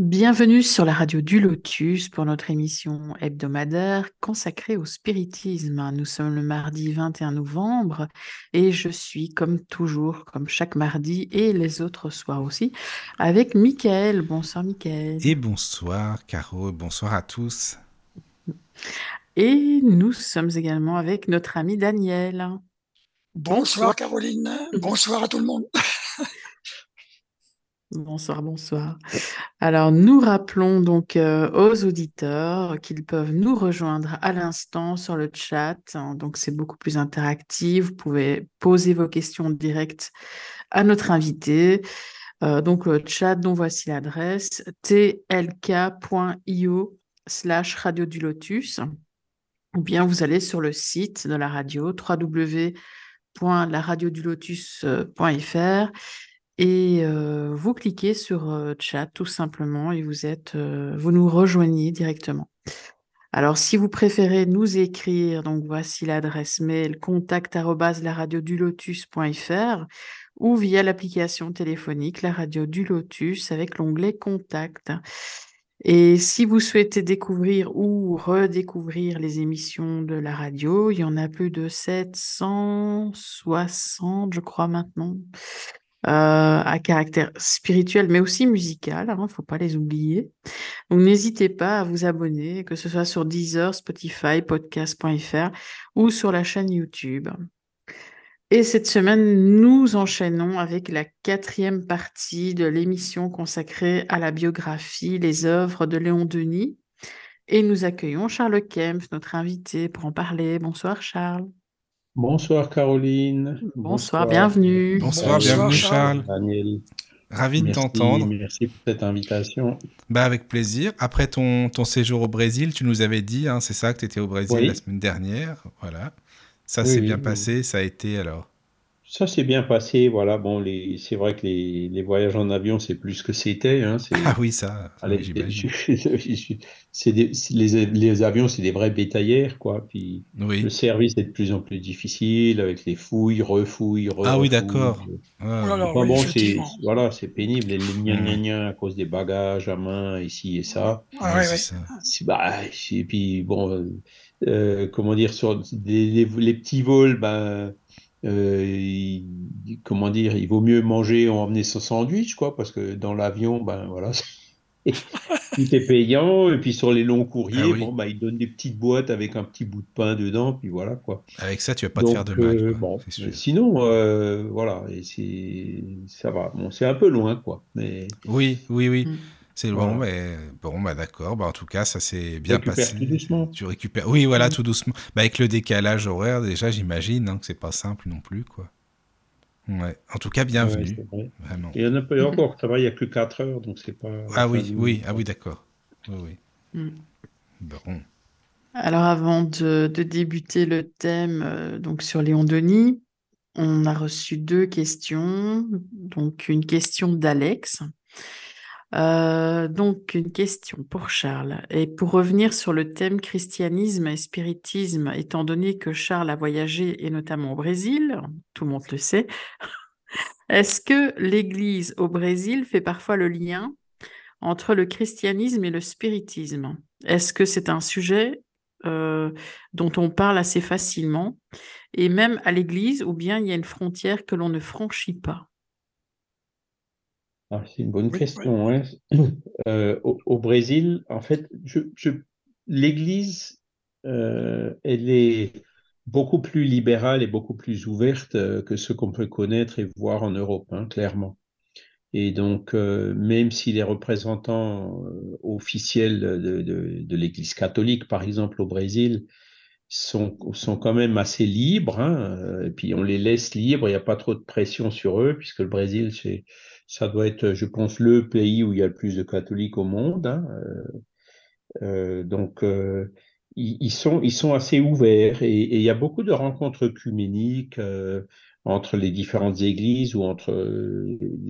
Bienvenue sur la radio du Lotus pour notre émission hebdomadaire consacrée au spiritisme. Nous sommes le mardi 21 novembre et je suis comme toujours, comme chaque mardi et les autres soirs aussi, avec Mickaël. Bonsoir Mickaël. Et bonsoir Caro, bonsoir à tous. Et nous sommes également avec notre ami Daniel. Bonsoir Caroline, bonsoir à tout le monde. Bonsoir, bonsoir. Alors, nous rappelons donc euh, aux auditeurs qu'ils peuvent nous rejoindre à l'instant sur le chat. hein, Donc, c'est beaucoup plus interactif. Vous pouvez poser vos questions directes à notre invité. Euh, donc, le chat dont voici l'adresse tlk.io slash radio du lotus. Ou bien vous allez sur le site de la radio www.laradiodulotus.fr et euh, vous cliquez sur euh, chat tout simplement et euh, vous nous rejoignez directement. Alors, si vous préférez nous écrire, donc voici l'adresse mail contact@laradiodulotus.fr ou via l'application téléphonique La Radio du Lotus avec l'onglet Contact. Et si vous souhaitez découvrir ou redécouvrir les émissions de la radio, il y en a plus de 760, je crois maintenant, euh, à caractère spirituel, mais aussi musical, il ne faut pas les oublier. Donc n'hésitez pas à vous abonner, que ce soit sur Deezer, Spotify, podcast.fr ou sur la chaîne YouTube. Et cette semaine, nous enchaînons avec la quatrième partie de l'émission consacrée à la biographie, les œuvres de Léon Denis. Et nous accueillons Charles Kempf, notre invité, pour en parler. Bonsoir Charles. Bonsoir Caroline. Bonsoir, bienvenue. Bonsoir, Bonsoir, bienvenue Charles. Daniel. Ravi de t'entendre. Merci pour cette invitation. Bah, avec plaisir. Après ton, ton séjour au Brésil, tu nous avais dit, hein, c'est ça, que tu étais au Brésil Oui. la semaine dernière. Voilà. Ça Oui, s'est oui, bien oui. passé, ça a été alors. Ça s'est bien passé. Voilà, bon, les, c'est vrai que les, les voyages en avion, c'est plus ce que c'était. Hein, c'est, Ah oui, ça, Allez, oui, j'imagine. c'est des- c'est les, les avions, c'est des vraies bétaillères, quoi. Puis Oui. le service est de plus en plus difficile avec les fouilles, refouilles, re Ah oui, refouilles. d'accord. Oh là, Enfin oui, bon, c'est voilà, c'est pénible, les gna gna Mm. gna à cause des bagages à main, ici et ça. Ah, Ouais, ouais, c'est ouais. ça. C'est- Bah, et puis bon, euh, euh, comment dire, sur des- les, les petits vols, ben, euh, il- comment dire, il vaut mieux manger ou emmener son sandwich, quoi, parce que dans l'avion, ben voilà, tout est payant. Et puis sur les longs courriers, Ah oui. bon, ben, ils donnent des petites boîtes avec un petit bout de pain dedans, puis voilà, quoi. Avec ça, tu vas pas te faire de Donc, mal. euh, bon, sinon, euh, voilà, et ça va. Bon, c'est un peu loin, quoi, mais Oui, oui, oui. Mm. C'est Voilà. bon, mais bon, bah d'accord. Bah, en tout cas, ça s'est bien récupère passé. tout doucement. Tu récupères. Oui, voilà, Mm. tout doucement. Bah, avec le décalage horaire, déjà, j'imagine hein, que c'est pas simple non plus, quoi. Ouais. En tout cas, bienvenue, vrai. vraiment. Et il y en a pas eu encore, ça va, il n'y a que 4 heures, donc c'est pas. Ah oui, oui, ah oui, d'accord. Oui, oui. Mm. Bon. Alors avant de, de débuter le thème euh, donc sur Léon Denis, on a reçu deux questions. Donc une question d'Alex. Euh, donc une question pour Charles. Et pour revenir sur le thème christianisme et spiritisme, étant donné que Charles a voyagé et notamment au Brésil, tout le monde le sait, est-ce que l'Église au Brésil fait parfois le lien entre le christianisme et le spiritisme? Est-ce que c'est un sujet euh, dont on parle assez facilement, et même à l'Église, ou bien il y a une frontière que l'on ne franchit pas? Ah, c'est une bonne Oui, question. hein. Euh, au, au Brésil, en fait, je, je- l'Église, euh, elle est beaucoup plus libérale et beaucoup plus ouverte euh, que ce qu'on peut connaître et voir en Europe, hein, clairement. Et donc, euh, même si les représentants officiels de, de, de l'Église catholique, par exemple au Brésil, sont, sont quand même assez libres, hein, et puis on les laisse libres, il n'y a pas trop de pression sur eux, puisque le Brésil, c'est, ça doit être, je pense, le pays où il y a le plus de catholiques au monde. hein, euh, euh, donc, euh, ils, ils sont, ils sont assez ouverts et, il y a beaucoup de rencontres œcuméniques entre les différentes églises ou entre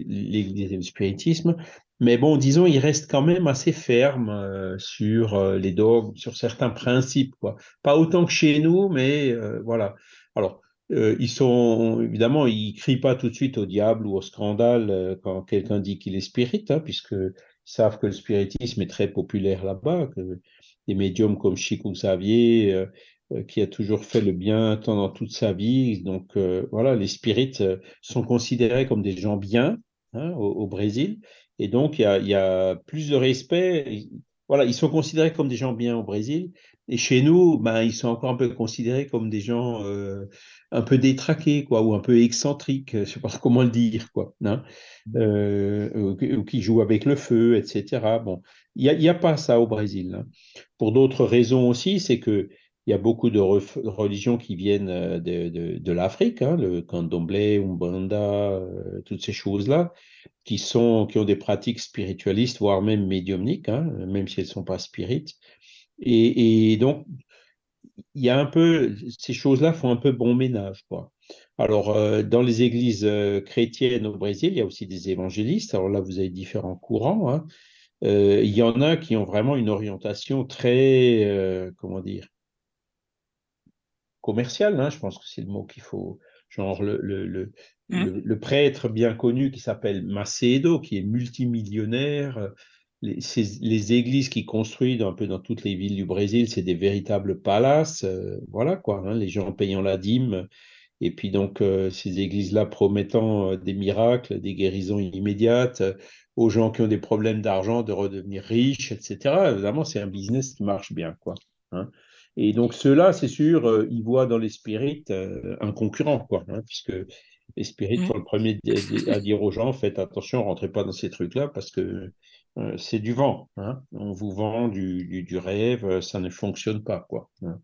l'église et le spiritisme. Mais bon, disons, il reste quand même assez ferme euh, sur les dogmes, sur certains principes, quoi. Pas autant que chez nous, mais voilà. Alors, ils sont évidemment, ils crient pas tout de suite au diable ou au scandale quand quelqu'un dit qu'il est spirit, hein, puisque savent que le spiritisme est très populaire là-bas, que des médiums comme Chico Xavier, qui a toujours fait le bien pendant toute sa vie, donc voilà, les spirites sont considérés comme des gens bien hein, au, Brésil, et donc, il y a, plus de respect. Voilà, ils sont considérés comme des gens bien au Brésil. Et chez nous, ben, ils sont encore un peu considérés comme des gens euh, un peu détraqués, quoi, ou un peu excentriques, je ne sais pas comment le dire, quoi, hein, euh, ou, qui jouent avec le feu, etc. Bon, il n'y a, a, pas ça au Brésil. Hein. Pour d'autres raisons aussi, c'est que il y a beaucoup de religions qui viennent euh, de, de, de l'Afrique, hein, le candomblé, Umbanda, toutes ces choses-là qui, sont, qui ont des pratiques spiritualistes, voire même médiumniques, hein, même si elles ne sont pas spirites. Et, donc, il y a un peu, ces choses-là font un peu bon ménage. Quoi. Alors, euh, dans les églises euh, chrétiennes au Brésil, il y a aussi des évangélistes. Alors là, vous avez différents courants. Hein. Euh, il y en a qui ont vraiment une orientation très, comment dire, commerciale. Hein, je pense que c'est le mot qu'il faut. Genre, le, le, Mmh. Le, prêtre bien connu qui s'appelle Macedo, qui est multimillionnaire. Euh, les, les églises qu'il construit un peu dans toutes les villes du Brésil, c'est des véritables palaces. Euh, voilà quoi, hein, les gens payant la dîme. Et puis donc, euh, ces églises-là promettant des miracles, des guérisons immédiates aux gens qui ont des problèmes d'argent de redevenir riches, etc. Évidemment, c'est un business qui marche bien. quoi. Hein. Et donc, ceux-là, c'est sûr, ils voient dans les spirites un concurrent, quoi, hein, puisque les spirites sont le premier à dire aux gens faites attention, rentrez pas dans ces trucs-là parce que euh, c'est du vent. Hein. On vous vend du, du, rêve, ça ne fonctionne pas. quoi. Hein.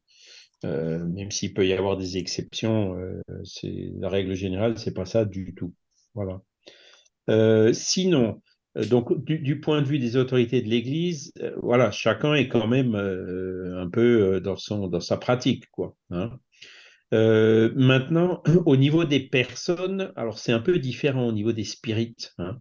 Euh, même s'il peut y avoir des exceptions, euh, c'est la règle générale, c'est pas ça du tout. Voilà. sinon, donc du, point de vue des autorités de l'Église, voilà, chacun est quand même un peu dans sa pratique. Hein. Euh, maintenant, au niveau des personnes, alors c'est un peu différent au niveau des spirites, hein,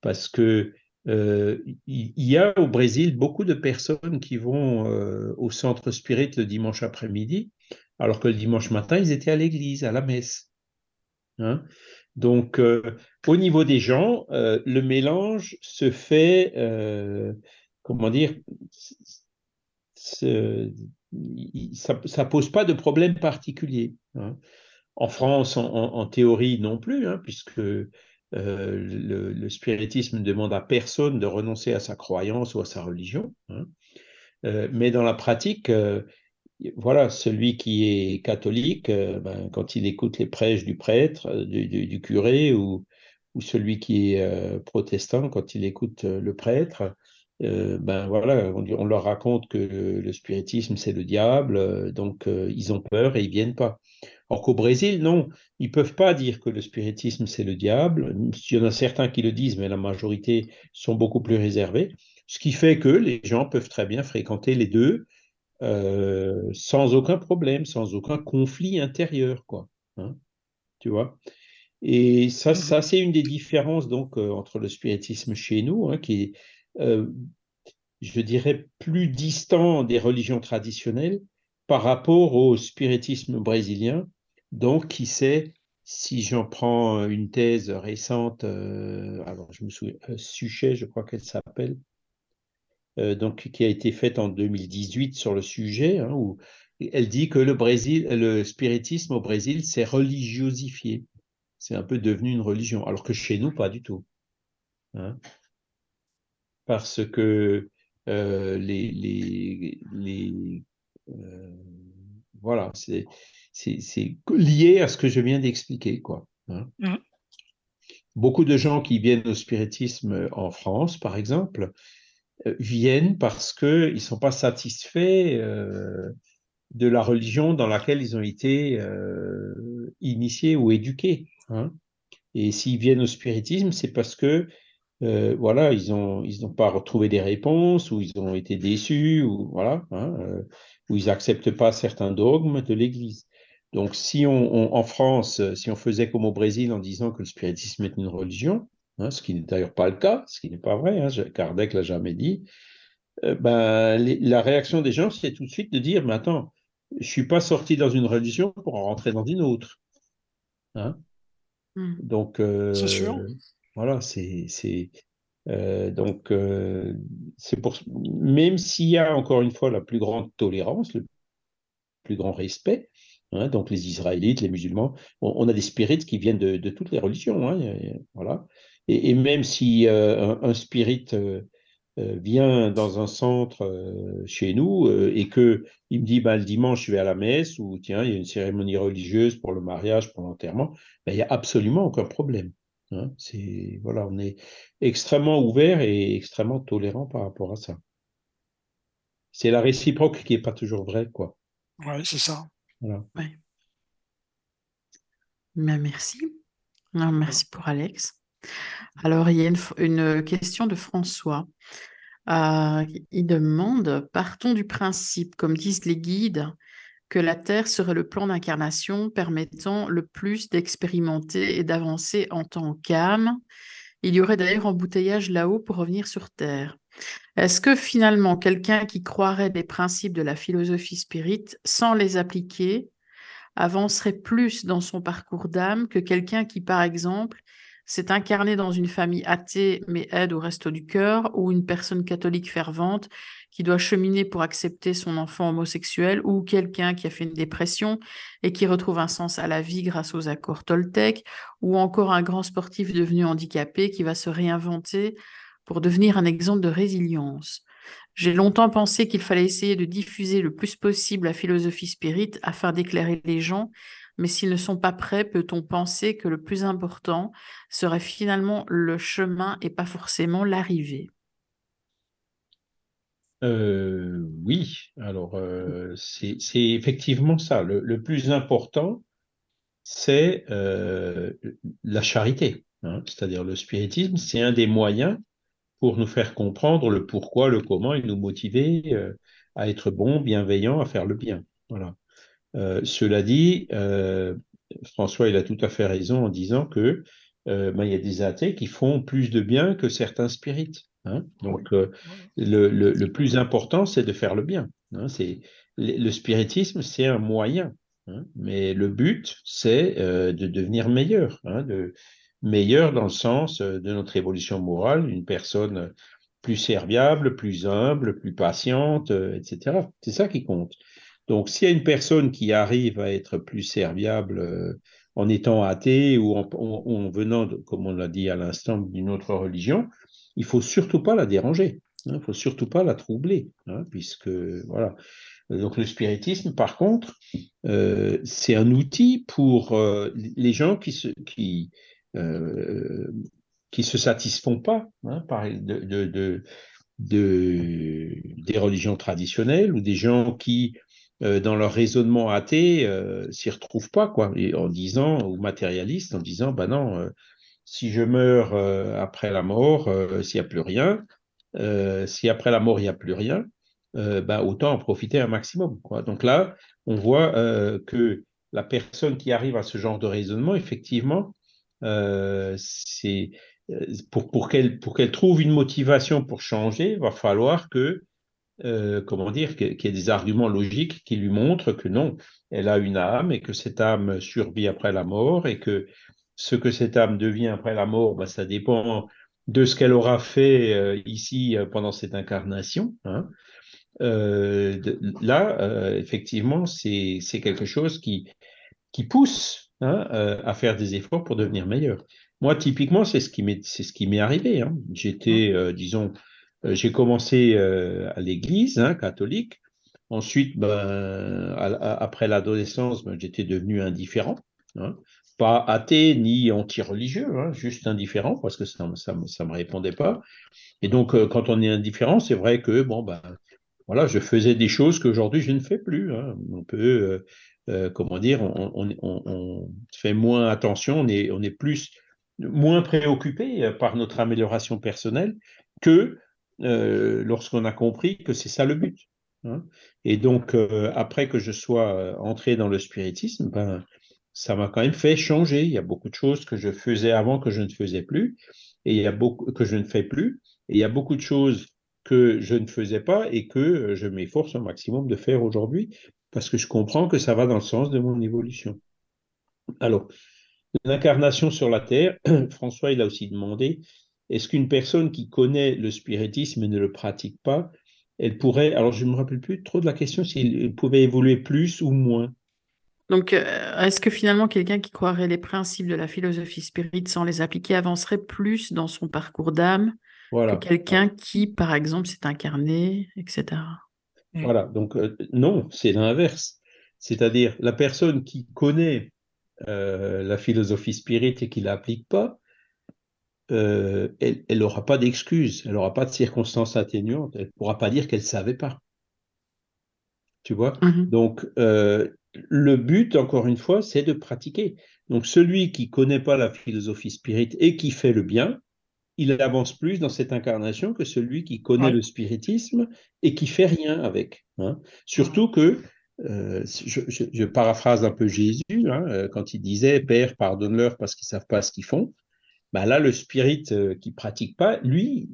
parce que euh, il y, a au Brésil beaucoup de personnes qui vont euh, au centre spirit le dimanche après-midi, alors que le dimanche matin, ils étaient à l'église, à la messe. Hein. Donc, au niveau des gens, le mélange se fait, comment dire, ça ne pose pas de problème particulier. Hein. En France, en, théorie, non plus, hein, puisque euh, le, spiritisme ne demande à personne de renoncer à sa croyance ou à sa religion. Hein. Euh, mais dans la pratique, euh, voilà, celui qui est catholique, ben, quand il écoute les prêches du prêtre, du, curé, ou, celui qui est protestant, quand il écoute le prêtre, euh, ben voilà, on, leur raconte que le, spiritisme c'est le diable, euh, donc euh, ils ont peur et ils viennent pas. Or qu'au Brésil, non, ils peuvent pas dire que le spiritisme c'est le diable. Il y en a certains qui le disent, mais la majorité sont beaucoup plus réservés. Ce qui fait que les gens peuvent très bien fréquenter les deux sans aucun problème, sans aucun conflit intérieur, quoi. Hein, tu vois. Et ça, ça mmh c'est une des différences donc entre le spiritisme chez nous, hein, qui est euh, je dirais, plus distant des religions traditionnelles par rapport au spiritisme brésilien. Donc, qui sait, si j'en prends une thèse récente, euh, alors je me souviens, euh, Suchet, je crois qu'elle s'appelle, donc qui a été faite en 2018 sur le sujet, hein, où elle dit que le Brésil, le spiritisme au Brésil, s'est religiosifié. C'est un peu devenu une religion, alors que chez nous, pas du tout. Hein parce que euh, les, les, les euh, voilà, c'est lié à ce que je viens d'expliquer, quoi. Hein. Mmh. Beaucoup de gens qui viennent au spiritisme en France, par exemple, euh, viennent parce qu'ils ne sont pas satisfaits de la religion dans laquelle ils ont été initiés ou éduqués. Hein. Et s'ils viennent au spiritisme, c'est parce que euh, voilà, ils n'ont ils pas retrouvé des réponses, ou ils ont été déçus, ou voilà, hein, euh, ou ils n'acceptent pas certains dogmes de l'Église. Donc, si on, en France, si on faisait comme au Brésil en disant que le spiritisme est une religion, hein, ce qui n'est d'ailleurs pas le cas, ce qui n'est pas vrai, hein, Kardec l'a jamais dit, euh, ben, la réaction des gens, c'est tout de suite de dire, mais attends, je suis pas sorti dans une religion pour en rentrer dans une autre. Hein Hmm. donc, C'est sûr. euh, voilà, c'est, c'est, euh, donc, euh, c'est pour, même s'il y a encore une fois la plus grande tolérance, le plus grand respect, hein, donc les Israélites, les musulmans, on, on a des spirites qui viennent de, de toutes les religions, hein, et- voilà. Et, et même si euh, un, un spirit euh, euh, vient dans un centre euh, chez nous euh, et que il me dit bah, le dimanche je vais à la messe ou tiens il y a une cérémonie religieuse pour le mariage pour l'enterrement ben, il n'y a absolument aucun problème hein. c'est voilà on est extrêmement ouvert et extrêmement tolérant par rapport à ça c'est la réciproque qui est pas toujours vraie quoi Oui, c'est ça. voilà. Ben, merci. Alors, merci pour Alex. Alors, il y a une, question de François. Euh, il demande, partons du principe, comme disent les guides, que la Terre serait le plan d'incarnation permettant le plus d'expérimenter et d'avancer en tant qu'âme. Il y aurait d'ailleurs embouteillage là-haut pour revenir sur Terre. Est-ce que finalement, quelqu'un qui croirait des principes de la philosophie spirite sans les appliquer avancerait plus dans son parcours d'âme que quelqu'un qui, par exemple, s'est incarné dans une famille athée mais aide au resto du cœur ou une personne catholique fervente qui doit cheminer pour accepter son enfant homosexuel ou quelqu'un qui a fait une dépression et qui retrouve un sens à la vie grâce aux accords Toltec ou encore un grand sportif devenu handicapé qui va se réinventer pour devenir un exemple de résilience. J'ai longtemps pensé qu'il fallait essayer de diffuser le plus possible la philosophie spirite afin d'éclairer les gens, mais s'ils ne sont pas prêts, peut-on penser que le plus important serait finalement le chemin et pas forcément l'arrivée? Euh, oui, alors euh, c'est effectivement ça. Le, le plus important, c'est euh, la charité. hein. C'est-à-dire le spiritisme, c'est un des moyens pour nous faire comprendre le pourquoi, le comment et nous motiver à être bons, bienveillants, à faire le bien. Voilà. Euh, cela dit, euh, François, il a tout à fait raison en disant que euh, ben, il y a des athées qui font plus de bien que certains spirites. hein. Donc, euh, le, le- le plus important, c'est de faire le bien. hein. C'est le, le spiritisme, c'est un moyen, hein. mais le but, c'est euh, de devenir meilleur, de meilleur dans le sens de notre évolution morale, une personne plus serviable, plus humble, plus patiente, etc. C'est ça qui compte. Donc, s'il y a une personne qui arrive à être plus serviable euh, en étant athée ou en, en- en venant, comme on l'a dit à l'instant, d'une autre religion, il faut surtout pas la déranger. hein, Il faut surtout pas la troubler, hein, puisque voilà. Donc le spiritisme, par contre, euh, c'est un outil pour euh, les gens qui se qui qui se satisfont pas hein, par de, de, de- des religions traditionnelles ou des gens qui euh, dans leur raisonnement athée euh, s'y retrouvent pas quoi en disant ou matérialiste en disant bah non euh, si je meurs après la mort s'il n'y a plus rien si après la mort il n'y a plus rien bah, autant en profiter un maximum quoi. Donc là on voit que la personne qui arrive à ce genre de raisonnement effectivement c'est pour, pour qu'elle qu'elle trouve une motivation pour changer, il va falloir que euh, comment dire, qu'il y ait des arguments logiques qui lui montrent que non, elle a une âme et que cette âme survit après la mort et que ce que cette âme devient après la mort, ben, ça dépend de ce qu'elle aura fait euh, ici euh, pendant cette incarnation. Hein. Euh, de, là, effectivement, c'est quelque chose qui, qui pousse hein, à faire des efforts pour devenir meilleur. Moi, typiquement, c'est ce qui m'est c'est ce qui m'est arrivé. Hein. J'étais, euh, disons, j'ai commencé euh, à l'église hein, catholique. Ensuite, ben, après l'adolescence, ben, j'étais devenu indifférent. hein. Pas athée ni anti-religieux, hein, juste indifférent parce que ça, ça, me- répondait pas. Et donc, euh, quand on est indifférent, c'est vrai que bon, ben, voilà, je faisais des choses qu'aujourd'hui je ne fais plus. On peut, euh, euh, comment dire, on, fait moins attention, on est, on est plus moins préoccupé euh, par notre amélioration personnelle que euh, lorsqu'on a compris que c'est ça le but. hein. Et donc, euh, après que je sois euh, entré dans le spiritisme, ben, ça m'a quand même fait changer. Il y a beaucoup de choses que je faisais avant que je ne faisais plus. et il y a beaucoup que je ne fais plus, et il y a beaucoup de choses que je ne faisais pas et que je m'efforce au maximum de faire aujourd'hui parce que je comprends que ça va dans le sens de mon évolution. Alors, l'incarnation sur la Terre, François, il a aussi demandé, est-ce qu'une personne qui connaît le spiritisme et ne le pratique pas, elle pourrait, alors je ne me rappelle plus trop de la question, s'il pouvait évoluer plus ou moins. Donc, euh, est-ce que finalement quelqu'un qui croirait les principes de la philosophie spirit sans les appliquer avancerait plus dans son parcours d'âme que quelqu'un qui, par exemple, s'est incarné, etc. Voilà, donc euh, non, c'est l'inverse. C'est-à-dire la personne qui connaît euh, la philosophie spirit et qui ne l'applique pas, euh, elle n'aura pas d'excuses, elle n'aura pas de circonstances atténuantes, elle ne pourra pas dire qu'elle ne savait pas. Tu vois? Mmh Donc, le but, encore une fois, c'est de pratiquer. Donc, celui qui ne connaît pas la philosophie spirit et qui fait le bien, il avance plus dans cette incarnation que celui qui connaît le spiritisme et qui fait rien avec. Hein. Surtout que, euh, je, paraphrase un peu Jésus, hein, euh, quand il disait Père, pardonne-leur parce qu'ils savent pas ce qu'ils font. Bah là, le spirit euh, qui pratique pas, lui,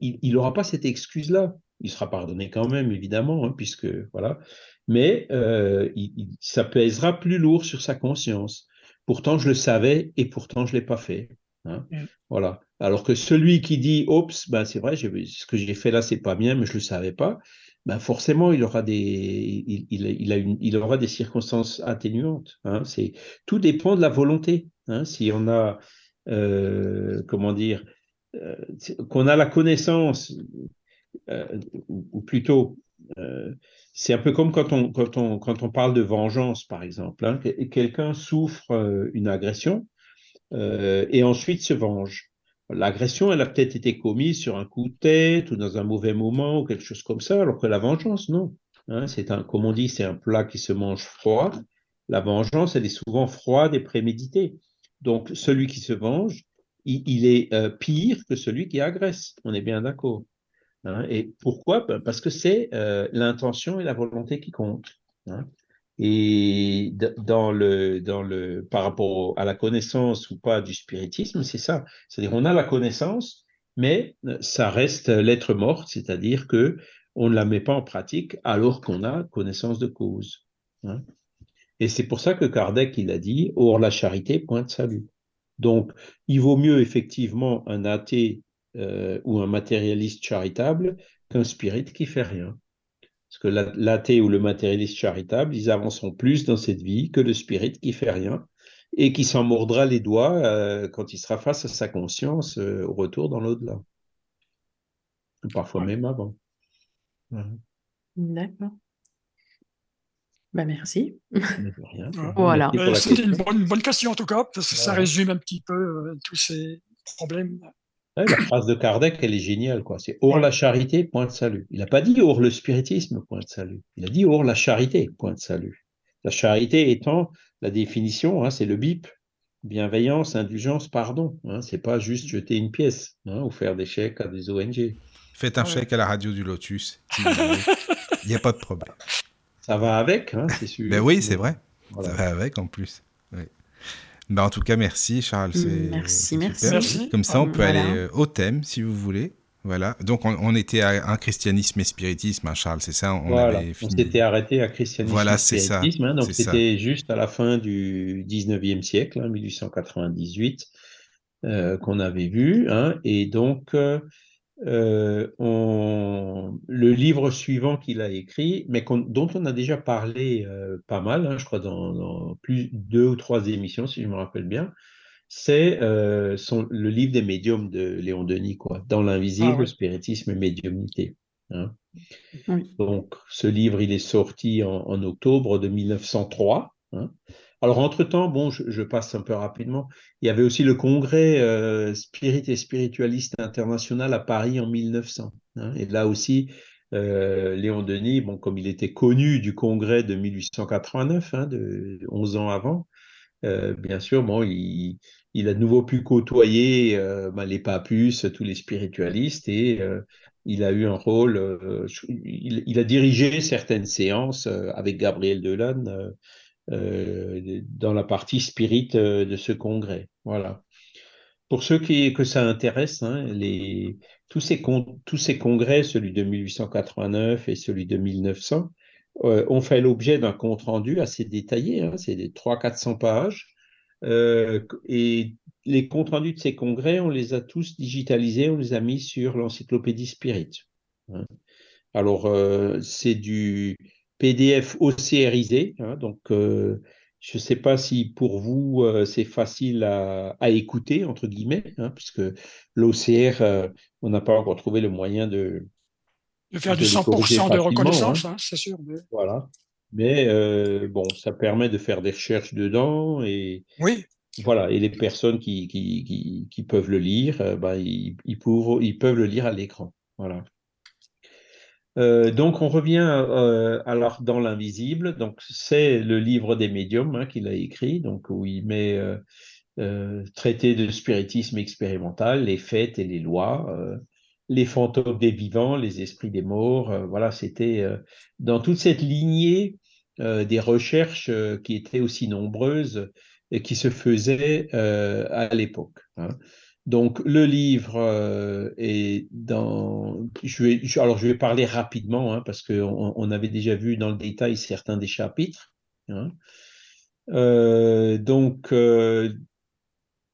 il n'aura pas cette excuse-là. Il sera pardonné quand même, évidemment, hein, puisque voilà. Mais il, ça pèsera plus lourd sur sa conscience. Pourtant, je le savais et pourtant, je l'ai pas fait. Hein. Mm. Voilà. Alors que celui qui dit Oups, ben c'est vrai, ce que j'ai fait là, c'est pas bien, mais je le savais pas, ben forcément, il aura des, il, il, a une, il aura des circonstances atténuantes. Hein. C'est, tout dépend de la volonté. Hein. Si on a, euh, comment dire, euh, qu'on a la connaissance, euh, ou, plutôt, c'est un peu comme quand on, quand, on, quand on parle de vengeance, par exemple. Hein. Quelqu'un souffre une agression et ensuite se venge. L'agression, elle a peut-être été commise sur un coup de tête ou dans un mauvais moment ou quelque chose comme ça, alors que la vengeance, non. Hein, c'est un, comme on dit, c'est un plat qui se mange froid. La vengeance, elle est souvent froide et préméditée. Donc, celui qui se venge, il, est euh, pire que celui qui agresse. On est bien d'accord. Hein. et pourquoi? Ben, Parce que c'est euh, l'intention et la volonté qui comptent. Hein. Et dans le, par rapport à la connaissance ou pas du spiritisme, c'est ça. C'est-à-dire, on a la connaissance, mais euh, ça reste l'être mort, c'est-à-dire que on ne la met pas en pratique alors qu'on a connaissance de cause. Hein. Et c'est pour ça que Kardec, il a dit, hors la charité, point de salut. Donc, il vaut mieux effectivement un athée euh, ou un matérialiste charitable qu'un spirit qui fait rien. Parce que l'athée ou le matérialiste charitable, ils avanceront plus dans cette vie que le spirit qui fait rien et qui s'en mordra les doigts euh, quand il sera face à sa conscience euh, au retour dans l'au-delà. Parfois même avant. D'accord. Bah merci. voilà. C'était une bonne, question en tout cas, parce que ça résume un petit peu euh, tous ces problèmes la phrase de Kardec, elle est géniale. quoi. C'est hors la charité, point de salut. Il n'a pas dit hors le spiritisme, point de salut. Il a dit hors la charité, point de salut. La charité étant la définition, hein, c'est le bip. Bienveillance, indulgence, pardon. Hein, c'est pas juste jeter une pièce hein, ou faire des chèques à des ONG. Faites un chèque à la radio du Lotus. Il n'y a pas de problème. Ça va avec, hein, c'est sûr. Ben oui, c'est vrai. Ça va avec en plus. Bah, en tout cas, merci Charles. Merci, merci. Comme ça, on peut aller euh, au thème si vous voulez. Voilà. Donc, on, était à un christianisme et spiritisme, hein, Charles, c'est ça? On avait fini. On s'était arrêté à christianisme voilà, et spiritisme. Hein, donc, c'était juste à la fin du 19e siècle, 1898, hein, euh, qu'on avait vu. et donc, euh, euh, on, le livre suivant qu'il a écrit, mais dont on a déjà parlé euh, pas mal, hein, je crois dans, plus deux ou trois émissions, si je me rappelle bien, c'est euh, le livre des médiums de Léon Denis, quoi, dans l'invisible, ah spiritisme et médiumnité. Hein. Donc, ce livre, il est sorti en, en octobre de 1903. Hein. Alors, entre-temps, bon, je, passe un peu rapidement, il y avait aussi le congrès euh, Spirit et Spiritualiste International à Paris en 1900. Hein. et là aussi, euh, Léon Denis, bon, comme il était connu du congrès de 1889, hein, de 11 ans avant, euh, bien sûr, bon, il, a de nouveau pu côtoyer ben, les papus, tous les spiritualistes, et il a eu un rôle, il, il, a dirigé certaines séances avec Gabriel Delanne euh, dans la partie spirit euh, de ce congrès. Voilà. pour ceux qui, que ça intéresse, hein, tous, ces tous ces congrès, celui de 1889 et celui de 1900, euh, ont fait l'objet d'un compte rendu assez détaillé, hein, c'est des 300-400 pages. Et les comptes rendus de ces congrès, on les a tous digitalisés, on les a mis sur l'encyclopédie Spirit. Hein. Alors, c'est du PDF OCRisé, hein, donc je ne sais pas si pour vous c'est facile à, écouter, entre guillemets, puisque l'OCR, on n'a pas encore trouvé le moyen de, de faire du 100% de reconnaissance, hein. Hein, c'est sûr. Voilà. Mais euh, bon, ça permet de faire des recherches dedans et oui. voilà. Et les personnes qui, qui, qui, peuvent le lire, euh, ben, ils, ils, ils, peuvent le lire à l'écran. Voilà. Euh, donc on revient alors dans l'invisible. Donc c'est le livre des médiums hein, qu'il a écrit, donc où il met traité de spiritisme expérimental, les fêtes et les lois les fantômes des vivants, les esprits des morts. Euh, voilà, c'était euh, dans toute cette lignée euh, des recherches qui étaient aussi nombreuses et qui se faisaient à l'époque. Hein. Donc le livre est dans. Je vais, alors je vais parler rapidement hein, parce qu'on on avait déjà vu dans le détail certains des chapitres. Hein. donc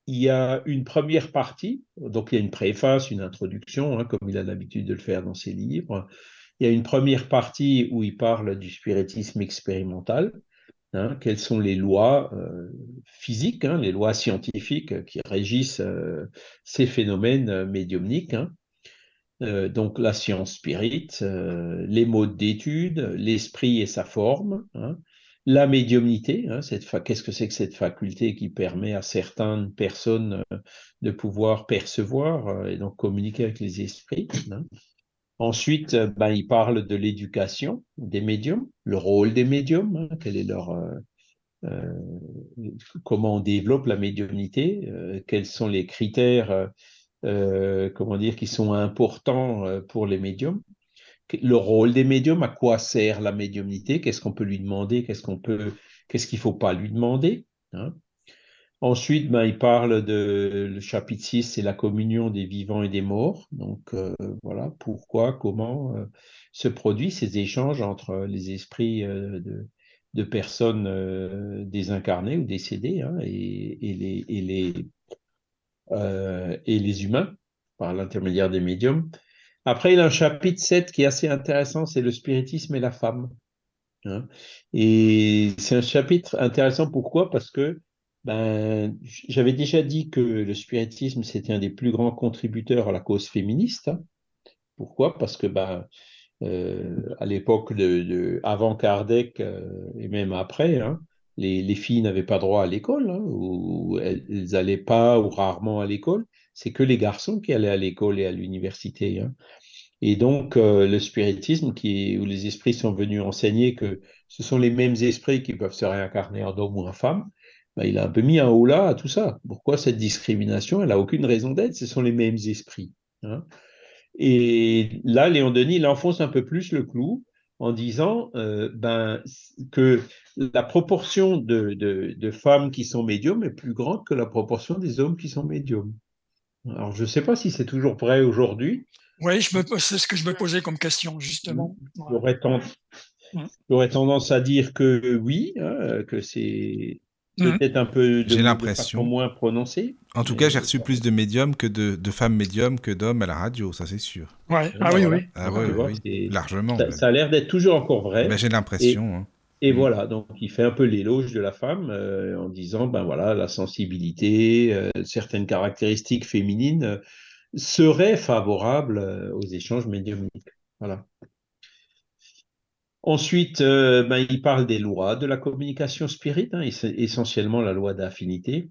il y a une première partie, donc il y a une préface, une introduction, hein, comme il a l'habitude de le faire dans ses livres. Il y a une première partie où il parle du spiritisme expérimental, hein, quelles sont les lois euh, physiques, hein, les lois scientifiques qui régissent euh, ces phénomènes euh, médiumniques. donc la science spirit, les modes d'étude, l'esprit et sa forme, la médiumnité, hein, qu'est-ce que c'est que cette faculté qui permet à certaines personnes de pouvoir percevoir et donc communiquer avec les esprits. Ensuite, euh, ben, il parle de l'éducation des médiums, le rôle des médiums, hein, quel est leur, comment on développe la médiumnité, quels sont les critères, comment dire, qui sont importants pour les médiums le rôle des médiums, à quoi sert la médiumnité, qu'est-ce qu'on peut lui demander, qu'est-ce qu'on peut, qu'est-ce qu'il ne faut pas lui demander. Hein? Ensuite, ben, il parle de le chapitre 6, c'est la communion des vivants et des morts. Donc euh, voilà, pourquoi, comment euh, se produisent ces échanges entre les esprits euh, de, personnes désincarnées ou décédées hein, et, et, les, et, les, et les humains par l'intermédiaire des médiums. Après, il a un chapitre 7 qui est assez intéressant, c'est le spiritisme et la femme. Hein. et c'est un chapitre intéressant, pourquoi? Parce que ben, j'avais déjà dit que le spiritisme, c'était un des plus grands contributeurs à la cause féministe. Hein. Pourquoi? Parce que ben, euh, à l'époque de, avant Kardec euh, et même après, hein, les, filles n'avaient pas droit à l'école, ou elles n'allaient pas ou rarement à l'école c'est que les garçons qui allaient à l'école et à l'université. Hein. Et donc, euh, le spiritisme, qui, où les esprits sont venus enseigner que ce sont les mêmes esprits qui peuvent se réincarner en homme ou en femme, ben, il a un peu mis un haut là à tout ça. Pourquoi cette discrimination? Elle n'a aucune raison d'être, ce sont les mêmes esprits. Hein. Et là, Léon Denis, il enfonce un peu plus le clou en disant euh, ben, que la proportion de, de, femmes qui sont médiums est plus grande que la proportion des hommes qui sont médiums. Alors, je ne sais pas si c'est toujours vrai aujourd'hui. Oui, c'est ce que je me posais comme question, justement. J'aurais tendance, à dire que oui, hein, que c'est. Peut-être un peu de, l'impression moins prononcé. En tout cas, j'ai reçu plus de médiums que de, femmes médiums que d'hommes à la radio, ça c'est sûr. Ouais. Ah, oui, oui. Ah, oui, largement. Ça, a l'air d'être toujours encore vrai. Ben, j'ai l'impression. Hein. Et mm. voilà, donc il fait un peu l'éloge de la femme euh, en disant, ben voilà, la sensibilité, euh, certaines caractéristiques féminines euh, seraient favorables aux échanges médiumniques. Voilà. Ensuite, ben, il parle des lois de la communication spirit, hein, essentiellement la loi d'affinité.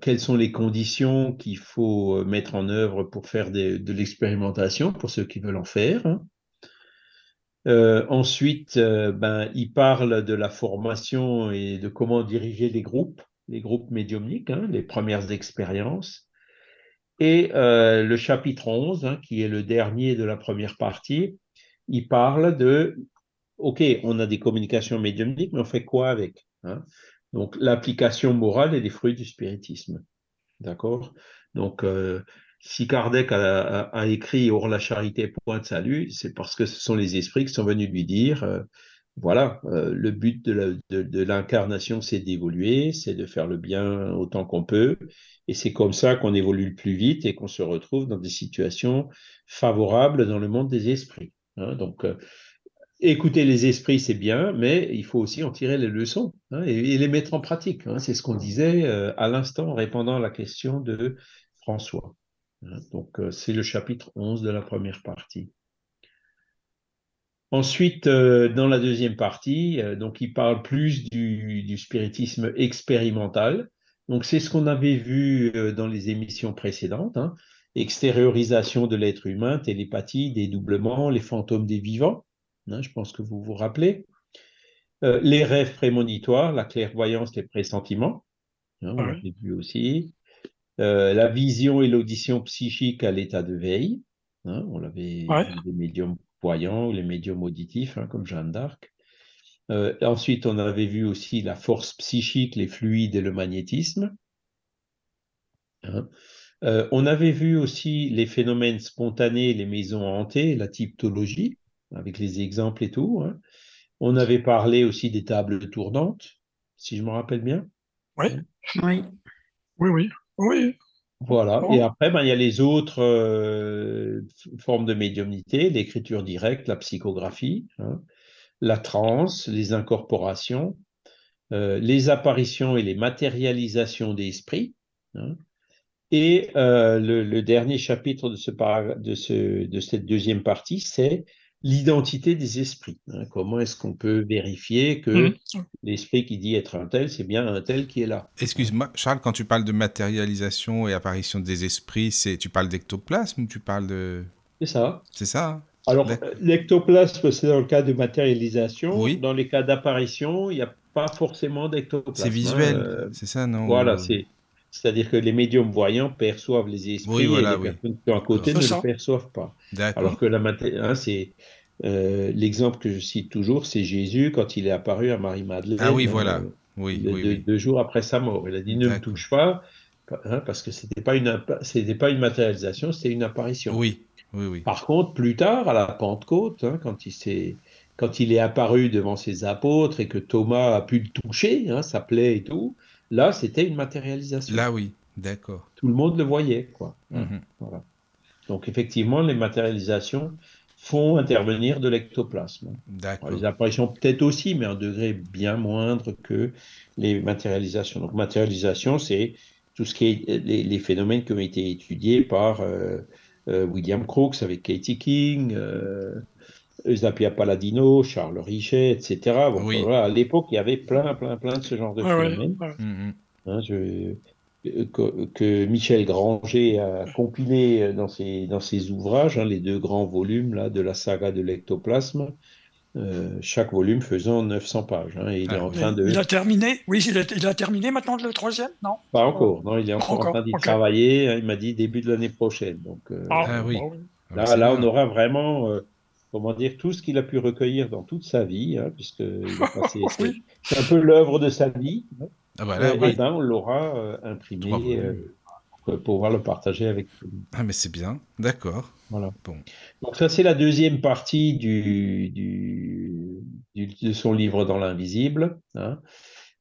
quelles sont les conditions qu'il faut mettre en œuvre pour faire de l'expérimentation, pour ceux qui veulent en faire hein. Euh, ensuite, euh, ben, il parle de la formation et de comment diriger les groupes, les groupes médiumniques, hein, les premières expériences. Et euh, le chapitre 11, hein, qui est le dernier de la première partie, il parle de, OK, on a des communications médiumniques, mais on fait quoi avec hein? Donc, l'application morale et les fruits du spiritisme. D'accord? Donc, si Kardec a, écrit Hors la charité, point de salut, c'est parce que ce sont les esprits qui sont venus lui dire voilà, le but de l'incarnation, c'est d'évoluer, c'est de faire le bien autant qu'on peut. Et c'est comme ça qu'on évolue le plus vite et qu'on se retrouve dans des situations favorables dans le monde des esprits. Hein? Donc, écouter les esprits, c'est bien, mais il faut aussi en tirer les leçons hein, et, les mettre en pratique. Hein. C'est ce qu'on disait euh, à l'instant en répondant à la question de François. Hein. Donc, euh, c'est le chapitre 11 de la première partie. Ensuite, euh, dans la deuxième partie, donc il parle plus du, spiritisme expérimental. Donc, c'est ce qu'on avait vu dans les émissions précédentes. Extériorisation de l'être humain, télépathie, dédoublement, les fantômes des vivants. Hein, je pense que vous vous rappelez. Euh, les rêves prémonitoires, la clairvoyance, les pressentiments, hein, on l'a vu aussi. Euh, la vision et l'audition psychique à l'état de veille, hein, on l'avait les médiums voyants ou les médiums auditifs, comme Jeanne d'Arc. Euh, ensuite, on avait vu aussi la force psychique, les fluides et le magnétisme. on avait vu aussi les phénomènes spontanés, les maisons hantées, la typologie avec les exemples et tout. Hein. On avait parlé aussi des tables tournantes, si je me rappelle bien. Oui. Oui. Oui, oui. oui. Voilà. Et après, ben, il y a les autres euh, formes de médiumnité, l'écriture directe, la psychographie, hein, la transe, les incorporations, euh, les apparitions et les matérialisations des esprits. Hein. et euh, le, dernier chapitre de, ce, de, ce, de cette deuxième partie, c'est l'identité des esprits. Hein. Comment est-ce qu'on peut vérifier que mmh. l'esprit qui dit être un tel, c'est bien un tel qui est là? Excuse-moi, Charles, quand tu parles de matérialisation et apparition des esprits, c'est tu parles d'ectoplasme ou tu parles de... C'est ça. C'est ça. Hein? Alors, l'ectoplasme, c'est dans le cas de matérialisation. Oui. Dans les cas d'apparition, il n'y a pas forcément d'ectoplasme. C'est visuel, hein. c'est ça, non? Voilà, c'est... C'est-à-dire que les médiums voyants perçoivent les esprits et les personnes qui sont à côté ne le perçoivent pas. Alors que la hein, c'est euh, l'exemple que je cite toujours, c'est Jésus quand il est apparu à Marie-Madeleine. Ah oui, voilà. Euh, oui, deux, jours après sa mort. Il a dit ne me touche pas, hein, parce que c'était pas une c'était pas une matérialisation, c'était une apparition. Oui, oui, oui. Par contre, plus tard, à la Pentecôte, hein, quand il s'est quand il est apparu devant ses apôtres et que Thomas a pu le toucher, hein, sa plaie et tout, Là, c'était une matérialisation. Là, oui, d'accord. Tout le monde le voyait, quoi. Mhm. Voilà. Donc, effectivement, les matérialisations font intervenir de l'ectoplasme. D'accord. Les apparitions peut-être aussi, mais à un degré bien moindre que les matérialisations. Donc, matérialisation, c'est tout ce qui est les, phénomènes qui ont été étudiés par euh, euh, William Crookes avec Katie King, euh, Eusapia Palladino, Charles Richet, etc. à l'époque, il y avait plein, plein, plein de ce genre de phénomènes. Mm-hmm. Hein, que, Michel Granger a compilé dans ses, dans ses ouvrages, hein, les deux grands volumes là, de la saga de l'ectoplasme, euh, chaque volume faisant 900 pages. Hein, il est ah, en train de... Il a terminé Oui, il a, terminé maintenant le troisième Non? Pas encore, non, il est encore, en train d'y travailler. il m'a dit début de l'année prochaine. Donc, euh, ah, ah oui. Là, ah, là on aura vraiment euh, comment dire, tout ce qu'il a pu recueillir dans toute sa vie, hein, puisque c'est un peu l'œuvre de sa vie. Hein. Ah bah euh, eh ben, on l'aura euh, imprimé euh, pour pouvoir le partager avec tout Ah mais c'est bien, d'accord. Voilà. Bon. Donc ça c'est la deuxième partie du, du, de son livre dans l'invisible. Hein.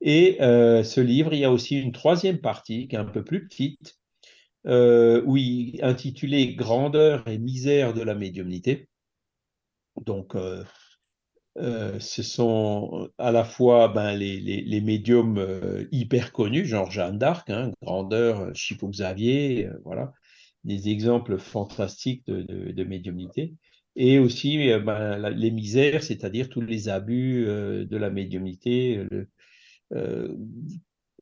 Et ce livre, il y a aussi une troisième partie qui est un peu plus petite, où il intitulé Grandeur et misère de la médiumnité. Donc, euh, euh, ce sont à la fois ben, les, médiums euh, hyper connus, genre Jeanne d'Arc, hein, Grandeur, Chipo Xavier, voilà, des exemples fantastiques de, médiumnité, et aussi ben, les misères, c'est-à-dire tous les abus de la médiumnité.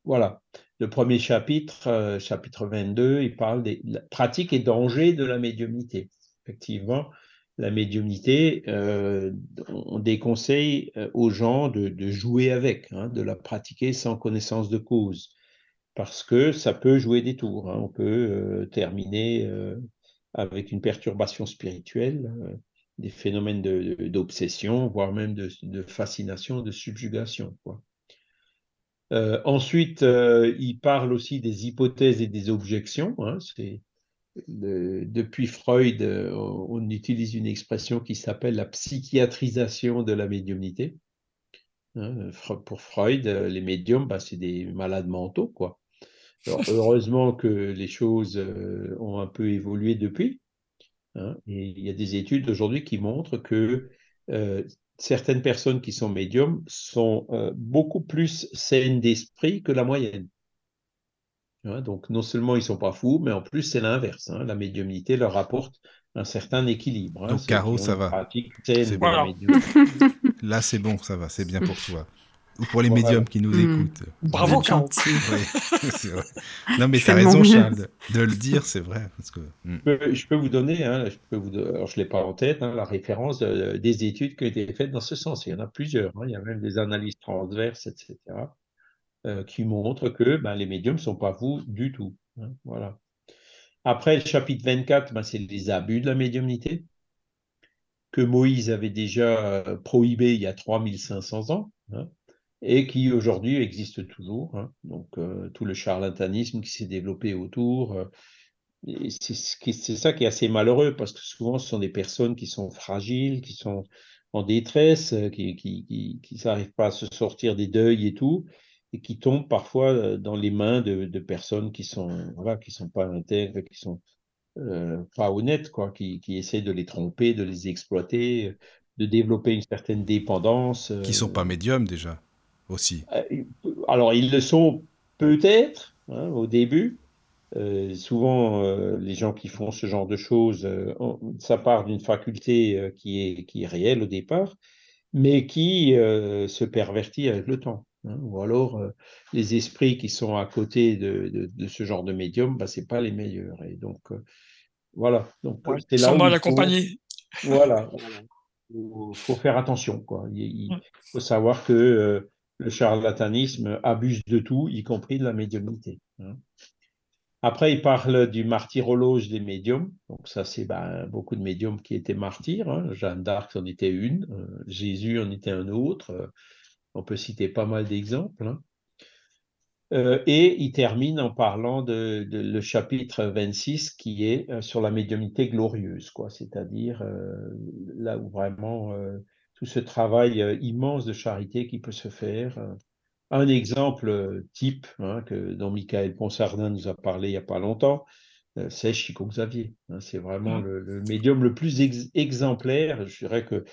voilà. Le premier chapitre, chapitre 22, il parle des pratiques et dangers de la médiumnité. Effectivement, la médiumnité, euh, on déconseille euh, aux gens de, jouer avec, hein, de la pratiquer sans connaissance de cause, parce que ça peut jouer des tours. Hein. On peut euh, terminer avec une perturbation spirituelle, des phénomènes d'obsession, voire même de, fascination, de subjugation. ensuite, il parle aussi des hypothèses et des objections. Hein, c'est depuis Freud, on utilise une expression qui s'appelle la psychiatrisation de la médiumnité. Hein, pour Freud, les médiums, bah, c'est des malades mentaux, quoi. heureusement que les choses ont un peu évolué depuis. Hein, et il y a des études aujourd'hui qui montrent que certaines personnes qui sont médiums sont beaucoup plus saines d'esprit que la moyenne. Hein, donc non seulement ils ne sont pas fous, mais en plus c'est l'inverse. La médiumnité leur apporte un certain équilibre. donc Caro, ça va. Là c'est bon, ça va, c'est bien pour toi ou pour les médiums qui nous hmm. écoutent. Bravo, Caro. non, mais tu as raison, Charles, de le dire, c'est vrai. Parce que... Hmm. je, peux, vous donner, hein, je peux vous, je ne l'ai pas en tête, hein, la référence des études qui ont été faites dans ce sens. Il y en a plusieurs. Hein. il y a même des analyses transverses, etc., euh, qui montrent que ben, les médiums ne sont pas vous du tout. voilà. Après, le chapitre 24, ben, c'est les abus de la médiumnité que Moïse avait déjà euh, prohibé il y a 3500 ans et qui aujourd'hui existe toujours. Hein. Donc euh, tout le charlatanisme qui s'est développé autour. Euh, c'est ça qui est assez malheureux parce que souvent ce sont des personnes qui sont fragiles, qui sont en détresse, euh, qui qui, qui, n'arrivent pas à se sortir des deuils et tout, et qui tombent parfois dans les mains de, de personnes qui sont voilà qui sont pas intègres, qui sont pas honnêtes, quoi, qui, qui essaient de les tromper, de les exploiter, de développer une certaine dépendance. Qui sont pas médiums déjà aussi euh, Alors, ils le sont peut-être hein, au début. Euh, souvent, euh, les gens qui font ce genre de choses, ça part d'une faculté qui, est, qui est réelle au départ, mais qui se pervertit avec le temps. Hein. ou alors, les esprits qui sont à côté de, de, ce genre de médium, bah, ce pas les meilleurs. Et donc, voilà. Donc, ils sont mal accompagnés. Voilà. Il faut, faire attention. Quoi. Il, faut savoir que le charlatanisme abuse de tout, y compris de la médiumnité. Hein. Après, il parle du martyrologe des médiums. Donc ça, c'est ben, beaucoup de médiums qui étaient martyrs. Hein. Jeanne d'Arc en était une, euh, Jésus en était un autre. Euh, on peut citer pas mal d'exemples. Hein. Euh, et il termine en parlant de, le chapitre 26 qui est sur la médiumnité glorieuse, quoi. C'est-à-dire là où vraiment tout ce travail euh, immense de charité qui peut se faire. Euh. Un exemple euh, type hein, que, dont Michael Ponsardin nous a parlé il n'y a pas longtemps, c'est Chico Xavier. Hein. c'est vraiment mmh. le, médium le plus exemplaire, je dirais que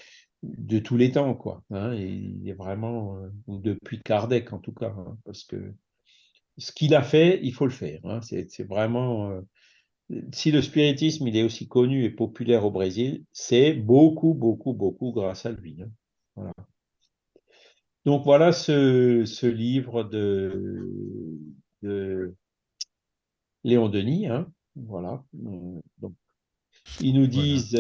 de tous les temps, quoi. Hein. il est vraiment, ou depuis Kardec en tout cas, parce que ce qu'il a fait, il faut le faire. c'est vraiment si le spiritisme il est aussi connu et populaire au Brésil, c'est beaucoup, beaucoup, beaucoup grâce à lui. Hein. Donc voilà ce, livre de, Léon Denis. Hein. Voilà. Ils nous disent,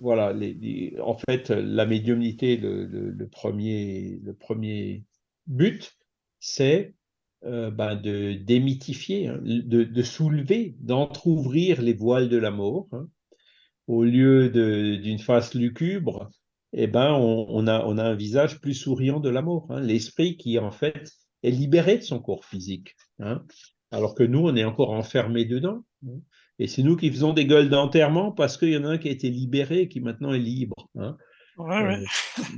voilà, euh, en fait, la médiumnité, le, premier, le premier but, c'est euh, ben, de démythifier, hein, de, soulever, d'entr'ouvrir les voiles de la mort. Hein. Au lieu d'une face lucubre, eh ben, on, a, on, a, un visage plus souriant de la mort. Hein. L'esprit qui, en fait, est libéré de son corps physique. Alors que nous, on est encore enfermés dedans. Et c'est nous qui faisons des gueules d'enterrement parce qu'il y en a un qui a été libéré et qui maintenant est libre. Euh,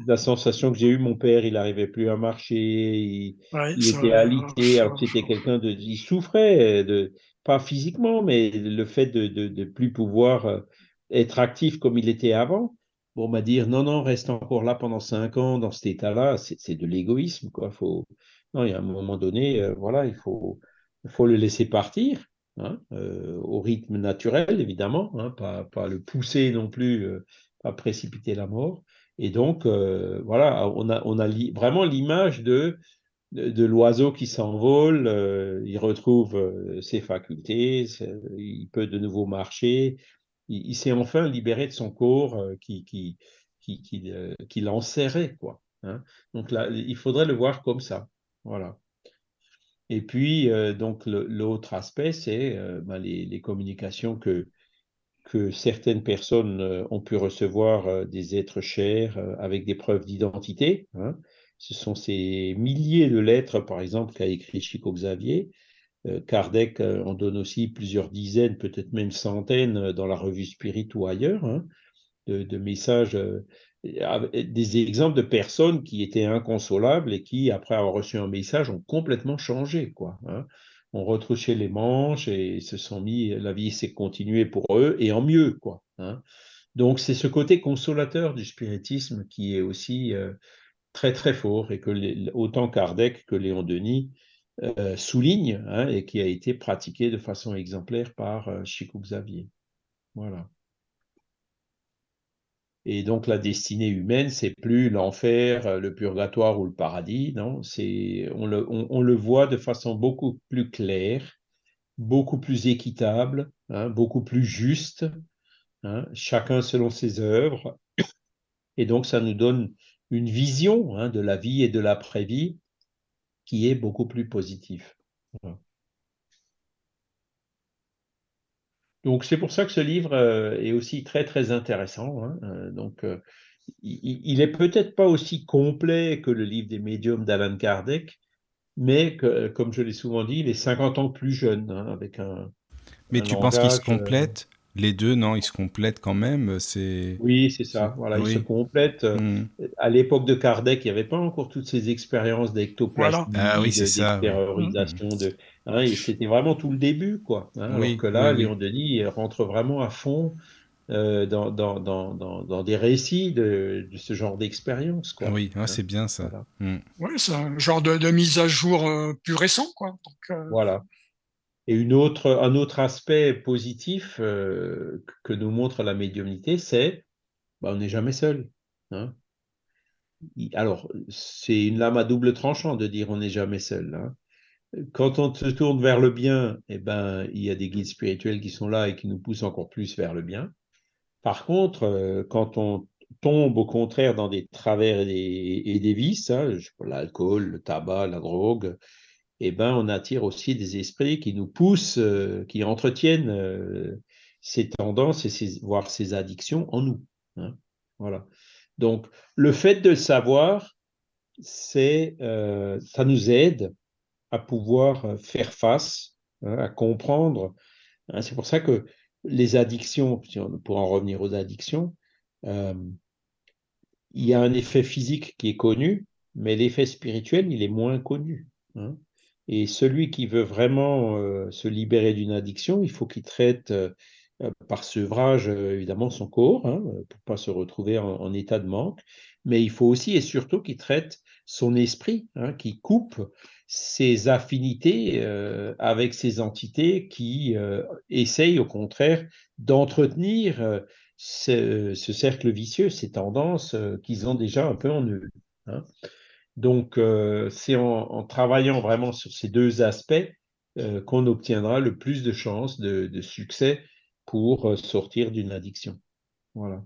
la sensation que j'ai eue, mon père, il n'arrivait plus à marcher, il, était alité, alors que c'était quelqu'un de, il souffrait, de, pas physiquement, mais le fait de, de, plus pouvoir euh, être actif comme il était avant. Bon, m'a dire non, non, reste encore là pendant cinq ans dans cet état-là, c'est de l'égoïsme, quoi. Faut, non, il y a un moment donné, euh, voilà, il faut, il faut le laisser partir. Hein, au rythme naturel, évidemment, hein, pas, pas, le pousser non plus, pas précipiter la mort. Et donc, euh, voilà, on a, on a vraiment l'image de, de, l'oiseau qui s'envole, euh, il retrouve euh, ses facultés, il peut de nouveau marcher, il, s'est enfin libéré de son corps qui, qui, qui, qui, qui l'enserrait, quoi. Hein. Donc là, il faudrait le voir comme ça. Voilà. Et puis, donc, l'autre aspect, c'est ben, les, communications que, que certaines personnes euh, ont pu recevoir euh, des êtres chers euh, avec des preuves d'identité. Hein. ce sont ces milliers de lettres, par exemple, qu'a écrit Chico Xavier. Euh, Kardec en donne aussi plusieurs dizaines, peut-être même centaines dans la revue Spirit ou ailleurs, hein, de, messages, des exemples de personnes qui étaient inconsolables et qui, après avoir reçu un message, ont complètement changé. Quoi, hein ont retrouché les manches et se sont mis, la vie s'est continuée pour eux et en mieux, quoi. Hein. Donc c'est ce côté consolateur du spiritisme qui est aussi euh, très très fort et que autant Kardec que Léon Denis euh, soulignent hein, et qui a été pratiqué de façon exemplaire par euh, Chico Xavier. Voilà. Et donc la destinée humaine, c'est plus l'enfer, euh, le purgatoire ou le paradis, non, c'est on le, on, le, voit de façon beaucoup plus claire, beaucoup plus équitable, hein, beaucoup plus juste, hein, chacun selon ses œuvres. Et donc ça nous donne une vision hein, de la vie et de l'après-vie qui est beaucoup plus positive. Donc c'est pour ça que ce livre euh, est aussi très très intéressant. Hein, euh, donc euh, il, est peut-être pas aussi complet que le livre des médiums d'Alan Kardec, mais comme je l'ai souvent dit, il est 50 ans plus jeune, hein, avec un. Mais tu penses qu'il se complète? Les deux, non, ils se complètent quand même. C'est oui, c'est ça. Voilà, ils se complètent. Hmm. À l'époque de Kardec, il n'y avait pas encore toutes ces expériences d'ectoplastie, ah, oui, d'extériorisation. De, hein, c'était vraiment tout le début, quoi. Hein, alors que là, Léon Denis rentre vraiment à fond euh, dans, dans, dans, dans, des récits de, de ce genre d'expérience, quoi. Oui, hein, c'est bien ça. Hmm. Oui, c'est un genre de, de, mise à jour euh, plus récent, quoi. Donc, euh, Voilà. Et une autre, un autre aspect positif euh, que nous montre la médiumnité, c'est bah, on n'est jamais seul. Hein. Alors, c'est une lame à double tranchant de dire on n'est jamais seul. Hein. Quand on se tourne vers le bien, eh ben, il y a des guides spirituels qui sont là et qui nous poussent encore plus vers le bien. Par contre, euh, quand on tombe au contraire dans des travers et des, vices, hein, l'alcool, le tabac, la drogue, eh ben, on attire aussi des esprits qui nous poussent, euh, qui entretiennent euh, ces tendances et voire ces addictions en nous. Hein. Voilà. Donc, le fait de le savoir, ça nous aide à pouvoir faire face, hein, à comprendre. Hein. C'est pour ça que les addictions, pour en revenir aux addictions, il y a un effet physique qui est connu, mais l'effet spirituel, il est moins connu. Et celui qui veut vraiment euh, se libérer d'une addiction, il faut qu'il traite euh, euh, par sevrage, évidemment, son corps, hein, pour pas se retrouver en, état de manque, mais il faut aussi et surtout qu'il traite son esprit, hein, qui coupe ses affinités avec ces entités qui essayent au contraire d'entretenir ce, cercle vicieux, ces tendances qu'ils ont déjà un peu en eux. Hein. Donc, euh, c'est en, travaillant vraiment sur ces deux aspects euh, qu'on obtiendra le plus de chances de, succès pour euh, sortir d'une addiction. Voilà.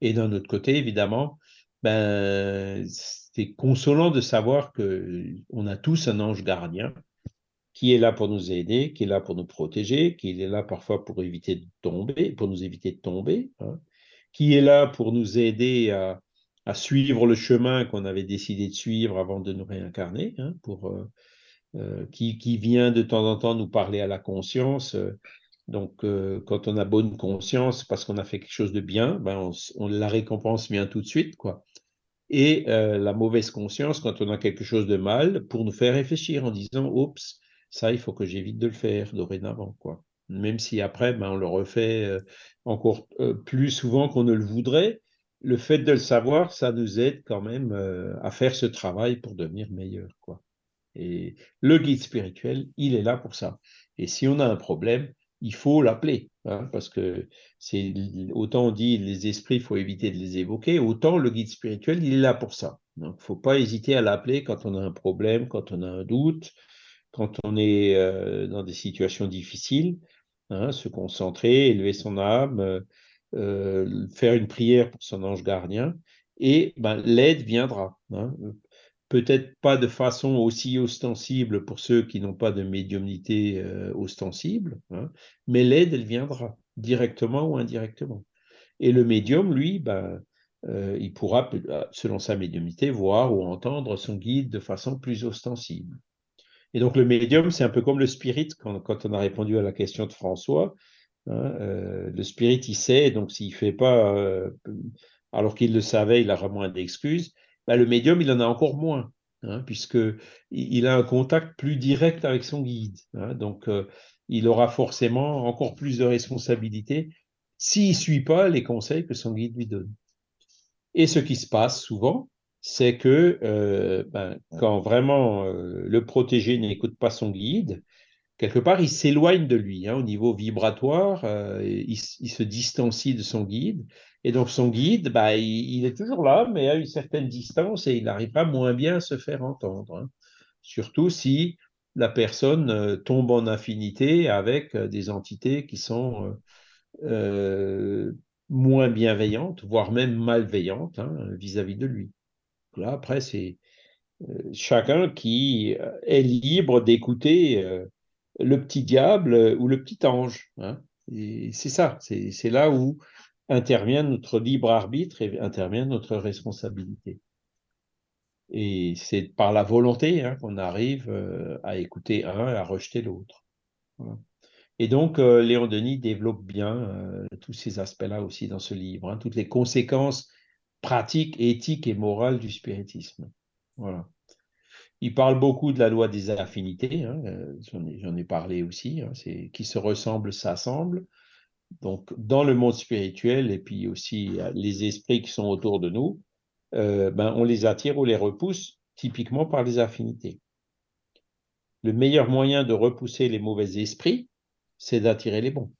Et d'un autre côté, évidemment, ben, c'est consolant de savoir qu'on a tous un ange gardien qui est là pour nous aider, qui est là pour nous protéger, qui est là parfois pour éviter de tomber, pour nous éviter de tomber, hein, qui est là pour nous aider à, à suivre le chemin qu'on avait décidé de suivre avant de nous réincarner, hein, pour, euh, euh, qui, qui, vient de temps en temps nous parler à la conscience. Euh, donc, quand on a bonne conscience parce qu'on a fait quelque chose de bien, ben on, la récompense vient tout de suite, quoi. Et la mauvaise conscience quand on a quelque chose de mal pour nous faire réfléchir en disant, oups, ça, il faut que j'évite de le faire dorénavant, quoi. Même si après, ben, on le refait encore plus souvent qu'on ne le voudrait, le fait de le savoir, ça nous aide quand même euh, à faire ce travail pour devenir meilleur. Quoi. Et le guide spirituel, il est là pour ça. Et si on a un problème, il faut l'appeler, hein, parce que c'est autant on dit les esprits, il faut éviter de les évoquer, autant le guide spirituel, il est là pour ça. Donc, il ne faut pas hésiter à l'appeler quand on a un problème, quand on a un doute, quand on est euh, dans des situations difficiles, hein, se concentrer, élever son âme, euh, euh, faire une prière pour son ange gardien, et ben, l'aide viendra. Hein. Peut-être pas de façon aussi ostensible pour ceux qui n'ont pas de médiumnité euh, ostensible, hein, mais l'aide, elle viendra, directement ou indirectement. Et le médium, lui, ben, il pourra, selon sa médiumnité, voir ou entendre son guide de façon plus ostensible. Et donc le médium, c'est un peu comme le spirit, quand, on a répondu à la question de François. Hein, le spirit, il sait, donc s'il ne fait pas, alors qu'il le savait, il aura moins d'excuses. Bah, le médium, il en a encore moins, hein, puisqu'il a un contact plus direct avec son guide. Hein, donc, euh, il aura forcément encore plus de responsabilités s'il ne suit pas les conseils que son guide lui donne. Et ce qui se passe souvent, c'est que euh, ben, quand vraiment euh, le protégé n'écoute pas son guide, quelque part, il s'éloigne de lui hein, au niveau vibratoire, il, se distancie de son guide, et donc son guide, bah, il, est toujours là, mais à une certaine distance et il n'arrivera moins bien à se faire entendre. Hein. Surtout si la personne euh, tombe en affinité avec euh, des entités qui sont euh, moins bienveillantes, voire même malveillantes hein, vis-à-vis de lui. Là, après, c'est chacun qui est libre d'écouter le petit diable ou le petit ange. Hein. C'est ça, c'est là où intervient notre libre arbitre et intervient notre responsabilité. Et c'est par la volonté hein, qu'on arrive euh, à écouter un et à rejeter l'autre. Et donc, euh, Léon Denis développe bien euh, tous ces aspects-là aussi dans ce livre, hein, toutes les conséquences pratiques, éthiques et morales du spiritisme. Voilà. Il parle beaucoup de la loi des affinités, hein, j'en ai, parlé aussi, c'est qui se ressemble s'assemble donc dans le monde spirituel et puis aussi les esprits qui sont autour de nous, euh, ben, on les attire ou les repousse typiquement par les affinités. Le meilleur moyen de repousser les mauvais esprits, c'est d'attirer les bons.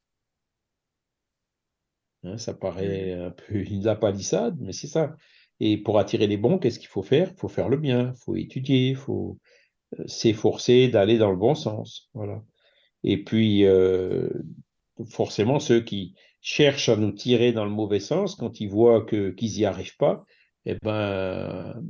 Hein, ça paraît un peu une lapalissade, mais c'est ça. Et pour attirer les bons, qu'est-ce qu'il faut faire? Il faut faire le bien, il faut étudier, il faut euh, s'efforcer d'aller dans le bon sens. Voilà. Et puis, euh, forcément, ceux qui cherchent à nous tirer dans le mauvais sens, quand ils voient que, qu'ils n'y arrivent pas, eh ben,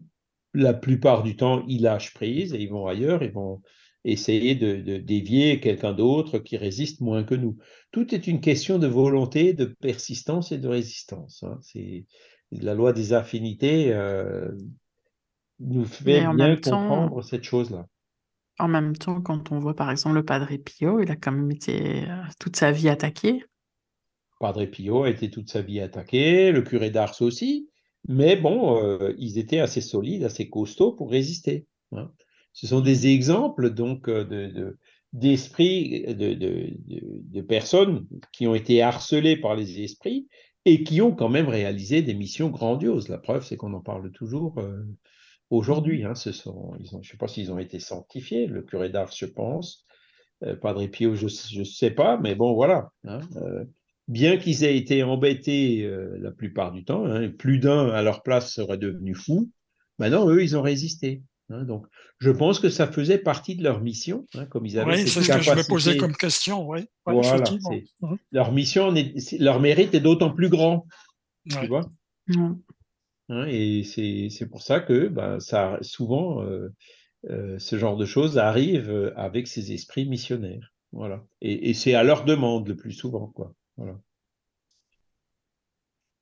la plupart du temps, ils lâchent prise et ils vont ailleurs, ils vont essayer de, dévier quelqu'un d'autre qui résiste moins que nous. Tout est une question de volonté, de persistance et de résistance. Hein. C'est la loi des affinités euh, nous fait bien comprendre cette chose-là. En même temps, quand on voit par exemple le Padre Pio, il a quand même été euh, toute sa vie attaqué. Padre Pio a été toute sa vie attaqué, le curé d'Ars aussi, mais bon, euh, ils étaient assez solides, assez costauds pour résister. Hein. Ce sont des exemples donc de, d'esprits, de, de, personnes qui ont été harcelées par les esprits et qui ont quand même réalisé des missions grandioses. La preuve, c'est qu'on en parle toujours aujourd'hui. Hein, ils je ne sais pas s'ils ont été sanctifiés, le curé d'Ars, je pense, euh, Padre Pio, je ne sais pas, mais bon, voilà. Hein, euh, bien qu'ils aient été embêtés euh, la plupart du temps, hein, plus d'un à leur place serait devenu fou, maintenant, eux, ils ont résisté. Hein, donc, je pense que ça faisait partie de leur mission, comme ils avaient. Oui, c'est ce que je me posais comme question. Ouais, voilà, mmh. leur mission, leur mérite est d'autant plus grand. Tu vois mmh. Hein, et c'est pour ça que ben, ça, souvent, euh, euh, ce genre de choses arrive euh, avec ces esprits missionnaires. Voilà. Et, c'est à leur demande le plus souvent. Quoi. Voilà.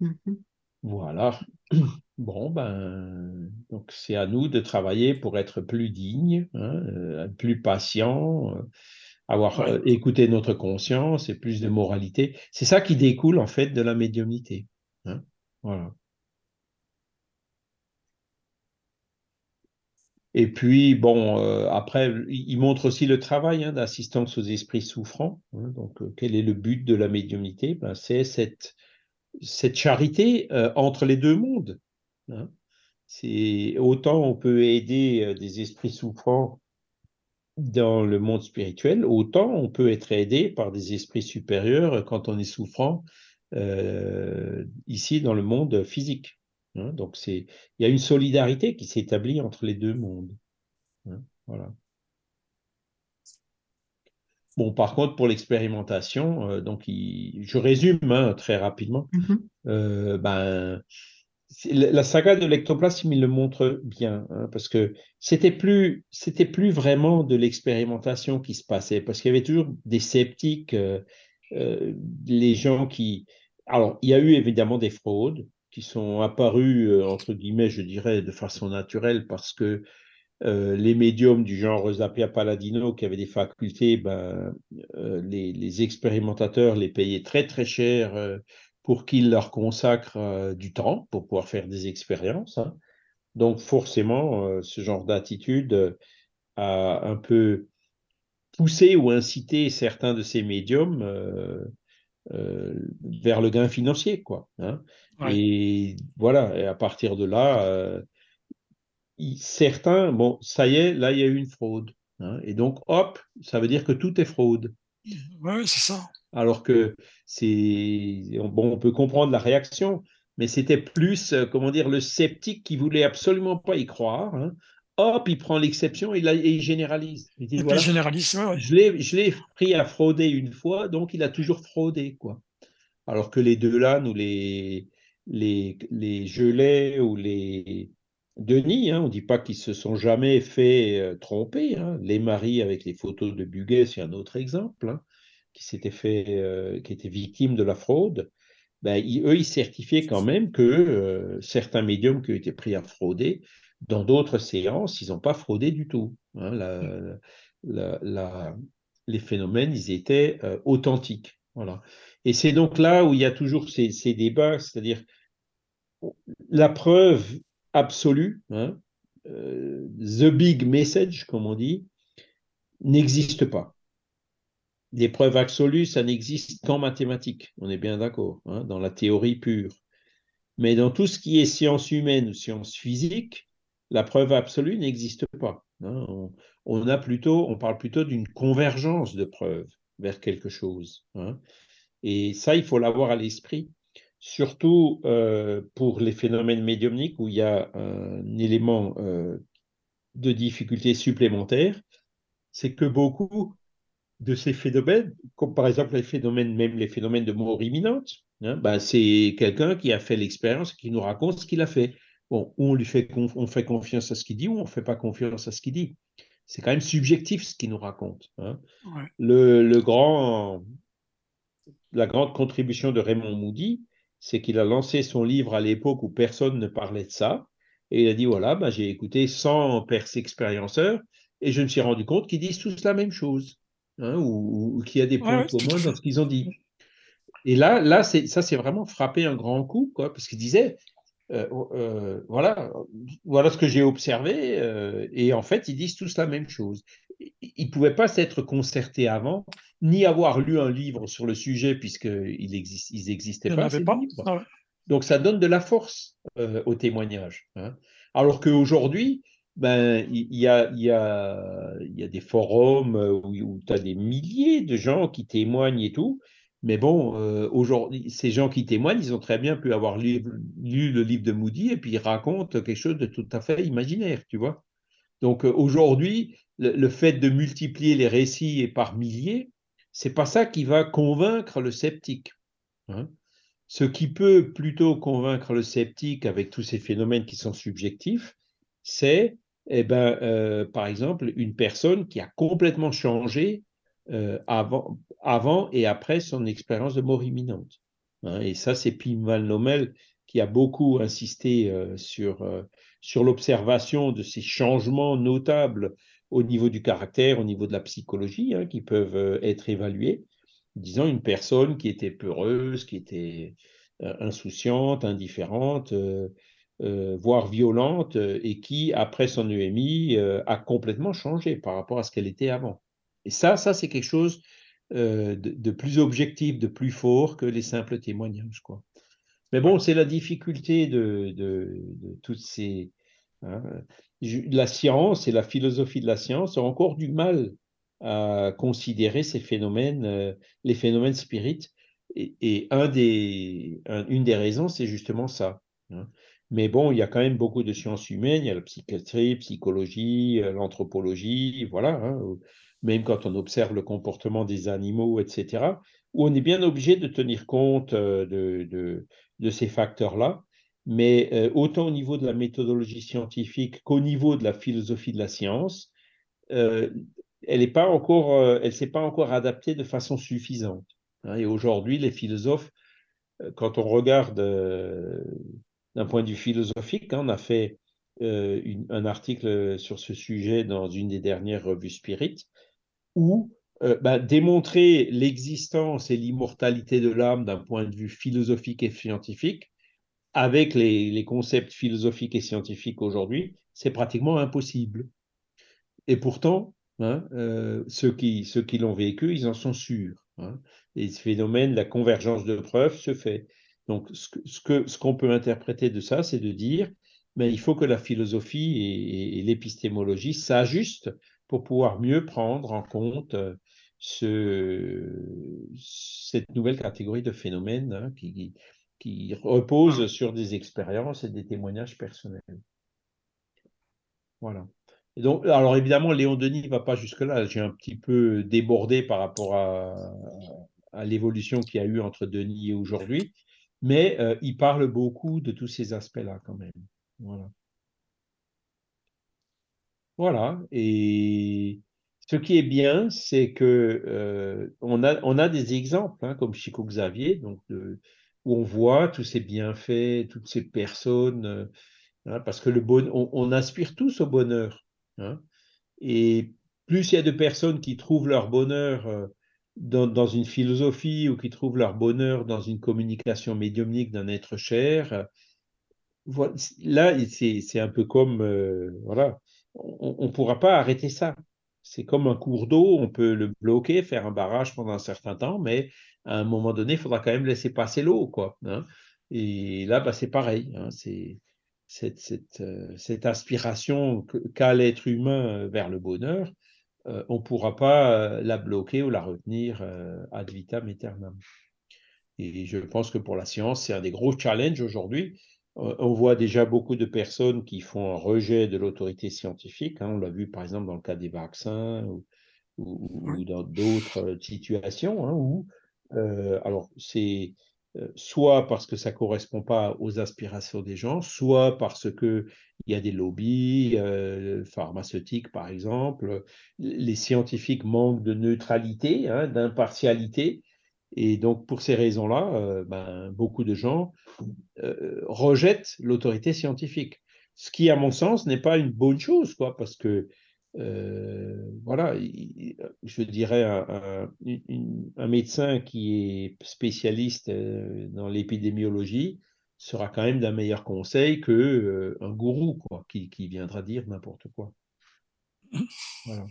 Mmh voilà. Bon, ben, donc c'est à nous de travailler pour être plus dignes, hein, plus patients, avoir écouté notre conscience et plus de moralité. C'est ça qui découle en fait de la médiumnité. Hein. Voilà. Et puis, bon, euh, après, il montre aussi le travail hein, d'assistance aux esprits souffrants. Donc, euh, quel est le but de la médiumnité? Ben, C'est cette, cette charité euh, entre les deux mondes. Hein. Autant on peut aider des esprits souffrants dans le monde spirituel, autant on peut être aidé par des esprits supérieurs quand on est souffrant ici dans le monde physique. Hein, donc c'est, il y a une solidarité qui s'établit entre les deux mondes. Hein, voilà. Bon, par contre, pour l'expérimentation, euh, donc je résume hein, très rapidement. Mm-hmm. Euh, ben, la saga de l'ectoplasme, il le montre bien, parce que c'était plus, c'était plus vraiment de l'expérimentation qui se passait, parce qu'il y avait toujours des sceptiques, euh, les gens qui. Alors, il y a eu évidemment des fraudes, qui sont apparus, entre guillemets, je dirais, de façon naturelle, parce que les médiums du genre Zapia Palladino qui avaient des facultés, ben, les, expérimentateurs les payaient très très cher pour qu'ils leur consacrent du temps pour pouvoir faire des expériences. Hein. Donc forcément, ce genre d'attitude a un peu poussé ou incité certains de ces médiums vers le gain financier, quoi. Hein. Et voilà, et à partir de là, certains, bon, ça y est, là, il y a eu une fraude. Hein, et donc, hop, ça veut dire que tout est fraude. Oui, c'est ça. Alors que c'est. Bon, on peut comprendre la réaction, mais c'était plus, euh, comment dire, le sceptique qui voulait absolument pas y croire. Hein. Hop, il prend l'exception et, il généralise. Il, dit, voilà, généralise, ouais, Je l'ai pris à frauder une fois, donc il a toujours fraudé, quoi. Alors que les deux là, nous les, les, les ou les, Denis, hein, on ne dit pas qu'ils se sont jamais fait euh, tromper. Hein. Les maris avec les photos de Buguet, c'est un autre exemple, hein, qui s'était fait, euh, qui était victime de la fraude. Ben, eux, ils certifiaient quand même que euh, certains médiums qui ont été pris à frauder, dans d'autres séances, ils n'ont pas fraudé du tout. les phénomènes, ils étaient authentiques. Et c'est donc là où il y a toujours ces débats, c'est-à-dire la preuve absolu, hein, euh, the big message, comme on dit, n'existe pas. Les preuves absolues, ça n'existe qu'en mathématiques, on est bien d'accord, hein, dans la théorie pure. Mais dans tout ce qui est sciences humaines ou sciences physiques, la preuve absolue n'existe pas. Hein. On, a plutôt, on parle plutôt d'une convergence de preuves vers quelque chose. Et ça, il faut l'avoir à l'esprit surtout euh, pour les phénomènes médiumniques où il y a un élément euh, de difficulté supplémentaire, c'est que beaucoup de ces phénomènes, comme par exemple les phénomènes, même les phénomènes de mort imminente, hein, ben c'est quelqu'un qui a fait l'expérience, qui nous raconte ce qu'il a fait. Bon, on lui fait, on fait confiance à ce qu'il dit ou on ne fait pas confiance à ce qu'il dit. C'est quand même subjectif ce qu'il nous raconte. Hein. Le, le, grand, la grande contribution de Raymond Moody, c'est qu'il a lancé son livre à l'époque où personne ne parlait de ça. Et il a dit, voilà, bah, j'ai écouté 100 pers-expérienceurs et je me suis rendu compte qu'ils disent tous la même chose, hein, ou, qu'il y a des points communs dans ce qu'ils ont dit. Et là, là ça, c'est vraiment frappé un grand coup, quoi, parce qu'il disait, voilà, voilà ce que j'ai observé, euh, et en fait, ils disent tous la même chose. Ils ne pouvaient pas s'être concertés avant, ni avoir lu un livre sur le sujet, puisqu'ils exist, ils n'existaient pas. pas. Ah Donc ça donne de la force euh, au témoignage. Hein. Alors qu'aujourd'hui, ben, il y, a, y, a, y a des forums euh, où, tu as des milliers de gens qui témoignent et tout. Mais bon, euh, aujourd'hui, ces gens qui témoignent, ils ont très bien pu avoir lu, le livre de Moody et puis ils racontent quelque chose de tout à fait imaginaire, tu vois. Donc aujourd'hui, le, fait de multiplier les récits par milliers, c'est pas ça qui va convaincre le sceptique. Hein. Ce qui peut plutôt convaincre le sceptique avec tous ces phénomènes qui sont subjectifs, c'est, eh ben, euh, par exemple, une personne qui a complètement changé euh, avant, et après son expérience de mort imminente. Hein. Et ça, c'est Pim Nomel qui a beaucoup insisté euh, sur, sur l'observation de ces changements notables au niveau du caractère, au niveau de la psychologie, hein, qui peuvent euh, être évalués. Disons une personne qui était peureuse, qui était euh, insouciante, indifférente, euh, voire violente, et qui, après son EMI, a complètement changé par rapport à ce qu'elle était avant. Et ça, ça c'est quelque chose de, plus objectif, de plus fort que les simples témoignages. Quoi. Mais bon, c'est la difficulté de, de, toutes ces... Hein, la science et la philosophie de la science ont encore du mal à considérer ces phénomènes, euh, les phénomènes spirites. Et, un des, une des raisons, c'est justement ça. Hein. Mais bon, il y a quand même beaucoup de sciences humaines, il y a la psychiatrie, psychologie, euh, l'anthropologie, voilà. Hein, même quand on observe le comportement des animaux, etc., où on est bien obligé de tenir compte euh, de, ces facteurs-là. Mais euh, autant au niveau de la méthodologie scientifique qu'au niveau de la philosophie de la science, euh, elle n'est s'est pas encore adaptée de façon suffisante. Hein. et aujourd'hui, les philosophes, quand on regarde d'un point de vue philosophique. Hein, on a fait un article sur ce sujet dans une des dernières revues Spirit, où euh, bah, démontrer l'existence et l'immortalité de l'âme d'un point de vue philosophique et scientifique, avec les, concepts philosophiques et scientifiques aujourd'hui, c'est pratiquement impossible. Et pourtant, hein, euh, ceux qui, l'ont vécu, ils en sont sûrs. Hein. Et ce phénomène, la convergence de preuves se fait. Donc, ce qu'on peut interpréter de ça, c'est de dire, mais ben, il faut que la philosophie et l'épistémologie s'ajustent pour pouvoir mieux prendre en compte euh, ce, cette nouvelle catégorie de phénomènes hein, qui, qui, repose sur des expériences et des témoignages personnels. Voilà. donc, alors évidemment, Léon Denis ne va pas jusque-là. J'ai un petit peu débordé par rapport à, à l'évolution qu'il y a eu entre Denis et aujourd'hui, mais euh, il parle beaucoup de tous ces aspects-là quand même. Voilà. Voilà. Et ce qui est bien, c'est que euh, on, a, on a des exemples, hein, comme Chico Xavier, donc où on voit tous ces bienfaits, toutes ces personnes, euh, hein, parce que le bon, on, aspire tous au bonheur. Hein. et plus il y a de personnes qui trouvent leur bonheur euh, dans, dans, une philosophie ou qui trouvent leur bonheur dans une communication médiumnique d'un être cher, voilà, là, c'est un peu comme, voilà, on ne pourra pas arrêter ça c'est comme un cours d'eau, on peut le bloquer, faire un barrage pendant un certain temps, mais à un moment donné, il faudra quand même laisser passer l'eau. quoi. Hein. Et là, bah, c'est pareil. Hein, c'est cette, euh, aspiration qu'a l'être humain vers le bonheur, euh, on ne pourra pas euh, la bloquer ou la retenir ad vitam aeternam. Et je pense que pour la science, c'est un des gros challenges aujourd'hui on voit déjà beaucoup de personnes qui font un rejet de l'autorité scientifique. Hein. on l'a vu par exemple dans le cas des vaccins ou, dans d'autres situations hein, où, euh, alors c'est euh, soit parce que ça correspond pas aux aspirations des gens, soit parce que il y a des lobbies euh, pharmaceutiques par exemple. Les scientifiques manquent de neutralité, hein, d'impartialité. Et donc, pour ces raisons-là, ben, beaucoup de gens euh, rejette l'autorité scientifique. Ce qui, à mon sens, n'est pas une bonne chose, quoi, parce que, euh, voilà, je dirais, un, médecin qui est spécialiste euh, dans l'épidémiologie sera quand même d'un meilleur conseil que un gourou, quoi, qui, qui viendra dire n'importe quoi. Voilà.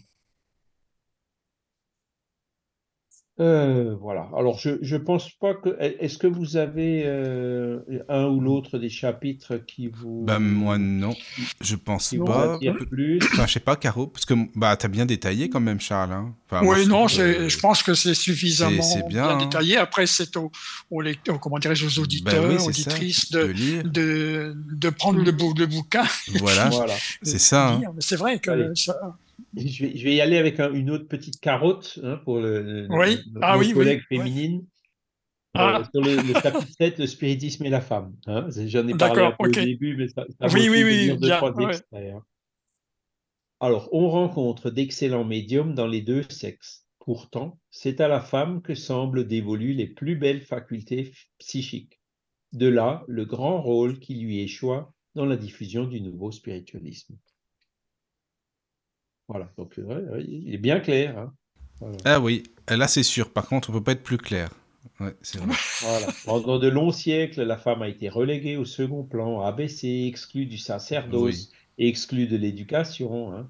Euh, voilà. Alors, je ne pense pas que. Est-ce que vous avez euh, un ou l'autre des chapitres qui vous. Bah, moi, non. Je pense pas. Plus? Enfin, je sais pas, Caro, parce que bah, tu as bien détaillé quand même, Charles. Hein. oui, non, je pense que c'est suffisamment bien, hein. détaillé. Après, c'est aux, aux, comment aux auditeurs, auditrices de, de, de, prendre le, le, bouquin. Voilà, voilà. c'est ça. Hein. C'est vrai que ça, je vais, y aller avec une autre petite carotte hein, pour le, oui. ah, oui, collègue féminine. Ah. sur le, chapitre 7, le spiritisme et la femme. Hein. J'en ai parlé un peu au début, mais ça, ça oui, oui, oui, deux, trois hein. Alors, on rencontre d'excellents médiums dans les deux sexes. Pourtant, c'est à la femme que semblent dévolues les plus belles facultés psychiques. De là, le grand rôle qui lui échoit dans la diffusion du nouveau spiritualisme. Voilà, donc euh, il est bien clair. Hein. Ah oui, là c'est sûr. Par contre, on peut pas être plus clair. Ouais, voilà. Pendant de longs siècles, la femme a été reléguée au second plan, abaissée, exclue du sacerdoce, exclue de l'éducation. Hein.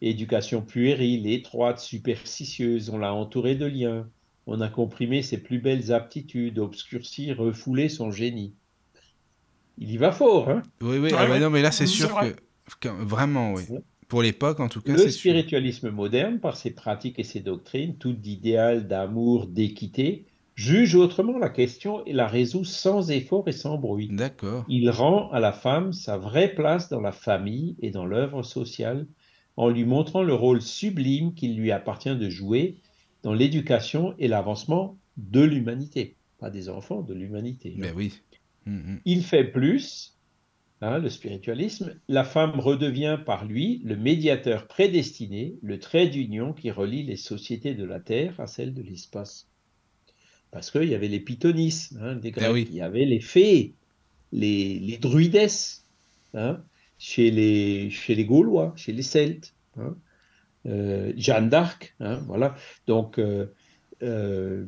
Éducation puérile, étroite, superstitieuse, on l'a entourée de liens. On a comprimé ses plus belles aptitudes, obscurci, refoulé son génie. Il y va fort, hein Oui, oui, ah non, mais là c'est sûr que, vraiment, oui. Pour l'époque, en tout cas. Le spiritualisme moderne, par ses pratiques et ses doctrines, tout d'idéal, d'amour, d'équité, juge autrement la question et la résout sans effort et sans bruit. D'accord. Il rend à la femme sa vraie place dans la famille et dans l'œuvre sociale en lui montrant le rôle sublime qu'il lui appartient de jouer dans l'éducation et l'avancement de l'humanité. Pas des enfants, de l'humanité. Mais oui. Hum, hum. Il fait plus, Hein, le spiritualisme, la femme redevient par lui le médiateur prédestiné, le trait d'union qui relie les sociétés de la Terre à celles de l'espace. Parce qu'il y avait les pythonismes, hein, des eh Grecs, il y avait les fées, les, les druides, hein, chez, les, chez les Gaulois, chez les Celtes. Hein, euh, Jeanne d'Arc, hein, voilà. Donc, euh, euh,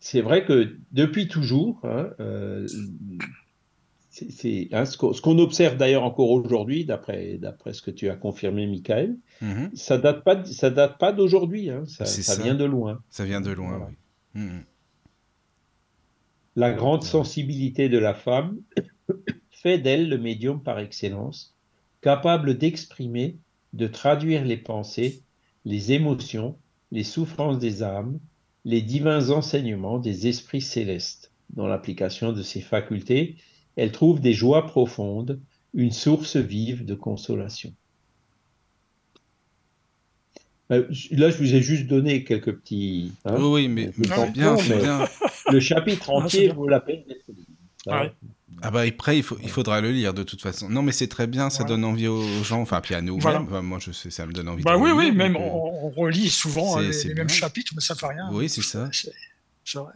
c'est vrai que depuis toujours, hein, c'est ce qu'on observe d'ailleurs encore aujourd'hui, d'après ce que tu as confirmé, Michael, mm-hmm. ça date pas ça date pas d'aujourd'hui, ça, ça, vient de loin. Ça vient de loin, oui. Mm-hmm. La grande sensibilité de la femme fait d'elle le médium par excellence, capable d'exprimer de traduire les pensées, les émotions, les souffrances des âmes, les divins enseignements des esprits célestes. Dans l'application de ces facultés, elle trouve des joies profondes, une source vive de consolation. Euh, là, je vous ai juste donné quelques petits. Hein, oui, mais, bien, bien. Le chapitre entier vaut la peine d'être lu. Ah bah après, il, faut, il faudra le lire de toute façon. Non, mais c'est très bien, ça donne envie aux gens, enfin, puis à nous même. moi, je sais, ça me donne envie. Bah oui, oui, même euh, on, relit souvent les, mêmes chapitres, mais ça fait rien. Oui, c'est ça. C'est vrai.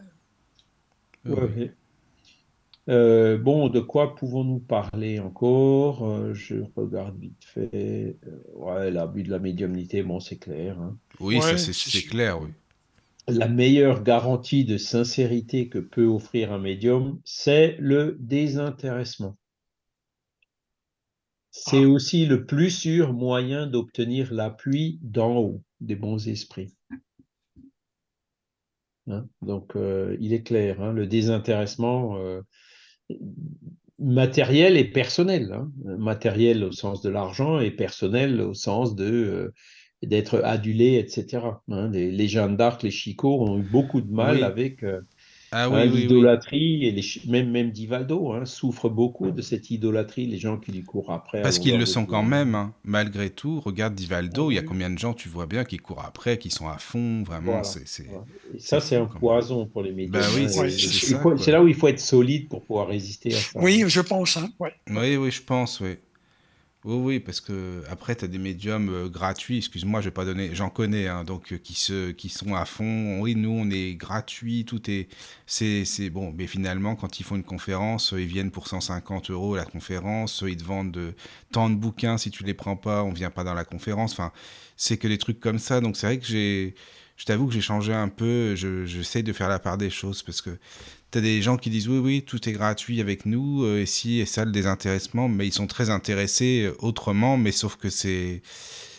Euh, bon, de quoi pouvons-nous parler encore? Euh, Je regarde vite fait. ouais, l'abus de la médiumnité, bon, c'est clair. Hein. Oui, c'est clair, oui la meilleure garantie de sincérité que peut offrir un médium, c'est le désintéressement. C'est ah. aussi le plus sûr moyen d'obtenir l'appui d'en haut, des bons esprits. Hein, donc, euh, il est clair, hein, le désintéressement euh, matériel et personnel. Hein. matériel au sens de l'argent et personnel au sens de euh, d'être adulé, etc. Hein, les, Jeanne d'Arc, les Chicots ont eu beaucoup de mal avec euh, ah hein, l'idolâtrie, et les, même, même Divaldo hein, souffre beaucoup de cette idolâtrie, les gens qui lui courent après. Parce qu'ils le sont quand même, malgré tout. Regarde Divaldo, il y a combien de gens, tu vois bien, qui courent après, qui sont à fond, vraiment. c'est Ça, c'est un poison pour les médias. Bah c'est là où il faut être solide pour pouvoir résister à ça. Oui, je pense. Oui, oui, je pense, oui. Oui, oui, parce que après, tu as des médiums euh, gratuits, excuse-moi, je vais pas donner, j'en connais, hein, donc euh, qui, se, qui sont à fond. Oui, nous, on est gratuit, tout est. C'est, bon, mais finalement, quand ils font une conférence, euh, ils viennent pour 150 euros la conférence, ils te vendent de, tant de bouquins, si tu les prends pas, on vient pas dans la conférence. Enfin, c'est que des trucs comme ça. Donc, c'est vrai que j'ai. Je t'avoue que j'ai changé un peu, j'essaie de faire la part des choses parce que tu as des gens qui disent oui, oui, tout est gratuit avec nous, euh, et si, et ça, le désintéressement, mais ils sont très intéressés euh, autrement, mais sauf que c'est.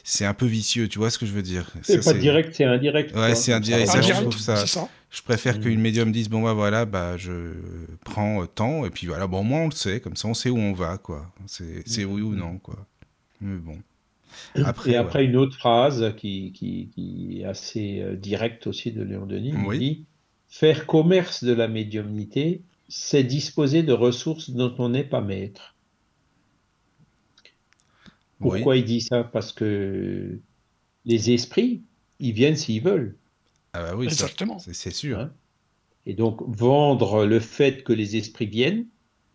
C'est un peu vicieux, tu vois ce que je veux dire? C'est pas direct, c'est indirect. Ouais, c'est indirect. Ça, je trouve ça. Je préfère qu'une mm. médium dise bon bah voilà, bah je prends euh, temps et puis voilà, bon moi on le sait, comme ça on sait où on va quoi. C'est oui ou mm. non quoi. Mais bon. Après, et après une autre phrase qui, qui, qui est assez directe aussi de Léon Denis, il dit Faire commerce de la médiumnité, c'est disposer de ressources dont on n'est pas maître. Pourquoi il dit ça? Parce que les esprits, ils viennent s'ils veulent. Ah bah oui, exactement. C'est sûr. Hein? Et donc, vendre le fait que les esprits viennent,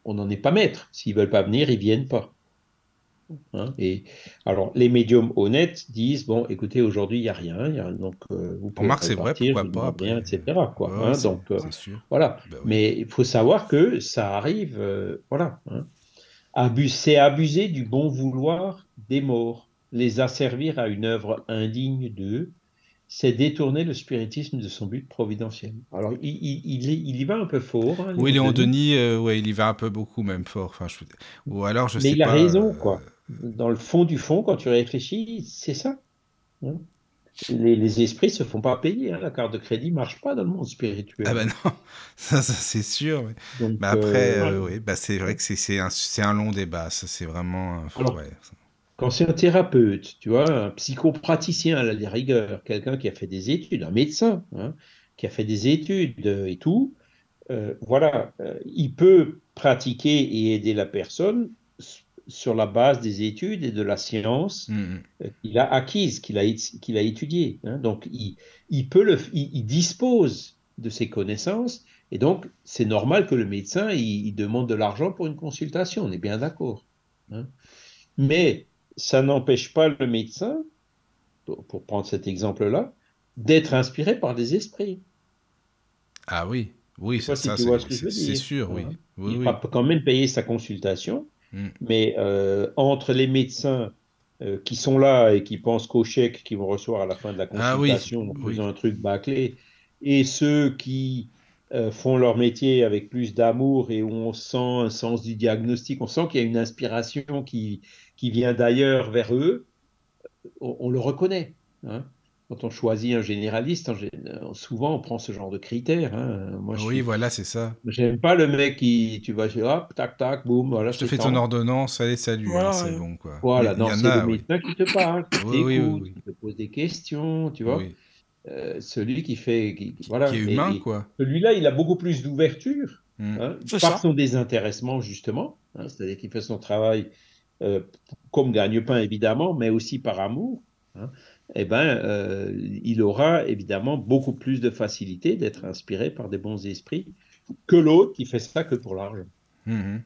on n'en est pas maître. S'ils veulent pas venir, ils viennent pas. Hein, et alors, les médiums honnêtes disent bon, écoutez, aujourd'hui il y a rien, donc euh, vous pouvez c'est vrai, pourquoi pas, rien, etc. Quoi, hein, donc euh, voilà. Bah Mais il faut savoir que ça arrive, euh, voilà. Hein. c'est abuser du bon vouloir des morts, les asservir à une œuvre indigne d'eux, c'est détourner le spiritisme de son but providentiel. Alors, il, il, y va un peu fort. Hein, oui, Léon Denis, ouais, il y va un peu beaucoup même fort. Enfin, je... Ou alors, je Mais il a raison, quoi dans le fond du fond, quand tu réfléchis, c'est ça. Hein. les, esprits se font pas payer. Hein. La carte de crédit marche pas dans le monde spirituel. Ah ben non, ça, c'est sûr. Mais après, euh, euh, oui, bah c'est vrai que c'est un, un, long débat. Ça, c'est vraiment. quand c'est un thérapeute, tu vois, un psychopraticien à la rigueur, quelqu'un qui a fait des études, un médecin, hein, qui a fait des études et tout, euh, voilà, il peut pratiquer et aider la personne sur la base des études et de la science mm, mm. Euh, qu'il a acquise, qu'il a, qu'il a étudiée. Hein. Donc, il, il peut le, il, dispose de ces connaissances, et donc c'est normal que le médecin il, demande de l'argent pour une consultation. On est bien d'accord. Hein. Mais ça n'empêche pas le médecin, pour, prendre cet exemple-là, d'être inspiré par des esprits. Ah oui, Oui, c'est ça, c'est sûr, oui. il va quand même payer sa consultation, mm. mais euh, entre les médecins euh, qui sont là et qui pensent qu'au chèque qu'ils vont recevoir à la fin de la ah consultation en faisant un truc bâclé, et ceux qui euh, font leur métier avec plus d'amour et où on sent un sens du diagnostic, on sent qu'il y a une inspiration qui, qui vient d'ailleurs vers eux, on, le reconnaît. Hein quand on choisit un généraliste, souvent on prend ce genre de critères. Hein. Moi, oui, voilà, c'est ça. J'aime pas le mec qui, tu vois, hop, tac, tac, boum, voilà. Je te fais ton ordonnance, allez, salut, hein, c'est bon, quoi. Voilà, c'est le médecin qui te parle, qui t'écoute, qui te pose des questions, tu vois. Euh, celui qui fait, qui, voilà. Qui est humain, quoi. Celui-là, il a beaucoup plus d'ouverture, hmm. hein, par son désintéressement, justement. C'est-à-dire qu'il fait son travail euh, comme gagne-pain, évidemment, mais aussi par amour eh ben, euh, il aura évidemment beaucoup plus de facilité d'être inspiré par des bons esprits que l'autre qui fait ça que pour l'argent. Mhm.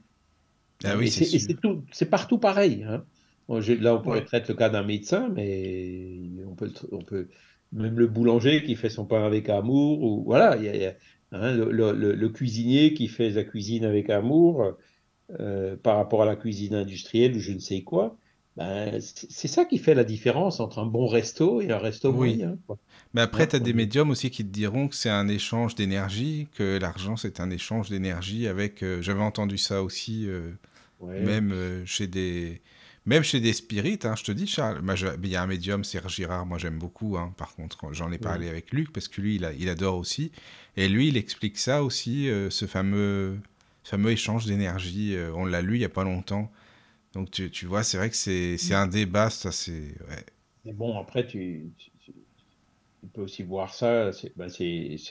Ah oui, c'est partout pareil. Hein. là, on pourrait traiter le cas d'un médecin, mais on peut, on peut, même le boulanger qui fait son pain avec amour, ou voilà, il y a, hein, le, cuisinier qui fait sa cuisine avec amour euh, par rapport à la cuisine industrielle ou je ne sais quoi. Ben, c'est ça qui fait la différence entre un bon resto et un resto moyen. Mais après, tu as des médiums aussi qui te diront que c'est un échange d'énergie, que l'argent, c'est un échange d'énergie avec... Euh, j'avais entendu ça aussi, euh, même euh, chez des... Même chez des spirites, hein, je te dis, Charles, il y a un médium, Serge Girard, moi j'aime beaucoup, hein, par contre, j'en ai parlé avec Luc, parce que lui, il, il, adore aussi. Et lui, il explique ça aussi, ce fameux, fameux échange d'énergie. on l'a lu il n'y a pas longtemps. Donc tu, tu vois, c'est vrai que c'est mm. un débat, ça c'est... Ouais. Mais bon, après, tu, tu, peux aussi voir ça, c'est bah,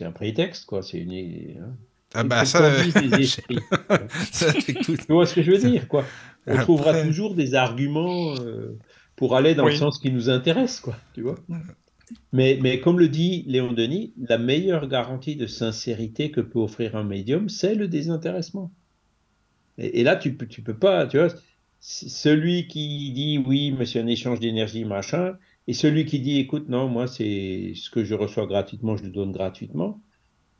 un prétexte, quoi. C'est une... Hein. Ah bah ça, ça tu vois ce que je veux dire, quoi. On trouvera toujours des arguments euh, pour aller dans le sens qui nous intéresse, quoi, tu vois. Mais, mais comme le dit Léon Denis, la meilleure garantie de sincérité que peut offrir un médium, c'est le désintéressement. Et, et, là, tu peux, tu peux pas, tu vois, celui qui dit oui, mais c'est un échange d'énergie, machin, et celui qui dit écoute, non, moi, c'est ce que je reçois gratuitement, je le donne gratuitement.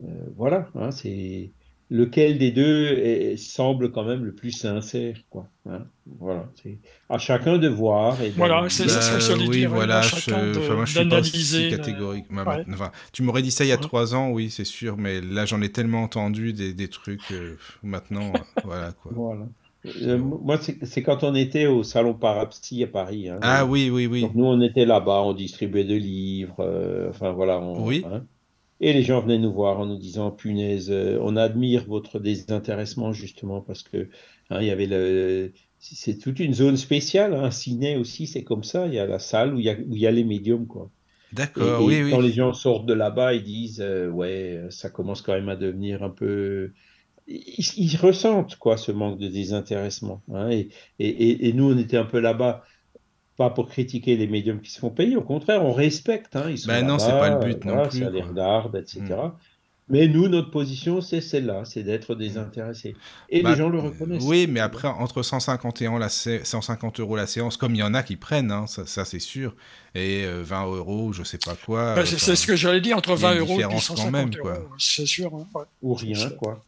Euh, voilà, hein, c'est lequel des deux semble quand même le plus sincère, quoi. Hein, voilà, c'est à chacun de voir. Et voilà, c'est ça ce que je oui, dire. Voilà, je, moi, je suis pas si catégorique. Enfin, tu m'aurais dit ça il y a trois ans, oui, c'est sûr, mais là, j'en ai tellement entendu des, des trucs. Euh, maintenant, voilà, quoi. Voilà. Euh, moi, c'est quand on était au salon Parapsy à Paris. Hein. ah oui, oui, oui. nous, on était là-bas, on distribuait des livres. Euh, enfin, voilà. oui. Hein. et les gens venaient nous voir en nous disant punaise, euh, on admire votre désintéressement justement parce que hein, il y avait le. C'est toute une zone spéciale. Un ciné aussi, c'est comme ça. Il y a la salle où il y a, où il y a les médiums, quoi. D'accord, oui, oui. Quand les gens sortent de là-bas, ils disent ouais, ça commence quand même à devenir un peu ils, ressentent quoi ce manque de désintéressement. Hein, et, et, et, nous, on était un peu là-bas, pas pour critiquer les médiums qui se font payer, au contraire, on respecte. Hein, ils sont ben non, c'est pas le but non plus. Ça les regarde, etc. Mm. Mais nous, notre position, c'est celle-là, c'est d'être désintéressé. Et bah, les gens le reconnaissent. Oui, mais après, entre 150, et la 150 euros la séance, comme il y en a qui prennent, hein, ça, c'est sûr, et 20 euh, euros, je sais pas quoi. Bah, c'est ce que j'allais dire, entre 20 euros et 150 quand même, euros, c'est sûr. Hein, Ou rien, quoi.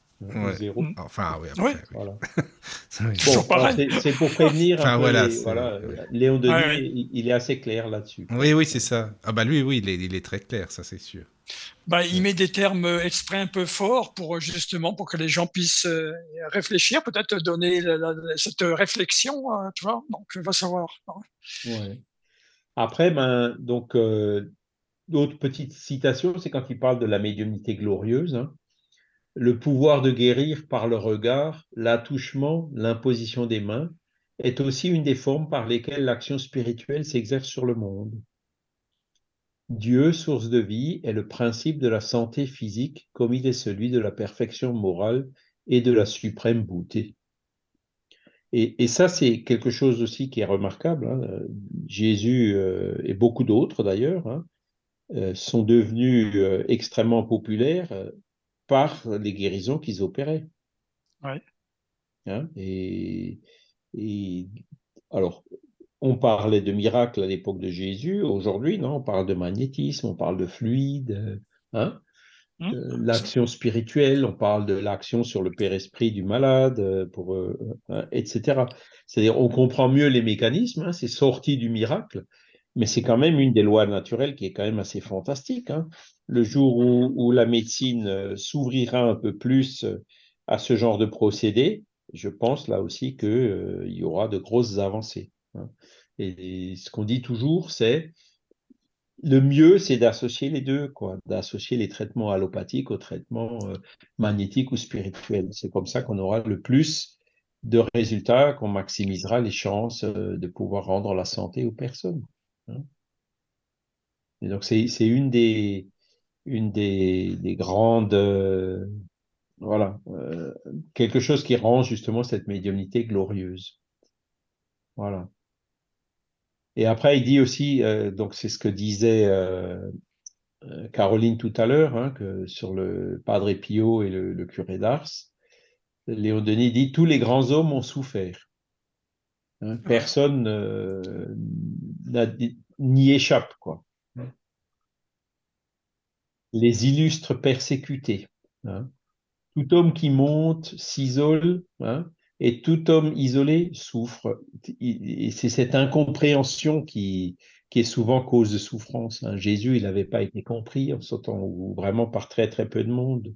Zéro. Enfin, oui, après, Voilà. c'est pour prévenir. Enfin, voilà, voilà, Léon Denis, il, est assez clair là-dessus. Oui, oui, c'est ça. Ah bah lui, oui, il est, il est très clair, ça c'est sûr. Bah, il met des termes exprès un peu forts pour justement pour que les gens puissent euh, réfléchir, peut-être donner cette réflexion, hein, tu vois. Donc, on va savoir. Ouais. Après, ben, donc, euh, d'autres petites citations, c'est quand il parle de la médiumnité glorieuse. Hein le pouvoir de guérir par le regard, l'attouchement, l'imposition des mains, est aussi une des formes par lesquelles l'action spirituelle s'exerce sur le monde. Dieu, source de vie, est le principe de la santé physique comme il est celui de la perfection morale et de la suprême beauté. Et, ça, c'est quelque chose aussi qui est remarquable. Hein. Jésus euh, et beaucoup d'autres d'ailleurs hein, euh, sont devenus euh, extrêmement populaires par les guérisons qu'ils opéraient. Ouais. Hein, et, et, alors, on parlait de miracles à l'époque de Jésus. Aujourd'hui, non, on parle de magnétisme, on parle de fluide. Hein Mmh. Euh, l'action spirituelle, on parle de l'action sur le père-esprit du malade, euh, pour, euh, etc. C'est-à-dire, on comprend mieux les mécanismes, hein, c'est sorti du miracle, mais c'est quand même une des lois naturelles qui est quand même assez fantastique. Le jour où, la médecine s'ouvrira un peu plus à ce genre de procédé, je pense là aussi qu'il y aura de grosses avancées. Hein. et ce qu'on dit toujours, c'est le mieux, c'est d'associer les deux, d'associer les traitements allopathiques aux traitements euh, magnétiques ou spirituels. C'est comme ça qu'on aura le plus de résultats, qu'on maximisera les chances euh, de pouvoir rendre la santé aux personnes. Hein. Et donc, c'est une des, une des, grandes. Euh, voilà, quelque chose qui rend justement cette médiumnité glorieuse. Voilà. Et après, il dit aussi, euh, donc c'est ce que disait euh, euh, Caroline tout à l'heure, hein, que sur le Padre Pio et le, curé d'Ars, Léon Denis dit tous les grands hommes ont souffert. Hein, personne n'y échappe, quoi. Les illustres persécutés. Hein. Tout homme qui monte s'isole, hein, et tout homme isolé souffre. Et c'est cette incompréhension qui, est souvent cause de souffrance. Hein. Jésus, il n'avait pas été compris en sautant, vraiment par très très peu de monde.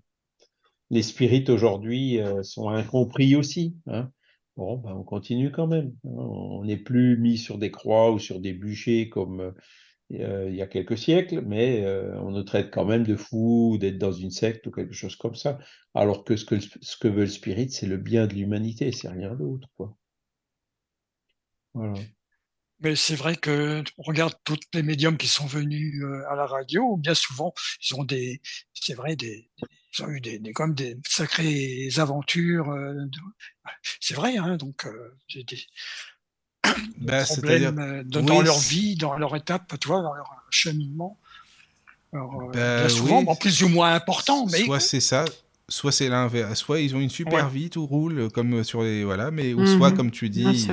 Les spirites aujourd'hui euh, sont incompris aussi. Bon, ben, on continue quand même. On n'est plus mis sur des croix ou sur des bûchers comme il y a quelques siècles, mais euh, on nous traite quand même de fous, d'être dans une secte ou quelque chose comme ça. Alors que ce que, veut le spirit, c'est le bien de l'humanité, c'est rien d'autre. Quoi. Mais c'est vrai que on regarde toutes les médiums qui sont venus euh, à la radio, bien souvent, ils ont des, c'est vrai, des, ils ont eu des, des, comme des sacrées aventures. c'est vrai, hein, donc bah, problèmes euh, dans leur vie, dans leur étape, tu vois, dans leur cheminement. Alors, euh, bah souvent, plus ou moins important, mais soit c'est ça, soit c'est l'inverse, soit ils ont une super vie, tout roule comme sur les voilà, mais ou soit mhm. comme tu dis,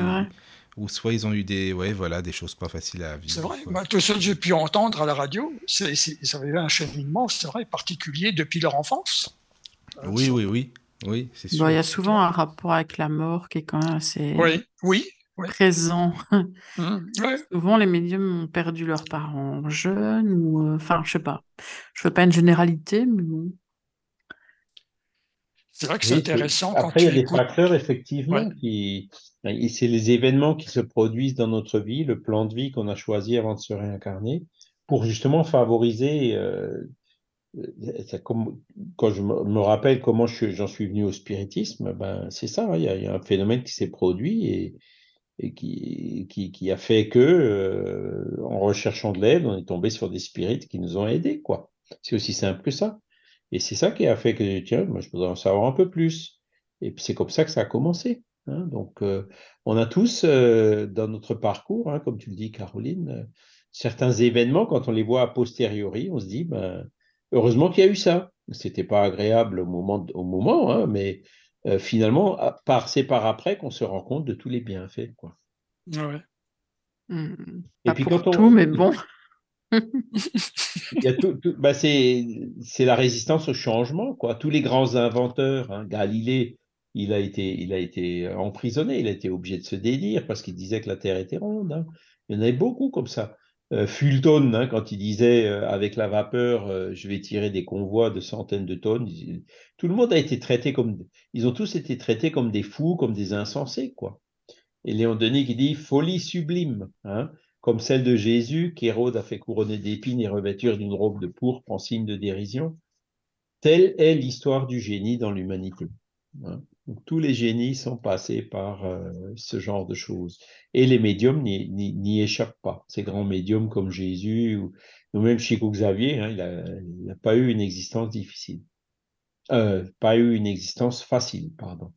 ou soit ils ont eu des ouais voilà des choses pas faciles à vivre. C'est vrai. Bah, tout ce que j'ai pu entendre à la radio, c'est ça avait un cheminement, c'est vrai, particulier depuis leur enfance. oui, oui, oui, oui, c'est sûr. il y a souvent un rapport avec la mort qui est quand même assez. Oui, oui, présent. Mmh, Souvent, les médiums ont perdu leurs parents jeunes, ou euh, enfin, je sais pas. Je veux pas une généralité, mais bon. C'est vrai que c'est intéressant. Après, il y a des facteurs, effectivement, qui. Ben, c'est les événements qui se produisent dans notre vie, le plan de vie qu'on a choisi avant de se réincarner, pour justement favoriser. Euh, comme, quand je me rappelle comment j'en suis, venu au spiritisme, ben, c'est ça, hein, il y, a un phénomène qui s'est produit et, et qui, qui, a fait que, euh, en recherchant de l'aide, on est tombé sur des spirites qui nous ont aidés, quoi. C'est aussi simple que ça. Et c'est ça qui a fait que, tiens, moi, je voudrais en savoir un peu plus. Et c'est comme ça que ça a commencé. Hein. Donc, euh, on a tous, euh, dans notre parcours, hein, comme tu le dis, Caroline, certains événements, quand on les voit a posteriori, on se dit, ben, heureusement qu'il y a eu ça. C'était pas agréable au moment, au moment hein, mais euh, finalement, par, c'est par après qu'on se rend compte de tous les bienfaits. Quoi. Ouais. Mmh. Et puis pour quand tout, mais bon. il y a tout, bah c'est, c'est la résistance au changement. Quoi. Tous les grands inventeurs, hein, Galilée, il a, été, il a été emprisonné, il a été obligé de se dédire parce qu'il disait que la Terre était ronde. Hein. Il y en avait beaucoup comme ça. Euh, Fulton, hein, quand il disait euh, avec la vapeur, euh, je vais tirer des convois de centaines de tonnes, tout le monde a été traité comme, ils ont tous été traités comme des fous, comme des insensés, quoi. Et Léon Denis qui dit folie sublime, hein, comme celle de Jésus qu'Hérode a fait couronner d'épines et revêtir d'une robe de pourpre en signe de dérision. Telle est l'histoire du génie dans l'humanité. Hein tous les génies sont passés par euh, ce genre de choses. Et les médiums n'y échappent pas. Ces grands médiums comme Jésus ou, même Chico Xavier, hein, il n'a pas eu une existence difficile. Euh, pas eu une existence facile, pardon.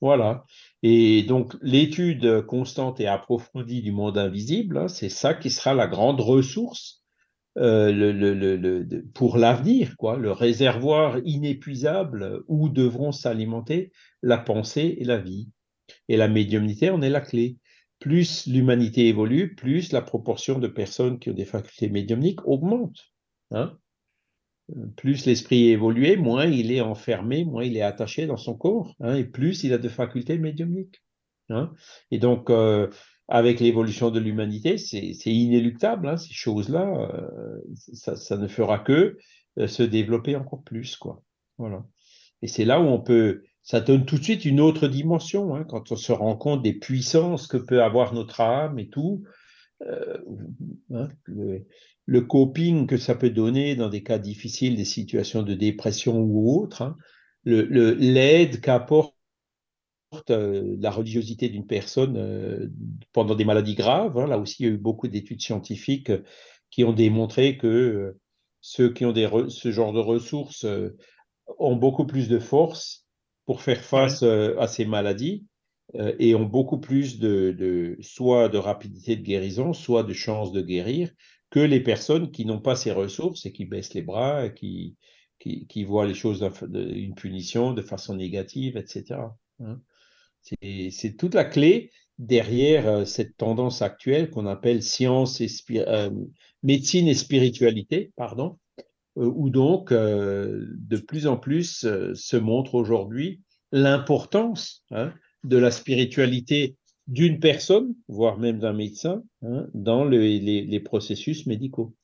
Voilà. Et donc, l'étude constante et approfondie du monde invisible, hein, c'est ça qui sera la grande ressource euh, pour l'avenir, quoi, le réservoir inépuisable où devront s'alimenter la pensée et la vie. Et la médiumnité en est la clé. Plus l'humanité évolue, plus la proportion de personnes qui ont des facultés médiumniques augmente. Hein plus l'esprit est évolué, moins il est enfermé, moins il est attaché dans son corps, hein, et plus il a de facultés médiumniques. Hein. Et donc, euh, avec l'évolution de l'humanité, c'est inéluctable, hein, ces choses-là, euh, ça, ne fera que euh, se développer encore plus. Quoi. Voilà. Et c'est là où on peut, ça donne tout de suite une autre dimension, hein, quand on se rend compte des puissances que peut avoir notre âme et tout. Euh, hein, le coping que ça peut donner dans des cas difficiles, des situations de dépression ou autres, hein, l'aide le, qu'apporte euh, la religiosité d'une personne euh, pendant des maladies graves. Hein, là aussi, il y a eu beaucoup d'études scientifiques euh, qui ont démontré que ceux qui ont des ce genre de ressources ont beaucoup plus de force pour faire face à ces maladies et ont beaucoup plus de, de, soit de rapidité de guérison, soit de chance de guérir que les personnes qui n'ont pas ces ressources et qui baissent les bras, et qui, qui, voient les choses d'une punition de façon négative, etc. Hein. C'est toute la clé derrière euh, cette tendance actuelle qu'on appelle science et euh, médecine et spiritualité, pardon, euh, où donc de plus en plus se montre aujourd'hui l'importance hein, de la spiritualité d'une personne, voire même d'un médecin, hein, dans les, processus médicaux.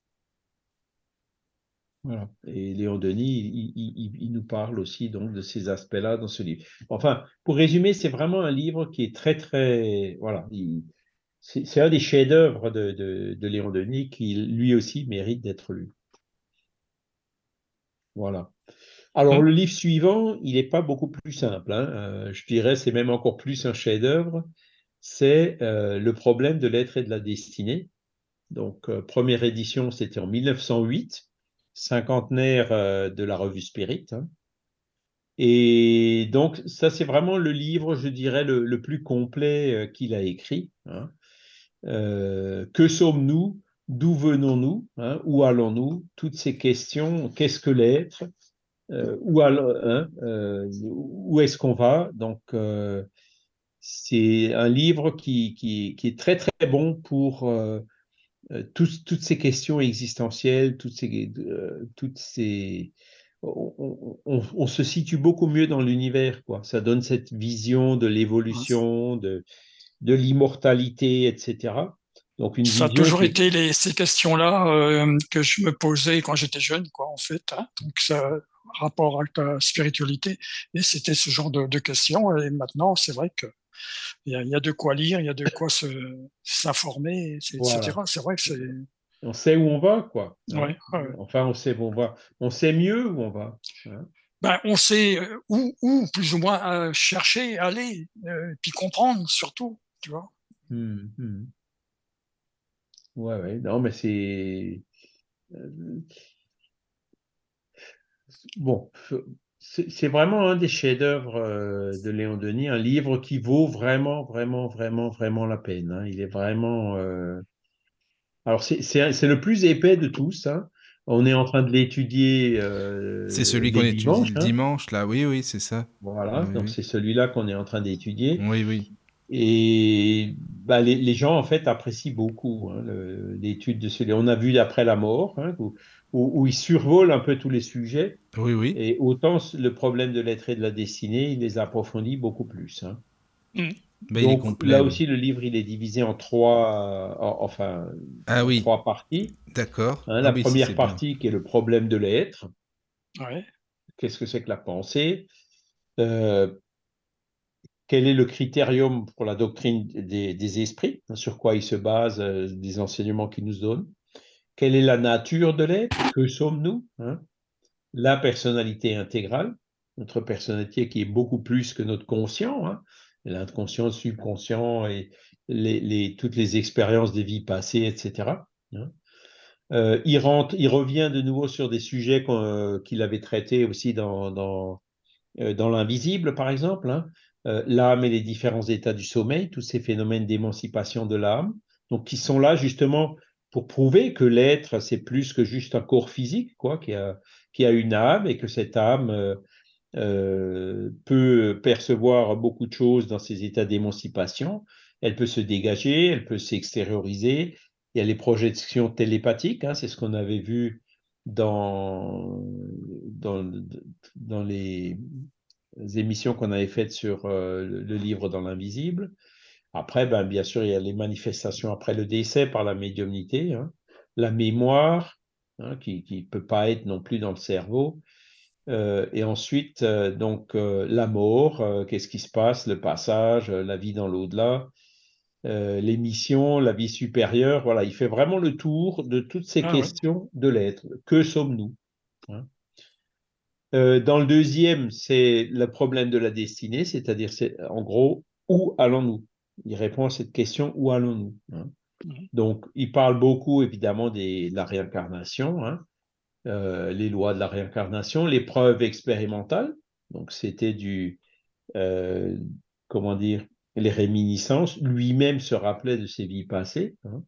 Et Léon Denis, il, nous parle aussi donc de ces aspects-là dans ce livre. Enfin, pour résumer, c'est vraiment un livre qui est très, très. Voilà. C'est un des chefs-d'œuvre de, Léon Denis qui, lui aussi, mérite d'être lu. Voilà. Alors, le livre suivant, il n'est pas beaucoup plus simple. Hein. Euh, je dirais, c'est même encore plus un chef-d'œuvre c'est euh, le problème de l'être et de la destinée. Donc, euh, première édition, c'était en 1908, cinquantenaire euh, de la revue Spirit. Hein. Et donc, ça, c'est vraiment le livre, je dirais, le, plus complet qu'il a écrit. Hein. que sommes-nous? D'où venons-nous? Hein? Où allons-nous? Toutes ces questions, qu'est-ce que l'être? Où, où est-ce qu'on va? Donc, c'est un livre qui, qui, est très très bon pour euh, euh, toutes ces questions existentielles, toutes ces, euh, toutes ces... On, se situe beaucoup mieux dans l'univers, quoi. Ça donne cette vision de l'évolution, de, de l'immortalité, etc. Donc une ça a toujours été les, ces questions-là que je me posais quand j'étais jeune, quoi, en fait. Hein. Donc ça, rapport à la spiritualité, et c'était ce genre de, de questions. Et maintenant, c'est vrai que il y, a, de quoi lire, il y a de quoi s'informer, etc. C'est vrai que c'est. On sait où on va, quoi. Hein. Enfin, on sait où on va. On sait mieux où on va. Hein. Ben, on sait euh, où, où, plus ou moins, euh, chercher, aller, euh, puis comprendre surtout, tu vois. Mmh, mmh. Ouais, ouais. Non, mais c'est. Bon, c'est vraiment un des chefs-d'œuvre euh, de Léon Denis, un livre qui vaut vraiment, vraiment, vraiment, vraiment la peine. Hein. Il est vraiment. Euh, alors, c'est le plus épais de tous. Hein. On est en train de l'étudier. Euh, c'est celui qu'on étudie le hein. dimanche, là. Oui, oui, c'est ça. Voilà, donc c'est celui-là qu'on est en train d'étudier. Oui, oui. Et bah, les, gens, en fait, apprécient beaucoup l'étude de celui. On a vu d'après la mort, où, il survole un peu tous les sujets. Oui, oui. Et autant le problème de l'être et de la destinée, il les approfondit beaucoup plus. Hein. Mm. Donc, là aussi, le livre, il est divisé en trois, enfin, ah, oui. trois parties. D'accord. Hein, la ah première partie qui est le problème de l'être. Ouais. Qu'est-ce que c'est que la pensée? Euh, Quel est le critérium pour la doctrine des, des esprits? Sur quoi il se base euh, des enseignements qu'il nous donne quelle est la nature de l'être? Que sommes-nous hein? La personnalité intégrale, notre personnalité qui est beaucoup plus que notre conscient, hein? l'inconscient, le subconscient et toutes les expériences des vies passées, etc. Hein? Euh, il, revient de nouveau sur des sujets euh, qu'il avait traités aussi dans, euh, l'invisible, par exemple, l'âme et les différents états du sommeil, tous ces phénomènes d'émancipation de l'âme, donc qui sont là justement pour prouver que l'être, c'est plus que juste un corps physique, quoi, qui a, qui a une âme et que cette âme euh, euh, peut percevoir beaucoup de choses dans ses états d'émancipation. Elle peut se dégager, elle peut s'extérioriser. Il y a les projections télépathiques, hein, c'est ce qu'on avait vu dans, dans, dans les émissions qu'on avait faites sur euh, le livre dans l'invisible. Après, ben, bien sûr, il y a les manifestations après le décès par la médiumnité, hein. la mémoire, hein, qui ne peut pas être non plus dans le cerveau. Euh, et ensuite, euh, donc, la mort, qu'est-ce qui se passe, le passage, la vie dans l'au-delà, les missions, la vie supérieure. Voilà, il fait vraiment le tour de toutes ces ah questions de l'être. Que sommes-nous hein? Dans le deuxième, c'est le problème de la destinée, c'est-à-dire, c'est en gros, où allons-nous? Il répond à cette question où allons-nous hein? Donc, il parle beaucoup évidemment de la réincarnation, hein, euh, les lois de la réincarnation, les preuves expérimentales. Donc, c'était du, euh, comment dire, les réminiscences. Lui-même se rappelait de ses vies passées. Hein.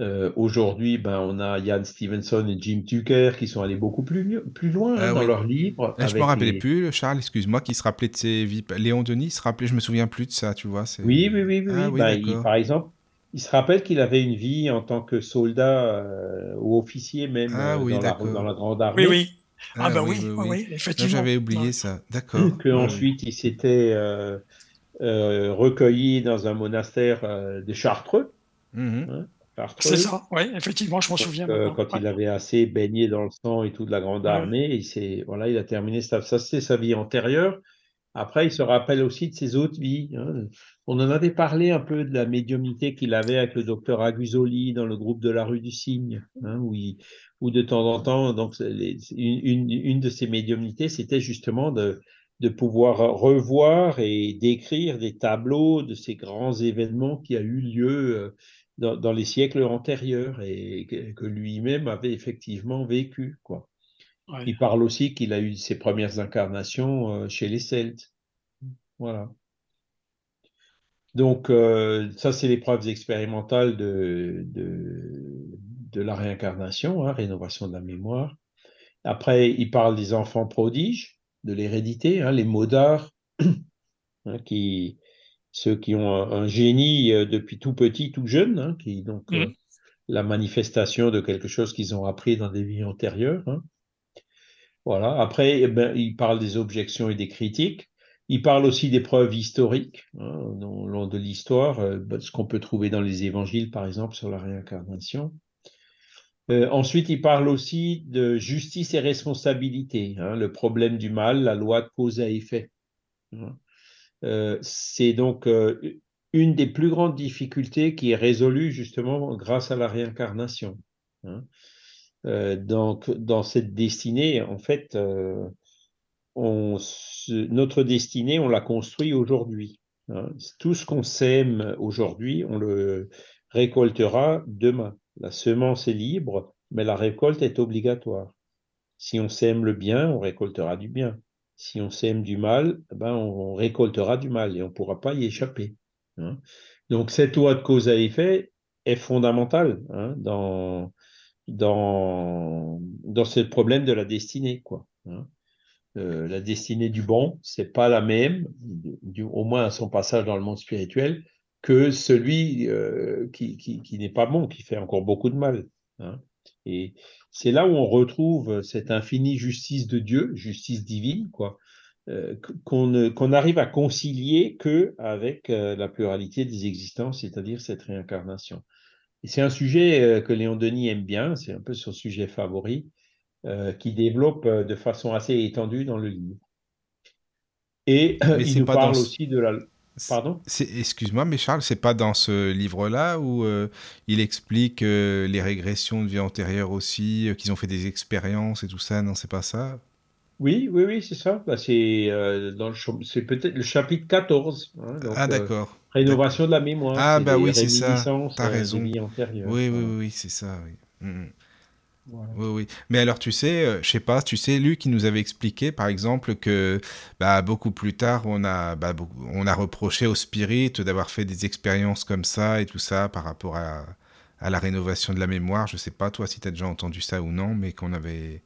Euh, aujourd'hui, ben, on a Ian Stevenson et Jim Tucker qui sont allés beaucoup plus, plus loin hein, ah dans leurs livres. je ne me rappelais plus, Charles, excuse-moi, qui se rappelait de ses vies. Léon Denis se rappelait, je me souviens plus de ça, tu vois. Oui, oui, oui. oui, ah ben, par exemple, il se rappelle qu'il avait une vie en tant que soldat euh, ou officier même ah euh, dans, la, dans, la, Grande Armée. Oui, oui. Ah, ben oui, oui, effectivement. J'avais oublié ça, d'accord. Qu'ensuite, il s'était recueilli dans un monastère de Chartreux. Mmh hein. C'est ça, oui, effectivement, je m'en souviens. Euh, quand il avait assez baigné dans le sang et tout de la grande armée, il, voilà, il a terminé ça. Ça, c'est sa vie antérieure. Après, il se rappelle aussi de ses autres vies. Hein. On en avait parlé un peu de la médiumnité qu'il avait avec le docteur Agusoli dans le groupe de la rue du Cygne, hein, où, de temps en temps, donc, une, une, de ses médiumnités, c'était justement de, de pouvoir revoir et décrire des tableaux de ces grands événements qui a eu lieu dans, les siècles antérieurs et que, lui-même avait effectivement vécu. Quoi. Il parle aussi qu'il a eu ses premières incarnations euh, chez les Celtes. Voilà. Donc, euh, ça, c'est les preuves expérimentales de, de, la réincarnation, hein, rénovation de la mémoire. Après, il parle des enfants prodiges, de l'hérédité, hein, les modards, hein, qui, ceux qui ont un, génie euh, depuis tout petit, tout jeune, hein, qui donc mmh. euh, la manifestation de quelque chose qu'ils ont appris dans des vies antérieures. Hein. Voilà. Après, eh ben, il parle des objections et des critiques. Il parle aussi des preuves historiques hein, long de l'histoire, euh, bah, ce qu'on peut trouver dans les évangiles, par exemple, sur la réincarnation. ensuite, il parle aussi de justice et responsabilité, le problème du mal, la loi de cause à effet. C'est donc euh, une des plus grandes difficultés qui est résolue justement grâce à la réincarnation. Hein. Euh, donc, dans cette destinée, en fait, notre destinée, on la construit aujourd'hui. Hein. Tout ce qu'on sème aujourd'hui, on le récoltera demain. La semence est libre, mais la récolte est obligatoire. Si on sème le bien, on récoltera du bien si on sème du mal, eh ben on, récoltera du mal et on ne pourra pas y échapper. Hein. Donc cette loi de cause à effet est fondamentale hein, dans, dans, dans ce problème de la destinée. Quoi, hein. euh, la destinée du bon, c'est pas la même, du, au moins à son passage dans le monde spirituel, que celui euh, qui, qui, qui n'est pas bon, qui fait encore beaucoup de mal. Et c'est là où on retrouve cette infinie justice de Dieu, justice divine, quoi, euh, qu'on arrive à concilier que avec euh, la pluralité des existences, c'est-à-dire cette réincarnation. Et c'est un sujet euh, que Léon Denis aime bien, c'est un peu son sujet favori, qui développe de façon assez étendue dans le livre. Et il nous parle aussi de la Pardon? Excuse-moi, mais Charles, c'est pas dans ce livre-là où euh, il explique euh, les régressions de vie antérieure aussi, euh, qu'ils ont fait des expériences et tout ça, non, c'est pas ça? Oui, oui, oui, c'est ça. Bah, c'est peut-être le chapitre 14. Hein, ah, d'accord. rénovation de la mémoire. Ah, bah oui, c'est ça. T'as raison. Oui, oui, oui, oui, c'est ça, oui. Mm, Oui, oui. Mais alors, tu sais, euh, je sais pas, tu sais, Luc, qui nous avait expliqué, par exemple, que bah, beaucoup plus tard, on a, bah, on a reproché au spirit d'avoir fait des expériences comme ça et tout ça par rapport à, à la rénovation de la mémoire. Je sais pas, toi, si tu as déjà entendu ça ou non, mais qu'on avait.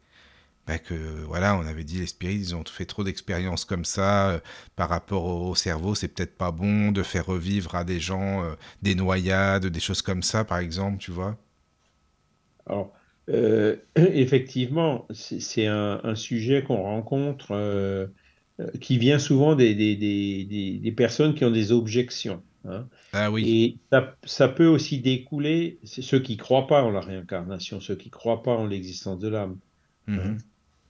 Bah, que voilà, on avait dit les spirites, ils ont fait trop d'expériences comme ça euh, par rapport au, cerveau, c'est peut-être pas bon de faire revivre à des gens euh, des noyades, des choses comme ça, par exemple, tu vois. Alors, Euh, effectivement, c'est un, sujet qu'on rencontre euh, euh, qui vient souvent des, des, personnes qui ont des objections. Hein. Ah oui. Et ça, ça, peut aussi découler, ceux qui ne croient pas en la réincarnation, ceux qui ne croient pas en l'existence de l'âme. Hein. Mhm.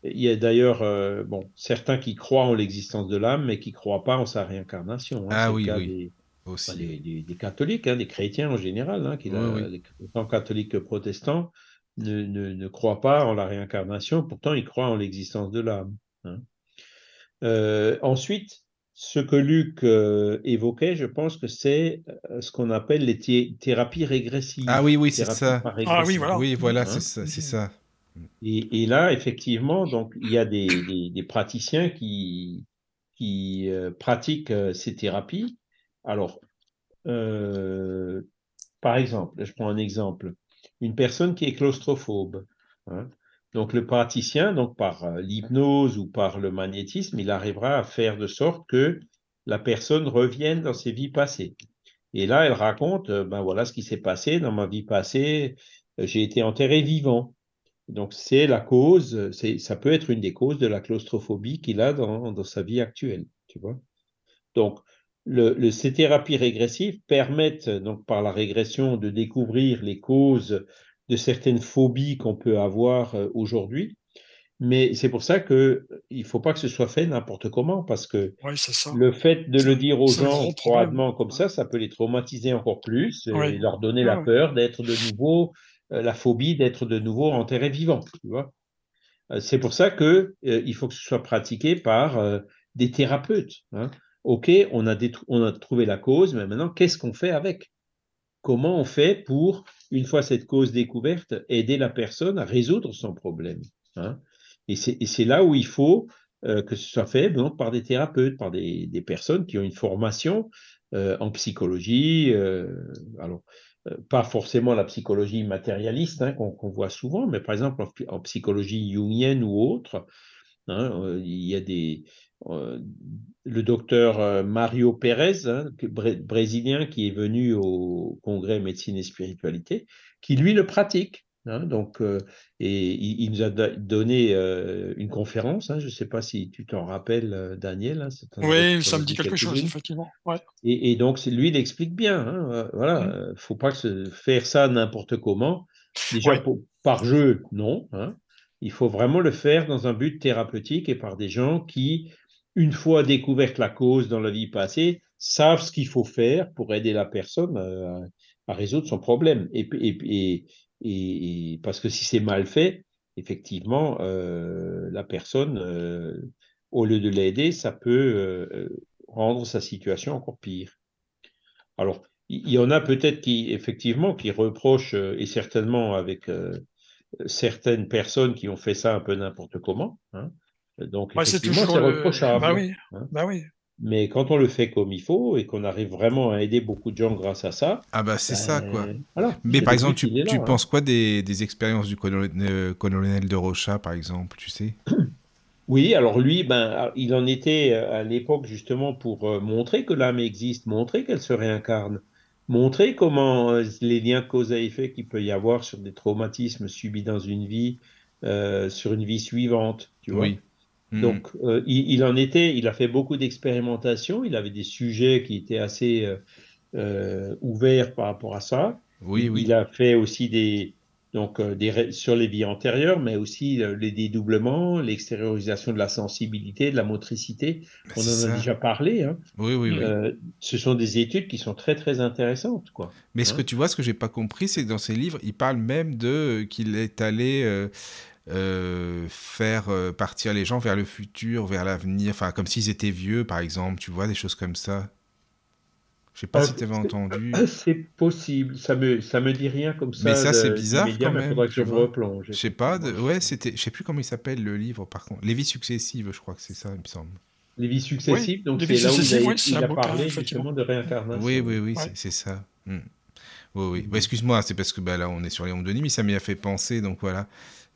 Il y a d'ailleurs bon, certains qui croient en l'existence de l'âme, mais qui ne croient pas en sa réincarnation. Hein. Ah oui, oui. Des, des, catholiques, des chrétiens en général, qui, tant catholiques que protestants, ne, ne, croient pas en la réincarnation, pourtant ils croient en l'existence de l'âme. Hein. Euh, ensuite, ce que Luc euh, évoquait, je pense que c'est euh, ce qu'on appelle les thérapies régressives. Ah oui, oui, c'est ça. Ah oui, voilà. Oui, voilà, hein. c'est ça. Et, là, effectivement, donc il y a des, des, praticiens qui, qui pratiquent ces thérapies. Alors, par exemple, je prends un exemple une personne qui est claustrophobe. Hein. Donc le praticien, donc par euh, l'hypnose ou par le magnétisme, il arrivera à faire de sorte que la personne revienne dans ses vies passées. Et là, elle raconte, euh, ben voilà ce qui s'est passé dans ma vie passée, euh, j'ai été enterré vivant. Donc c'est la cause, ça peut être une des causes de la claustrophobie qu'il a dans, dans, sa vie actuelle, tu vois. Donc le, ces thérapies régressives permettent donc par la régression de découvrir les causes de certaines phobies qu'on peut avoir euh, aujourd'hui. Mais c'est pour ça que il faut pas que ce soit fait n'importe comment parce que le fait de le dire aux gens froidement comme ça, ça peut les traumatiser encore plus et leur donner la peur d'être de nouveau euh, la phobie d'être de nouveau enterré vivant. Tu vois euh, c'est pour ça que il faut que ce soit pratiqué par des thérapeutes. Hein. OK, on a, trouvé la cause, mais maintenant, qu'est-ce qu'on fait avec? Comment on fait pour, une fois cette cause découverte, aider la personne à résoudre son problème hein? Et c'est là où il faut euh, que ce soit fait donc, par des thérapeutes, par des, personnes qui ont une formation euh, en psychologie. Euh, alors, pas forcément la psychologie matérialiste hein, qu'on voit souvent, mais par exemple en, psychologie jungienne ou autre, hein, il y a des, le docteur euh, Mario Pérez, hein, brésilien, qui est venu au congrès médecine et spiritualité, qui lui le pratique. Hein, donc, euh, et il, nous a donné une conférence. Hein, je ne sais pas si tu t'en rappelles, Daniel. oui, ça me dit quelque chose, effectivement. Et, donc, lui, il explique bien. voilà, ne mmh. faut pas se faire ça n'importe comment. Déjà, par jeu, non. Il faut vraiment le faire dans un but thérapeutique et par des gens qui une fois découverte la cause dans la vie passée, savent ce qu'il faut faire pour aider la personne à, résoudre son problème. Et, et, et, parce que si c'est mal fait, effectivement, euh, la personne, euh, au lieu de l'aider, ça peut euh, rendre sa situation encore pire. Alors, il y, en a peut-être qui, effectivement, qui reprochent, et certainement avec certaines personnes qui ont fait ça un peu n'importe comment, hein, donc, c'est toujours reprochable. Bah oui. Hein. bah oui. Mais quand on le fait comme il faut et qu'on arrive vraiment à aider beaucoup de gens grâce à ça. Ah bah c'est ça quoi. Ben, Mais par exemple, tu, tu hein. penses quoi des, des, expériences du colonel, euh, colonel de Rocha par exemple, tu sais? Oui, alors lui, ben, il en était euh, à l'époque justement pour euh, montrer que l'âme existe, montrer qu'elle se réincarne, montrer comment les liens cause à effet qu'il peut y avoir sur des traumatismes subis dans une vie, sur une vie suivante, tu vois? Oui. Hmm. Donc, euh, il, en était, il a fait beaucoup d'expérimentations, il avait des sujets qui étaient assez euh, euh, ouverts par rapport à ça. Oui, oui. Il a fait aussi des, donc, des, sur les vies antérieures, mais aussi les dédoublements, l'extériorisation de la sensibilité, de la motricité. On en a déjà parlé. Hein. Oui, oui, oui. ce sont des études qui sont très, très intéressantes. Quoi. Mais ce hein. que tu vois, ce que j'ai pas compris, c'est que dans ses livres, il parle même de qu'il est allé euh, faire euh, partir les gens vers le futur, vers l'avenir, enfin comme s'ils étaient vieux par exemple, tu vois, des choses comme ça. Je sais pas euh, si tu avais entendu. C'est possible, ça me ça me dit rien comme ça. Mais ça c'est bizarre quand même. Faudrait que je me replonge. Je sais pas, ouais c'était, je sais plus comment il s'appelle le livre par contre. Les vies successives, je crois que c'est ça, il me semble. Les vies successives, donc c'est là où il a, il a parlé justement de réincarnation. Oui oui oui, c'est ça. Hmm. Oui oui. Bah, excuse-moi, c'est parce que bah, là on est sur les ondes de mais ça m'y a fait penser, donc voilà.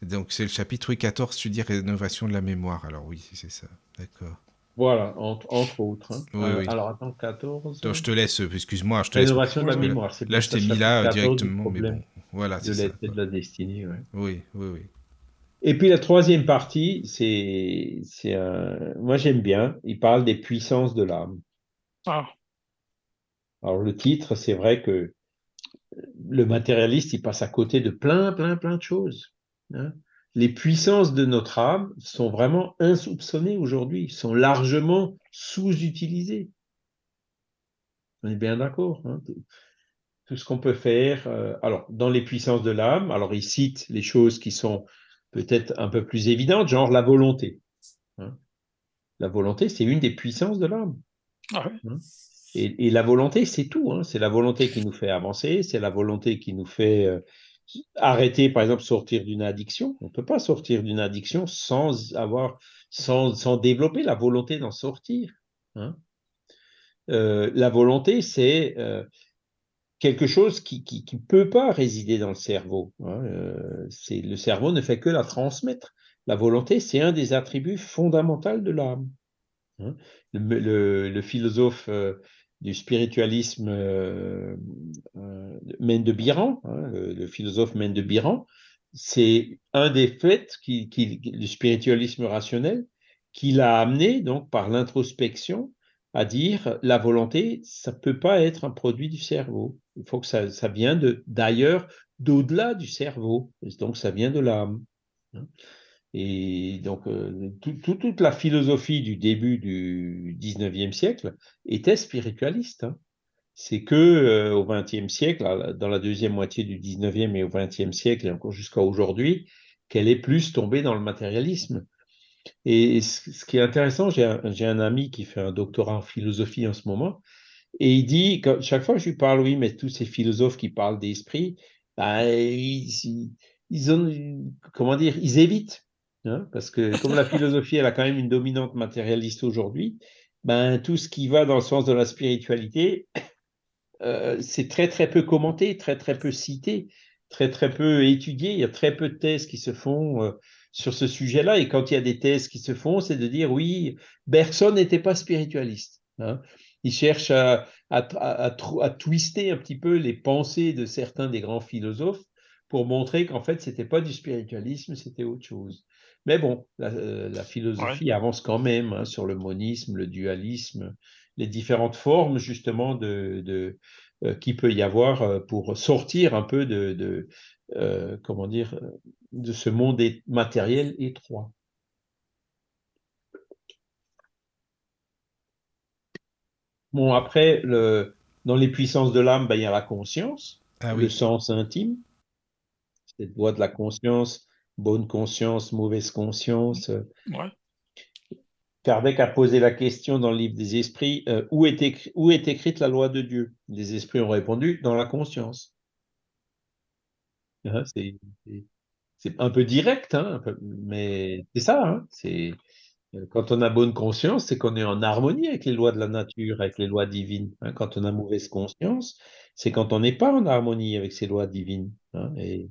Donc c'est le chapitre 14, tu dis rénovation de la mémoire. Alors oui, c'est ça. D'accord. Voilà, entre, autres. Hein. Euh, alors attends, 14. je te laisse, excuse-moi, je te Rénovation de la mémoire. Là, je t'ai mis là directement, mais bon. Voilà, de c'est ça. de la destinée. ouais. Oui, oui, oui. Et puis la troisième partie, c'est, c'est un... moi j'aime bien, il parle des puissances de l'âme. Ah, Alors le titre, c'est vrai que le matérialiste, il passe à côté de plein, plein, plein de choses. Hein. Les puissances de notre âme sont vraiment insoupçonnées aujourd'hui, sont largement sous-utilisées. On est bien d'accord. hein. Tout- ce qu'on peut faire. euh, alors, dans les puissances de l'âme, alors il cite les choses qui sont peut-être un peu plus évidentes, genre la volonté. hein. La volonté, c'est une des puissances de l'âme. ah. Et, et la volonté, c'est tout. hein. C'est la volonté qui nous fait avancer, c'est la volonté qui nous fait euh, arrêter, par exemple, sortir d'une addiction. On ne peut pas sortir d'une addiction sans avoir, sans, sans développer la volonté d'en sortir. hein. Euh, la volonté, c'est euh, quelque chose qui qui peut pas résider dans le cerveau. hein. Euh, le cerveau ne fait que la transmettre. La volonté, c'est un des attributs fondamentaux de l'âme. hein. Le, philosophe du spiritualisme euh, euh, de Biran, hein, le, philosophe Mène de Biran, c'est un des faits qui, qui- du spiritualisme rationnel qui l'a amené donc par l'introspection à dire la volonté, ça peut pas être un produit du cerveau. Il faut que ça, ça vient de d'ailleurs, d'au-delà du cerveau. Donc ça vient de l'âme. hein. Et donc euh, tout- tout- toute la philosophie du début du 19e siècle était spiritualiste. hein. C'est que euh, au 20e siècle, dans la deuxième moitié du 19e et au 20e siècle et encore jusqu'à aujourd'hui, qu'elle est plus tombée dans le matérialisme. Et ce qui est intéressant, j'ai un, ami qui fait un doctorat en philosophie en ce moment, et il dit, chaque fois que je lui parle, oui, mais tous ces philosophes qui parlent d'esprit, ben, ils évitent. Hein, parce que comme la philosophie, a quand même une dominante matérialiste aujourd'hui, ben, tout ce qui va dans le sens de la spiritualité, euh, c'est très très peu commenté, très très peu cité, très très peu étudié. Il y a très peu de thèses qui se font euh, sur ce sujet-là. Et quand il y a des thèses qui se font, c'est de dire oui, Bergson n'était pas spiritualiste. hein. Il cherche à, à, à- à twister un petit peu les pensées de certains des grands philosophes pour montrer qu'en fait, c'était pas du spiritualisme, c'était autre chose. Mais bon, la, euh, la philosophie avance quand même hein, sur le monisme, le dualisme, les différentes formes justement de, de euh, qu'il peut y avoir euh, pour sortir un peu de, de euh, comment dire de ce monde matériel étroit. Bon, après, le, dans les puissances de l'âme, ben, il y a la conscience, Ah le sens intime, cette voie de la conscience, bonne conscience, mauvaise conscience. euh, Ouais. Kardec a posé la question dans le livre des esprits, euh, où, est écri- où est écrite la loi de Dieu? Les esprits ont répondu, dans la conscience. Hein, c'est un peu direct, hein, un peu- mais c'est ça. hein, c'est euh, quand on a bonne conscience, c'est qu'on est en harmonie avec les lois de la nature, avec les lois divines. Quand on a mauvaise conscience, c'est quand on n'est pas en harmonie avec ces lois divines. et,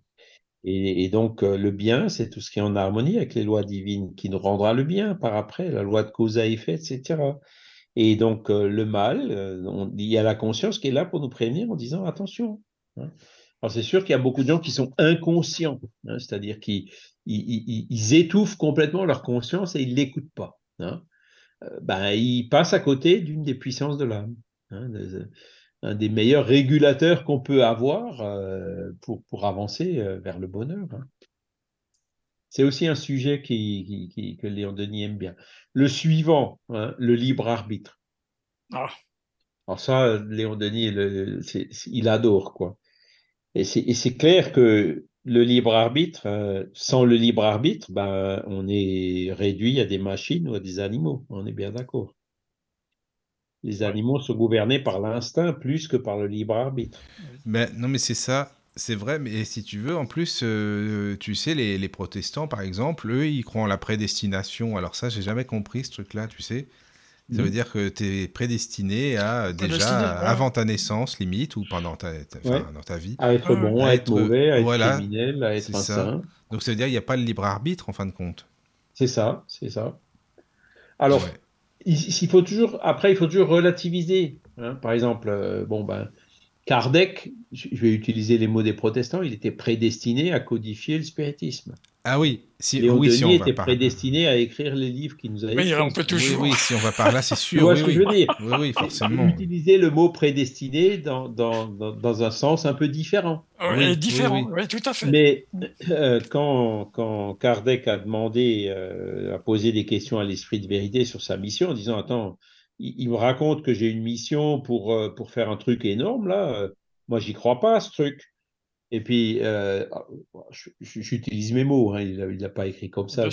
et, donc, euh, le bien, c'est tout ce qui est en harmonie avec les lois divines, qui nous rendra le bien par après, la loi de cause à effet, etc. Et donc, euh, le mal, euh, il y a la conscience qui est là pour nous prévenir en disant attention. hein. Alors, c'est sûr qu'il y a beaucoup de gens qui sont inconscients, hein, c'est-à-dire qu'ils ils, étouffent complètement leur conscience et ils ne l'écoutent pas. hein. Ben, ils passent à côté d'une des puissances de l'âme. Un des meilleurs régulateurs qu'on peut avoir euh, pour, pour avancer euh, vers le bonheur. hein. C'est aussi un sujet qui, qui- qui- que Léon Denis aime bien. Le suivant, hein, le libre arbitre. Ah, Alors ça, Léon Denis, le- il adore, quoi. Et c'est et c'est clair que le libre arbitre, euh, sans le libre arbitre, ben, on est réduit à des machines ou à des animaux. On est bien d'accord. Les animaux sont gouvernés par l'instinct plus que par le libre arbitre. Ben, non, mais c'est ça. C'est vrai, mais si tu veux, en plus, euh, tu sais, les, les protestants, par exemple, eux, ils croient en la prédestination. Alors ça, j'ai jamais compris ce truc-là, tu sais. Ça veut Mhm. dire que tu es prédestiné à déjà, Prédestiné, ouais. avant ta naissance, limite, ou pendant ta, ta- enfin, Ouais. dans ta vie. À être bon, à à être être- mauvais, à être voilà, criminel, à être c'est un ça. saint. Donc ça veut dire qu'il n'y a pas le libre arbitre, en fin de compte. C'est ça, c'est ça. Alors, Ouais. Il, faut toujours, après, il faut toujours relativiser. hein. Par exemple, euh, bon ben, Kardec, je vais utiliser les mots des protestants, il était prédestiné à codifier le spiritisme. Ah oui, si, Léon oui, Denis si on va était par... prédestiné à écrire les livres qui nous avaient Oui, écrits. on peut toujours. oui, si on va par là, c'est Tu sûr. vois oui, ce que oui. je veux dire? Oui, oui, Il forcément. utilisait le mot prédestiné dans, dans, dans, dans un sens un peu différent. Ouais, Oui, oui, différent, oui. oui, tout à fait. Mais euh, quand, quand Kardec a demandé, euh, a posé des questions à l'esprit de vérité sur sa mission, en disant Attends, il, il me raconte que j'ai une mission pour, euh, pour faire un truc énorme, là, euh, moi, j'y crois pas à ce truc. Et puis, euh, j'utilise mes mots, hein, il n'a pas écrit comme ça.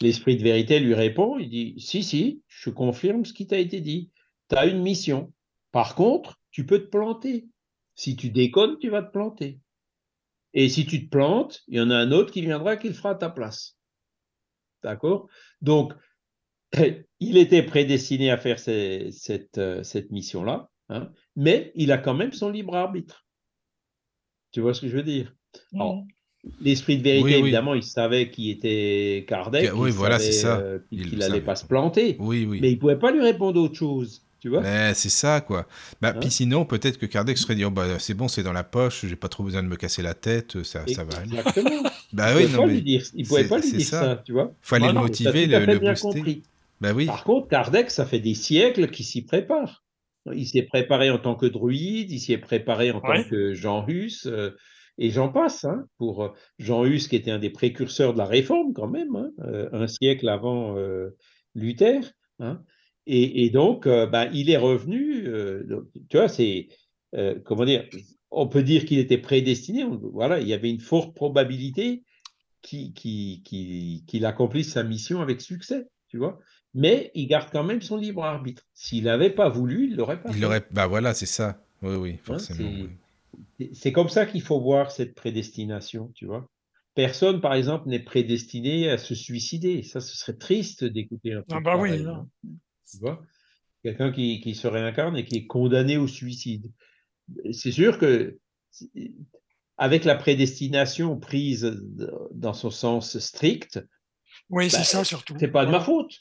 L'esprit de vérité lui répond il dit Si, si, je confirme ce qui t'a été dit. Tu as une mission. Par contre, tu peux te planter. Si tu déconnes, tu vas te planter. Et si tu te plantes, il y en a un autre qui viendra qui le fera à ta place. D'accord? Donc, il était prédestiné à faire ces- cette, euh, cette mission-là, hein, mais il a quand même son libre arbitre. Tu vois ce que je veux dire? Alors. L'esprit de vérité, Oui, oui. évidemment, il savait qui était Kardec. Oui, il voilà, savait, c'est ça. euh, Il qu'il n'allait pas se planter. Oui, oui. Mais il ne pouvait pas lui répondre autre chose. Tu vois? Mais c'est ça, quoi. Bah, Hein? puis sinon, peut-être que Kardec serait dit, oh, bah, c'est bon, c'est dans la poche, j'ai pas trop besoin de me casser la tête, ça, ça va aller. Exactement. Bah il oui, ne pouvait non, pas lui mais dire, il pouvait c'est- pas lui c'est dire ça. ça. tu vois? Fallait le motiver, le, le booster. compris. Bah oui. Par contre, Kardec, ça fait des siècles qu'il s'y prépare. Il s'y est préparé en tant que druide, il s'y est préparé en Ouais. tant que Jean Hus, euh, et j'en passe. Hein, pour euh, Jean Hus, qui était un des précurseurs de la réforme, quand même, hein, euh, un siècle avant euh, Luther. hein. et, et donc, euh, ben, il est revenu. euh, tu vois, c'est. euh, comment dire On peut dire qu'il était prédestiné. on- voilà, il y avait une forte probabilité qu'il qui, qui, qu'il accomplisse sa mission avec succès. Tu vois mais il garde quand même son libre arbitre. S'il n'avait pas voulu, il l'aurait pas Il fait. aurait... Bah voilà, c'est ça. Oui, oui, Hein, forcément. c'est- oui. c'est- C'est comme ça qu'il faut voir cette prédestination, tu vois. Personne, par exemple, n'est prédestiné à se suicider. Ça, ce serait triste d'écouter un truc Ah bah oui, pareil, non. hein. Tu vois? Quelqu'un qui, qui se réincarne et qui est condamné au suicide. C'est sûr que avec la prédestination prise dans son sens strict, Oui, c'est Bah, ça surtout. c'est pas de ma faute.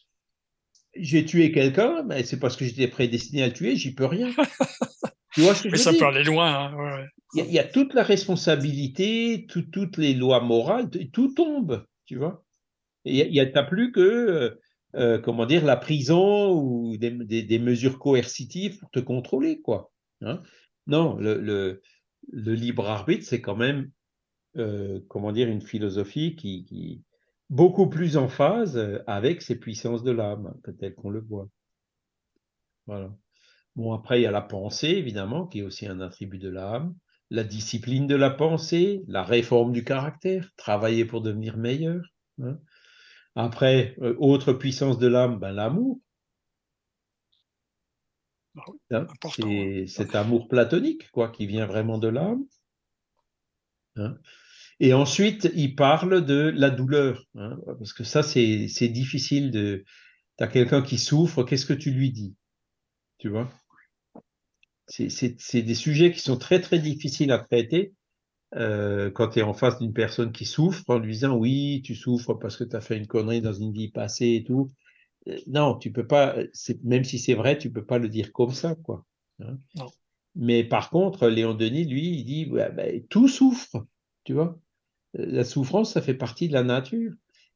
J'ai tué quelqu'un, mais c'est parce que j'étais prédestiné à le tuer, j'y peux rien. tu vois ce que je Mais veux ça dire? peut aller loin. hein, ouais, ouais. il y, a, il y a toute la responsabilité, tout- toutes les lois morales, tout, tombe, tu vois. Il y a, a- plus que, euh, euh, comment dire, la prison ou des, des- des mesures coercitives pour te contrôler, quoi. hein. non, le, le- le libre arbitre, c'est quand même, euh, comment dire, une philosophie qui, qui beaucoup plus en phase euh, avec ces puissances de l'âme, hein, peut-être qu'on le voit. Voilà. Bon, après, il y a la pensée, évidemment, qui est aussi un attribut de l'âme, la discipline de la pensée, la réforme du caractère, travailler pour devenir meilleur. hein. Après, euh, autre puissance de l'âme, ben, l'amour. Bah oui, hein. C'est cet amour platonique, quoi, qui vient vraiment de l'âme. hein. Et ensuite, il parle de la douleur, hein, parce que ça, c'est difficile de... Tu as quelqu'un qui souffre, qu'est-ce que tu lui dis Tu vois? C'est- des sujets qui sont très, très difficiles à traiter euh, quand tu es en face d'une personne qui souffre, en lui disant oui, tu souffres parce que tu as fait une connerie dans une vie passée et tout. Euh, non, tu peux pas, même si c'est vrai, tu peux pas le dire comme ça, quoi. hein. Non. Mais par contre, Léon Denis, lui, il dit ouais, ben, tout souffre, tu vois? La souffrance, ça fait partie de la nature.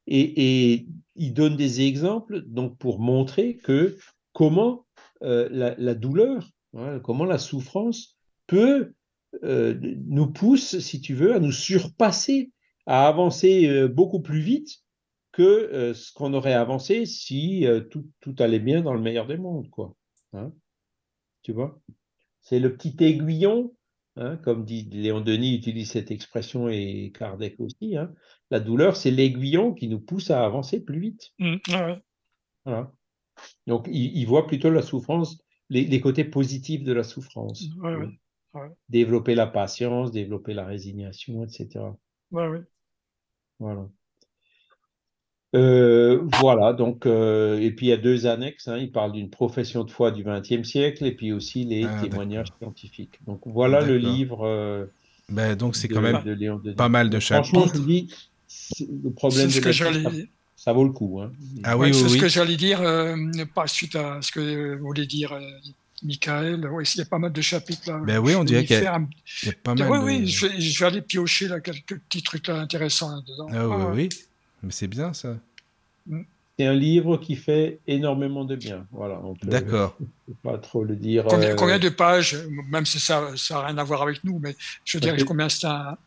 Et, il donne des exemples donc pour montrer que comment euh, la, douleur, comment la souffrance peut euh, nous pousse, si tu veux, à nous surpasser, à avancer euh, beaucoup plus vite que ce qu'on aurait avancé si tout, tout allait bien dans le meilleur des mondes, quoi. Hein tu vois? C'est le petit aiguillon, hein, comme dit Léon Denis utilise cette expression et Kardec aussi. hein. La douleur, c'est l'aiguillon qui nous pousse à avancer plus vite. Mm, ouais. Voilà. Donc, il, il voit plutôt la souffrance, les, les côtés positifs de la souffrance. Ouais. Ouais. Développer la patience, développer la résignation, etc. Voilà. Euh, voilà, donc, euh, et puis il y a deux annexes, hein, il parle d'une profession de foi du XXe siècle et puis aussi les Ah, témoignages scientifiques. Donc voilà le livre euh, Ben, donc c'est quand même de Léon Denis. pas mal de Franchement, je chapitres. dis, c'est- le problème ce de que ça, ça vaut le coup. Hein. Ah ouais, oui, c'est oui, ce oui. que j'allais dire, euh, pas suite à ce que voulez dire. euh, Michael. Oui, il y a pas mal de chapitres là. Ben oui, on dirait qu'il y, a pas mal. Oui, de... oui, je vais, je vais, aller piocher là, quelques petits trucs là, intéressants là-dedans. Ah, oui, oui, mais c'est bien ça. C'est un livre qui fait énormément de bien. Voilà. D'accord. Pas trop le dire. Combien, euh, combien, de pages, même si ça n'a rien à voir avec nous, mais je dirais combien c'est un.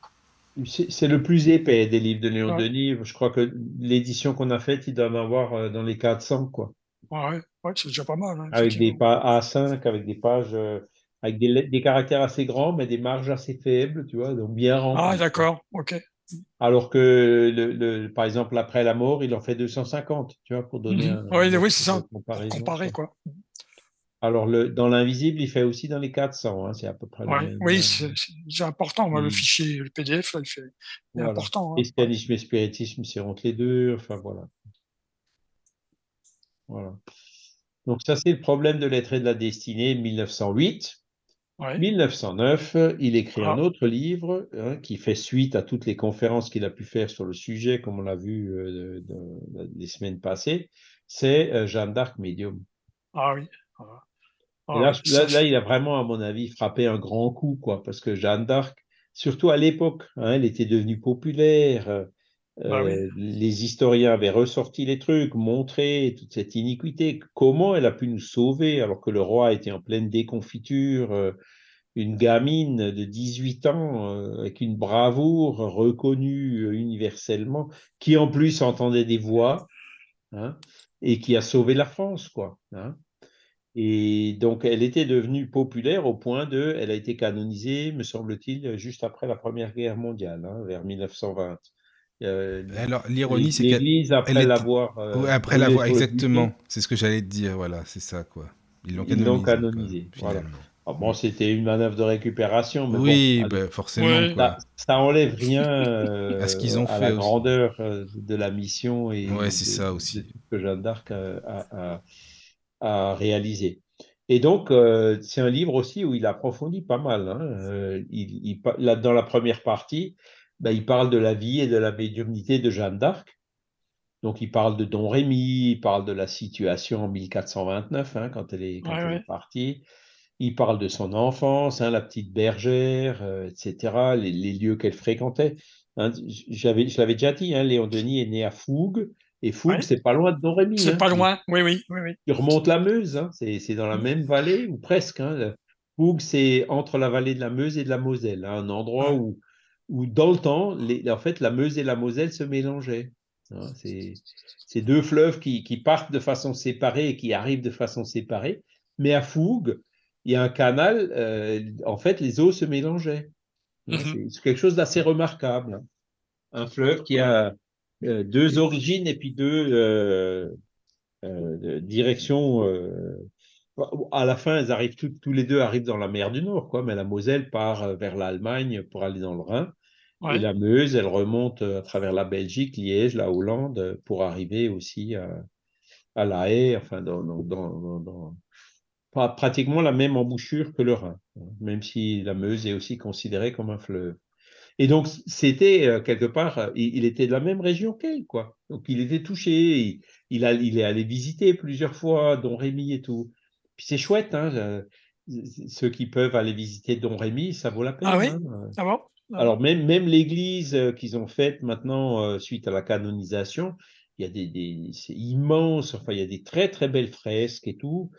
C'est le plus épais des livres de Léon Denis. Je crois que l'édition qu'on a faite, il doit en avoir euh, dans les 400, quoi. Ouais, ouais c'est déjà pas mal. Hein, avec des pages A5, avec des pages, euh, avec des, des, caractères assez grands, mais des marges assez faibles, tu vois, donc bien remplis. Ah, d'accord, ok. Alors que, le, le, par exemple, après la mort, il en fait 250, tu vois, pour donner mhm. un, oui, oui c'est ça. Comparer, quoi. Alors, le, dans l'invisible, il fait aussi dans les 400, hein, c'est à peu près. Ouais, oui, c'est important. Moi, Le mhm. fichier, le PDF, là, il fait voilà. important. Hein. Christianisme et spiritisme, c'est entre les deux. Enfin, voilà. Voilà. Donc, ça, c'est le problème de l'être et de la destinée, 1908. 1909, il écrit un ah. autre livre hein, qui fait suite à toutes les conférences qu'il a pu faire sur le sujet, comme on l'a vu euh, les semaines passées. C'est euh, Jeanne d'Arc Medium. Ah oui. Ah. Ah là, il a vraiment, à mon avis, frappé un grand coup, quoi, parce que Jeanne d'Arc, surtout à l'époque, hein, elle était devenue populaire. Euh, bah les historiens avaient ressorti les trucs, montré toute cette iniquité, comment elle a pu nous sauver alors que le roi était en pleine déconfiture, euh, une gamine de 18 ans euh, avec une bravoure reconnue euh, universellement, qui en plus entendait des voix, hein, et qui a sauvé la France, quoi. Hein. Et donc, elle était devenue populaire au point de, elle a été canonisée, me semble-t-il, juste après la Première Guerre mondiale, hein, vers 1920. Euh, Alors l'ironie, c'est qu'elle après l'avoir. Euh, après l'avoir, exactement. C'est ce que j'allais te dire. Voilà, c'est ça quoi. Ils l'ont canonisé. canonisé voilà. Ah, bon, c'était une manœuvre de récupération. Mais oui, bah, forcément. Ça, ça, enlève rien euh, à ce qu'ils ont fait. la grandeur de la mission et ouais, c'est ça aussi. que Jeanne d'Arc a, a, réalisé. Et donc, c'est un livre aussi où il approfondit pas mal. Hein. Il, il, là, dans la première partie, ben, il parle de la vie et de la médiumnité de Jeanne d'Arc. Donc, il parle de Don Rémy, il parle de la situation en 1429, hein, quand elle est, partie. Il parle de son enfance, hein, la petite bergère, euh, etc., les, lieux qu'elle fréquentait. Hein, j'avais, je l'avais déjà dit, Léon Denis est né à Fougue, et Fougue, c'est pas loin de Don Rémy. C'est pas loin, oui, oui. oui, oui. Il remonte la Meuse, c'est, dans la mmh. même vallée, ou presque. Fougue, c'est entre la vallée de la Meuse et de la Moselle, un endroit où où dans le temps, en fait, la Meuse et la Moselle se mélangeaient. Hein. c'est deux fleuves qui, partent de façon séparée et qui arrivent de façon séparée. Mais à Fougue, il y a un canal, euh, en fait, les eaux se mélangeaient. Hein. Mm-hmm. C'est quelque chose d'assez remarquable. Hein. Un fleuve qui a euh, deux origines et puis deux euh, directions à la fin, elles arrivent tous les deux arrivent dans la mer du Nord, quoi. Mais la Moselle part vers l'Allemagne pour aller dans le Rhin, et la Meuse, elle remonte euh, à travers la Belgique, Liège, la Hollande, euh, pour arriver aussi à, à La Haye, enfin, dans, dans, dans, pratiquement la même embouchure que le Rhin, hein, même si la Meuse est aussi considérée comme un fleuve. Et donc, c'était euh, quelque part, il, était de la même région qu'elle, quoi. Donc, il était touché, il, a, il est allé visiter plusieurs fois Don Rémy et tout. Puis c'est chouette, hein, ceux qui peuvent aller visiter Don Rémy, ça vaut la peine. Ah oui? hein. Ah bon? Alors même, même l'église euh, qu'ils ont faite maintenant euh, suite à la canonisation, il y a des, c'est immense, enfin il y a des très très belles fresques et tout.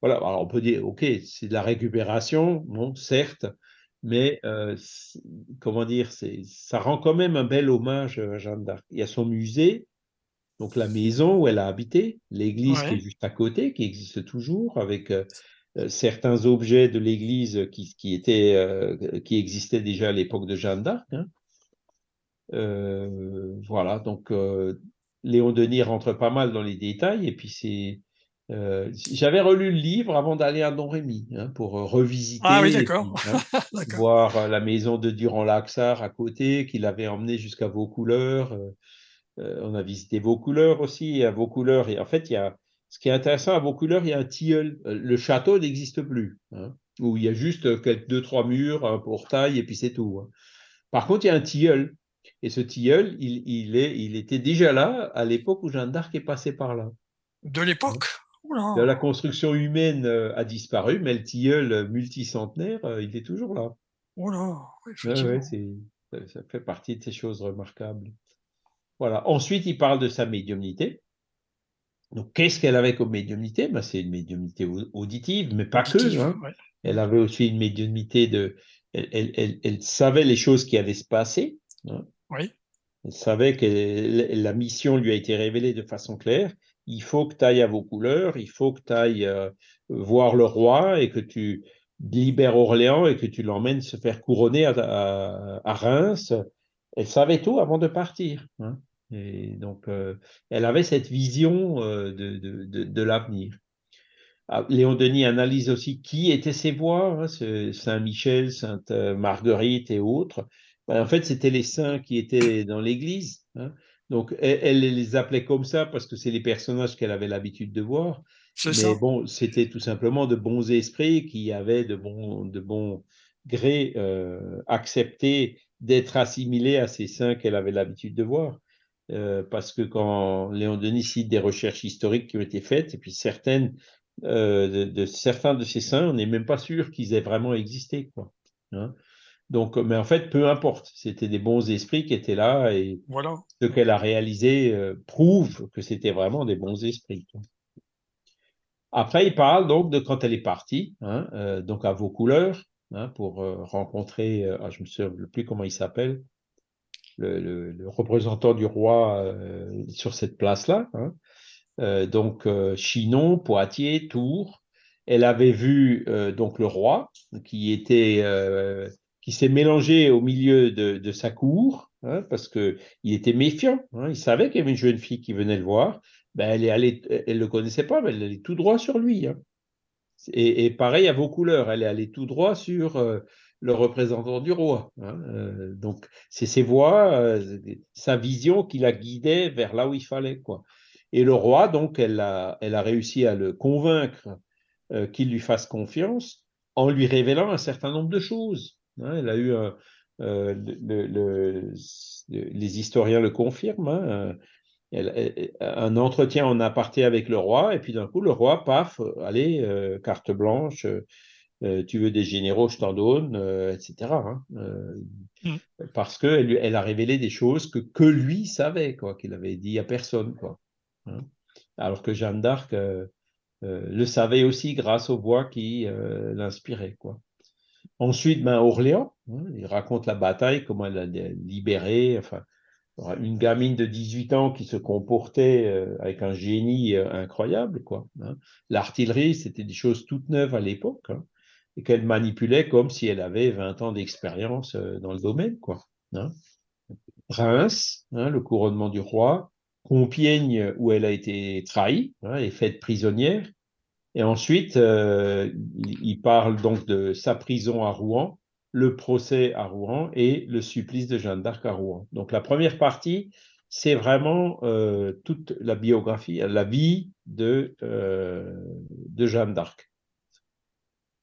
Voilà, alors on peut dire, ok, c'est de la récupération, bon, certes, mais euh, comment dire, c'est, ça rend quand même un bel hommage à Jeanne d'Arc. Il y a son musée, donc la maison où elle a habité, l'église qui est juste à côté, qui existe toujours, avec euh, certains objets de l'Église qui, qui, étaient, euh, qui existaient déjà à l'époque de Jeanne d'Arc. Hein. Euh, voilà, donc Léon Denis rentre pas mal dans les détails, et puis c'est. J'avais relu le livre avant d'aller à Don Rémy hein, pour revisiter, ah, oui, d'accord. Hein, voir la maison de Durand-Laxart à côté, qu'il avait emmené jusqu'à Vaucouleurs. on a visité Vaucouleurs aussi, à Vaucouleurs, et en fait, il y a, ce qui est intéressant à Vaucouleurs, il y a un tilleul. Euh, le château n'existe plus, hein, où il y a juste euh, quelques, deux, trois murs, un portail, et puis c'est tout. Hein. Par contre, il y a un tilleul. Et ce tilleul, il, il, est, il était déjà là à l'époque où Jeanne d'Arc est passée par là. De l'époque? De la construction humaine euh, a disparu, mais le tilleul multicentenaire, il est toujours là. Voilà, ouais, ça fait partie de ces choses remarquables. Voilà. Ensuite, il parle de sa médiumnité. Donc, qu'est-ce qu'elle avait comme médiumnité? Ben, C'est une médiumnité auditive, mais pas que. Hein. Elle avait aussi une médiumnité de. Elle, savait les choses qui allaient se passer. Hein. Oui. Elle savait que la mission lui a été révélée de façon claire. Il faut que tu ailles à vos couleurs, il faut que tu ailles euh, voir le roi et que tu libères Orléans et que tu l'emmènes se faire couronner à, Reims. Elle savait tout avant de partir. Hein. Et donc, euh, elle avait cette vision euh, de, de, de, l'avenir. Ah, Léon Denis analyse aussi qui étaient ces voix, hein, Saint-Michel, Sainte-Marguerite et autres. Ben, en fait, c'était les saints qui étaient dans l'Église. Hein. Donc, elle, les appelait comme ça parce que c'est les personnages qu'elle avait l'habitude de voir. Mais bon, c'était tout simplement de bons esprits qui avaient de bons, de bons grés euh, accepté d'être assimilés à ces saints qu'elle avait l'habitude de voir. Euh, parce que quand Léon Denis cite des recherches historiques qui ont été faites, et puis certaines euh, de, certains de ces saints, on n'est même pas sûr qu'ils aient vraiment existé. Quoi. Hein. Donc, mais en fait, peu importe, c'était des bons esprits qui étaient là, et voilà. ce qu'elle a réalisé euh, prouve que c'était vraiment des bons esprits. Après, il parle donc de quand elle est partie, hein, donc à vos couleurs, hein, pour rencontrer, ah, je ne me souviens plus comment il s'appelle, le, représentant du roi euh, sur cette place-là. Hein. Euh, donc euh, Chinon, Poitiers, Tours. Elle avait vu donc le roi qui était qui s'est mélangé au milieu de, sa cour hein, parce que il était méfiant. Hein. il savait qu'il y avait une jeune fille qui venait le voir. Ben, elle est allée, elle le connaissait pas, mais elle allait tout droit sur lui. Et, et, pareil à vos couleurs, elle est allée tout droit sur le représentant du roi. Hein, euh, donc, c'est ses voix, euh, sa vision qui la guidait vers là où il fallait. Et le roi, donc, elle a, réussi à le convaincre euh, qu'il lui fasse confiance en lui révélant un certain nombre de choses. Hein. elle a eu les historiens le confirment. Hein, un entretien en aparté avec le roi, et puis d'un coup, le roi, paf, allez, carte blanche, euh, tu veux des généraux, je t'en donne, euh, etc. Hein, euh, mm. Parce qu'elle elle a révélé des choses que, que lui savait, quoi, qu'il avait dit à personne. Quoi, hein. Alors que Jeanne d'Arc le savait aussi grâce aux voix qui l'inspiraient. Quoi. Ensuite, ben, Orléans, hein, il raconte la bataille, comment elle a libéré, enfin, une gamine de 18 ans qui se comportait avec un génie incroyable. quoi. L'artillerie, c'était des choses toutes neuves à l'époque. Hein et qu'elle manipulait comme si elle avait 20 ans d'expérience euh, dans le domaine. Quoi, hein. Hein, le couronnement du roi, Compiègne où elle a été trahie hein, et faite prisonnière. Et ensuite, euh, il parle donc de sa prison à Rouen, le procès à Rouen et le supplice de Jeanne d'Arc à Rouen. Donc la première partie, c'est vraiment euh, toute la biographie, la vie de, de Jeanne d'Arc.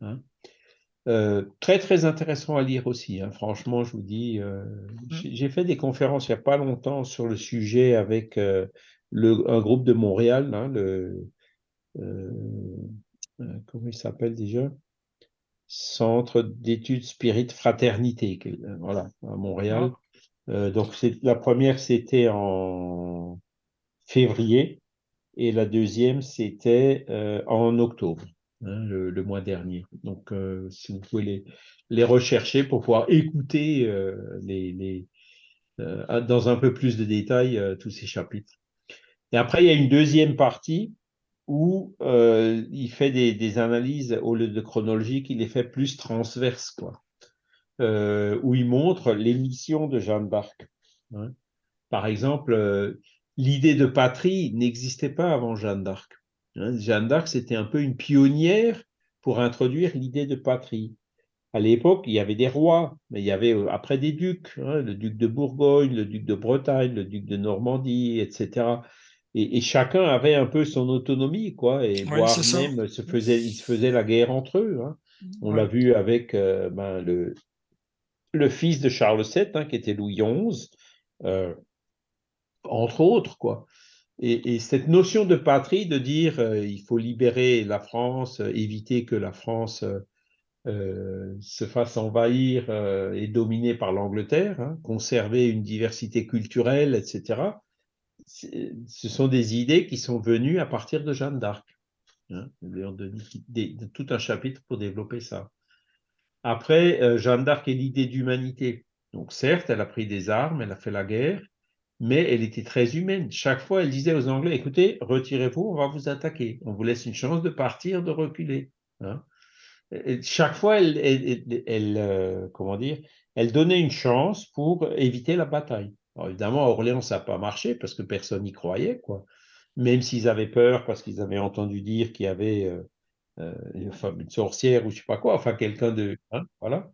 Hein. Euh, très très intéressant à lire aussi, hein. franchement, je vous dis. Euh, mmh. J'ai fait des conférences il n'y a pas longtemps sur le sujet avec euh, le, un groupe de Montréal, hein, le, comment il s'appelle déjà? Centre d'études Spirit Fraternité, voilà, à Montréal. Donc la première, c'était en février et la deuxième, c'était en octobre. Hein, le, mois dernier. Donc, euh, si vous pouvez les, rechercher pour pouvoir écouter euh, euh, dans un peu plus de détails tous ces chapitres. Et après, il y a une deuxième partie où il fait des, analyses au lieu de chronologique, il les fait plus transverses, quoi. où il montre les missions de Jeanne d'Arc. Hein. Par exemple, l'idée de patrie n'existait pas avant Jeanne d'Arc. Hein, Jeanne d'Arc, c'était un peu une pionnière pour introduire l'idée de patrie. À l'époque, il y avait des rois, mais il y avait euh, après des ducs, hein, le duc de Bourgogne, le duc de Bretagne, le duc de Normandie, etc. Et, chacun avait un peu son autonomie, quoi, et voire même se faisait, ils se faisaient la guerre entre eux. Hein. On l'a vu avec euh, ben, le, le fils de Charles VII, qui était Louis XI, euh, entre autres, quoi. Et, cette notion de patrie, de dire euh, il faut libérer la France, euh, éviter que la France euh, se fasse envahir et dominer par l'Angleterre, hein, conserver une diversité culturelle, etc. Ce sont des idées qui sont venues à partir de Jeanne d'Arc. Hein, tout un chapitre pour développer ça. Après, Jeanne d'Arc est l'idée d'humanité. Donc certes, elle a pris des armes, elle a fait la guerre, mais elle était très humaine. Chaque fois, elle disait aux Anglais, écoutez, retirez-vous, on va vous attaquer. On vous laisse une chance de partir, de reculer. Hein. chaque fois, elle, euh, comment dire, elle donnait une chance pour éviter la bataille. évidemment, à Orléans, ça n'a pas marché parce que personne n'y croyait, quoi. Même s'ils avaient peur parce qu'ils avaient entendu dire qu'il y avait euh, euh, une, sorcière ou je sais pas quoi, enfin quelqu'un de, hein, voilà.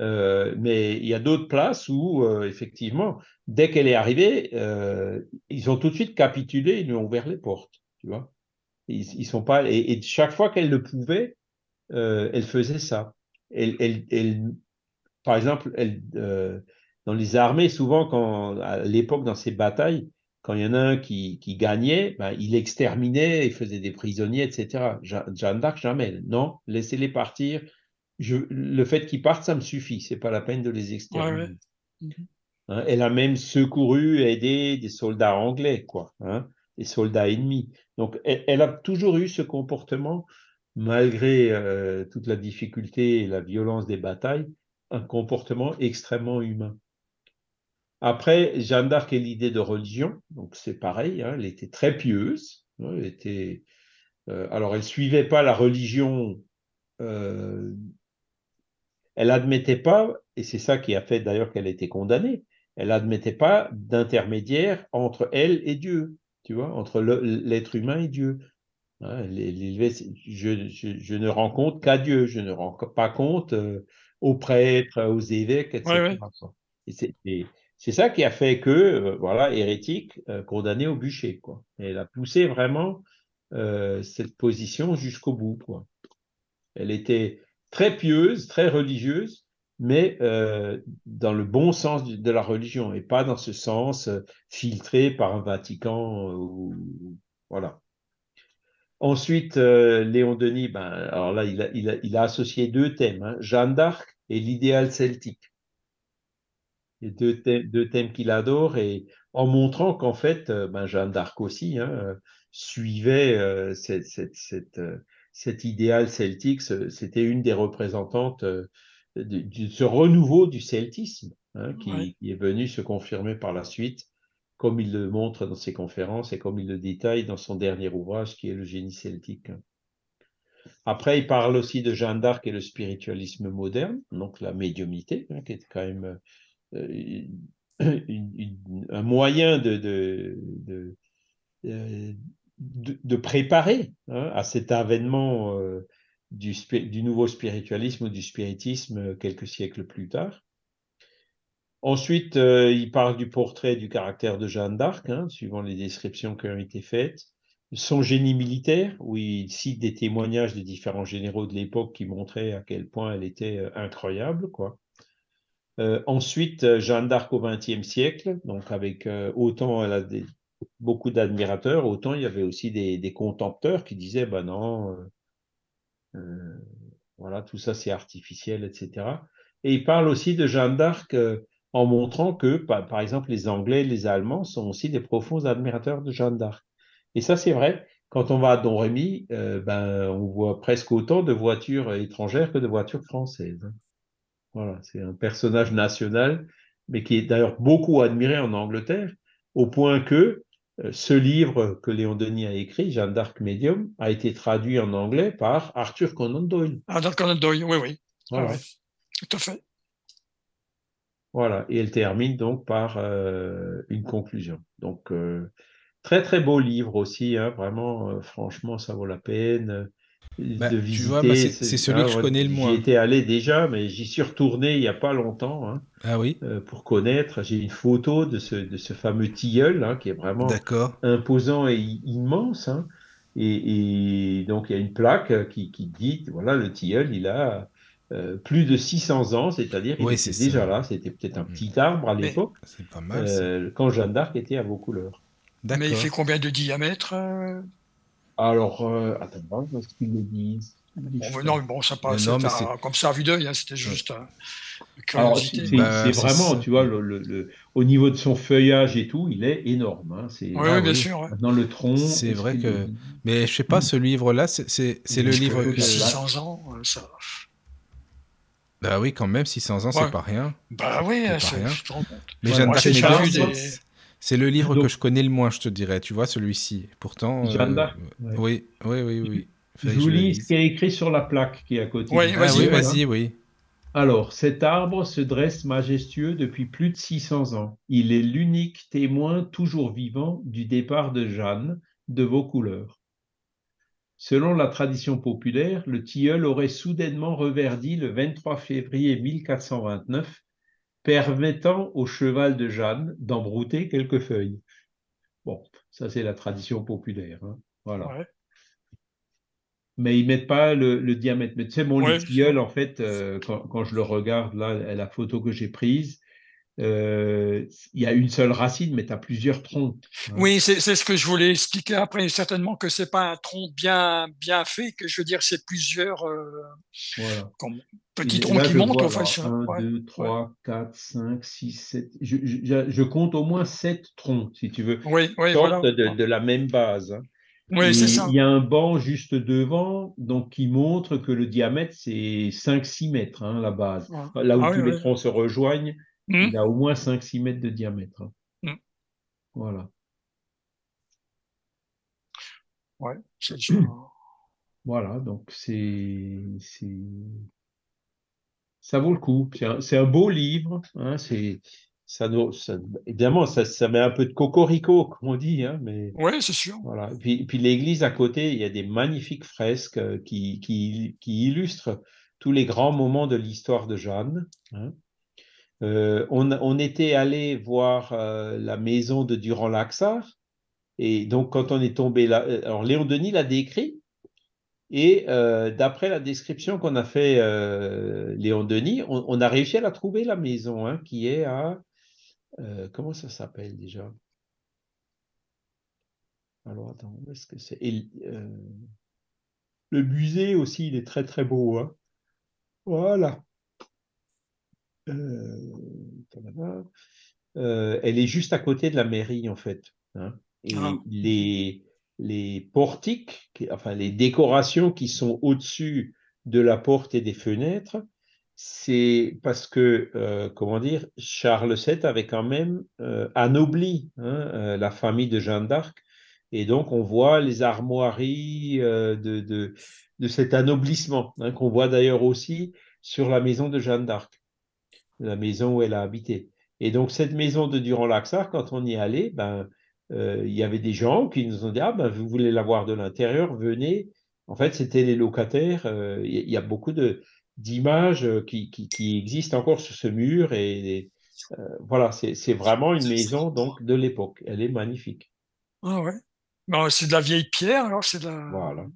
Euh, mais il y a d'autres places où, euh, effectivement, dès qu'elle est arrivée, euh, ils ont tout de suite capitulé, ils lui ont ouvert les portes, tu vois. Ils, sont pas, et, chaque fois qu'elle le pouvait, elle faisait ça. Elle, elle, par exemple, elle, dans les armées, souvent, quand, à l'époque, dans ces batailles, quand il y en a un qui, qui gagnait, ben, il exterminait, il faisait des prisonniers, etc. Jeanne d'Arc, jamais. Non, laissez-les partir, le fait qu'ils partent, ça me suffit. C'est pas la peine de les exterminer. Mhm. Hein, elle a même secouru, aidé des soldats anglais, quoi, hein, des soldats ennemis. Donc, elle, a toujours eu ce comportement, malgré euh, toute la difficulté et la violence des batailles, un comportement extrêmement humain. Après, Jeanne d'Arc est l'idée de religion, donc c'est pareil. Hein, elle était très pieuse. elle était, euh, alors, elle suivait pas la religion euh, elle admettait pas, et c'est ça qui a fait d'ailleurs qu'elle a été condamnée, elle admettait pas d'intermédiaire entre elle et Dieu, tu vois, entre l'être humain et Dieu. Hein, je, ne rends compte qu'à Dieu, je ne rends pas compte euh, aux prêtres, aux évêques, etc. Et c'est ça qui a fait que, euh, voilà, hérétique, euh, condamné au bûcher, quoi. elle a poussé vraiment cette position jusqu'au bout, quoi. Elle était, très pieuse, très religieuse, mais euh, dans le bon sens de la religion et pas dans ce sens euh, filtré par un Vatican. Ou, voilà. Ensuite, euh, Léon Denis, ben, alors là, il a, associé deux thèmes, hein, Jeanne d'Arc et l'idéal celtique. Deux thèmes, qu'il adore et en montrant qu'en fait, ben, Jeanne d'Arc aussi hein, suivait cette cet idéal celtique, c'était une des représentantes euh, de, ce renouveau du celtisme hein, qui, est venu se confirmer par la suite, comme il le montre dans ses conférences et comme il le détaille dans son dernier ouvrage qui est le génie celtique. Après, il parle aussi de Jeanne d'Arc et le spiritualisme moderne, donc la médiumité, hein, qui est quand même euh, un moyen de, de, euh, de, préparer hein, à cet avènement euh, du, nouveau spiritualisme ou du spiritisme euh, quelques siècles plus tard. Ensuite, euh, il parle du portrait du caractère de Jeanne d'Arc, hein, suivant les descriptions qui ont été faites. Son génie militaire, où il cite des témoignages de différents généraux de l'époque qui montraient à quel point elle était incroyable. Quoi. ensuite, Jeanne d'Arc au XXe siècle, donc avec autant elle a des, beaucoup d'admirateurs, autant il y avait aussi des, contempteurs qui disaient, ben non, euh, euh, voilà, tout ça c'est artificiel, etc. Et il parle aussi de Jeanne d'Arc euh, en montrant que, par, exemple, les Anglais, les Allemands sont aussi des profonds admirateurs de Jeanne d'Arc. Et ça, c'est vrai. Quand on va à Don Rémy, ben, on voit presque autant de voitures étrangères que de voitures françaises. Hein. Voilà, c'est un personnage national, mais qui est d'ailleurs beaucoup admiré en Angleterre, au point que ce livre que Léon Denis a écrit, Jeanne d'Arc Medium, a été traduit en anglais par Arthur Conan Doyle. Arthur Conan Doyle, oui, oui. Voilà. Tout à fait. Voilà, et elle termine donc par euh, une conclusion. Donc, euh, très très beau livre aussi, hein, vraiment, franchement, ça vaut la peine. Bah, tu vois, c'est celui que je connais le moins. J'y étais allé déjà, mais j'y suis retourné il n'y a pas longtemps. Hein, ah oui. Euh, pour connaître, j'ai une photo de ce, de ce fameux tilleul hein, qui est vraiment imposant et immense. Hein, et, donc il y a une plaque qui, qui dit voilà, le tilleul, il a euh, plus de 600 ans, c'est-à-dire qu'il était déjà là. C'était peut-être un mm. petit arbre à l'époque. C'est pas mal. Euh, quand Jeanne d'Arc était à vos couleurs. Mais il fait combien de diamètre euh? Alors, euh, attends, voir ce qu'ils le disent. Bon, non, bon, ça passe non, comme ça à vue d'œil, hein, c'était juste un, c'est bah, vraiment, tu vois, le, le, au niveau de son feuillage et tout, il est énorme. Hein, oui, ah, bien sûr. Dans le tronc. C'est vrai que. Mais je sais pas, ce livre-là, c'est le livre que. 600 ans, euh, ça. Bah oui, quand même, 600 ans, c'est pas rien. Bah oui, c'est rien. Mais Jeanne d'Arc c'est le livre que je connais le moins, je te dirais, tu vois, celui-ci. Pourtant. Jeanne d'Arc euh, Oui, oui, oui, oui. Je vous lis ce qui est écrit sur la plaque qui est à côté. Oui, ah vas-y, vas-y, oui. Alors, cet arbre se dresse majestueux depuis plus de 600 ans. Il est l'unique témoin toujours vivant du départ de Jeanne, de vos couleurs. Selon la tradition populaire, le tilleul aurait soudainement reverdi le 23 février 1429, permettant au cheval de Jeanne d'embrouter quelques feuilles. Bon, ça c'est la tradition populaire. Hein. Voilà mais ils mettent pas le, diamètre. Mais tu sais, mon tilleul, en fait, euh, quand, je le regarde, là, la photo que j'ai prise, euh, il y a une seule racine, mais tu as plusieurs troncs. Hein. Oui, c'est ce que je voulais expliquer après. Certainement que c'est pas un tronc bien, bien fait, que je veux dire, c'est plusieurs euh, petits troncs qui montent. Enfin, 1, 2, 3, 4, 5, 6, 7. Je, je, compte au moins 7 troncs, si tu veux. Oui, oui, voilà. de, de, la même base. Hein. Oui, c'est ça. Il y a un banc juste devant, donc qui montre que le diamètre, c'est 5-6 mètres, hein, la base. Là où ah tous les troncs se rejoignent, mmh. il a au moins 5-6 mètres de diamètre. Hein. Mmh. Voilà. Ouais, Voilà, donc c'est. Ça vaut le coup. C'est un, beau livre. Hein, c'est ça, ça, évidemment, ça, ça, met un peu de cocorico, comme on dit. Hein, mais, oui, c'est sûr. Voilà. Puis, puis l'église à côté, il y a des magnifiques fresques euh, qui, qui, qui illustrent tous les grands moments de l'histoire de Jeanne. Hein. Euh, on, était allé voir euh, la maison de Durand-Laxart. Et donc, quand on est tombé là, alors Léon Denis l'a décrit. Et d'après la description qu'on a fait, Léon Denis, on, a réussi à la trouver, la maison, hein, qui est à euh, comment ça s'appelle déjà? Alors attends, où est-ce que c'est? Euh, Le musée aussi, il est très très beau. Hein voilà. Euh, elle est juste à côté de la mairie en fait. Hein et ah. les, les portiques, enfin les décorations qui sont au-dessus de la porte et des fenêtres, c'est parce que, euh, comment dire, Charles VII avait quand même euh, anobli hein, euh, la famille de Jeanne d'Arc. Et donc, on voit les armoiries de, de, de, cet anoblissement, hein, qu'on voit d'ailleurs aussi sur la maison de Jeanne d'Arc, la maison où elle a habité. Et donc, cette maison de Durand-Laxart, quand on y allait, ben, il y avait des gens qui nous ont dit Ah, ben, vous voulez la voir de l'intérieur, venez. En fait, c'était les locataires. Il y, a beaucoup de, d'images euh, qui, qui, existent encore sur ce mur. Et, euh, voilà, c'est vraiment une maison donc de l'époque. Elle est magnifique. Ah ouais. Ben, c'est de la vieille pierre, alors c'est de la... Voilà.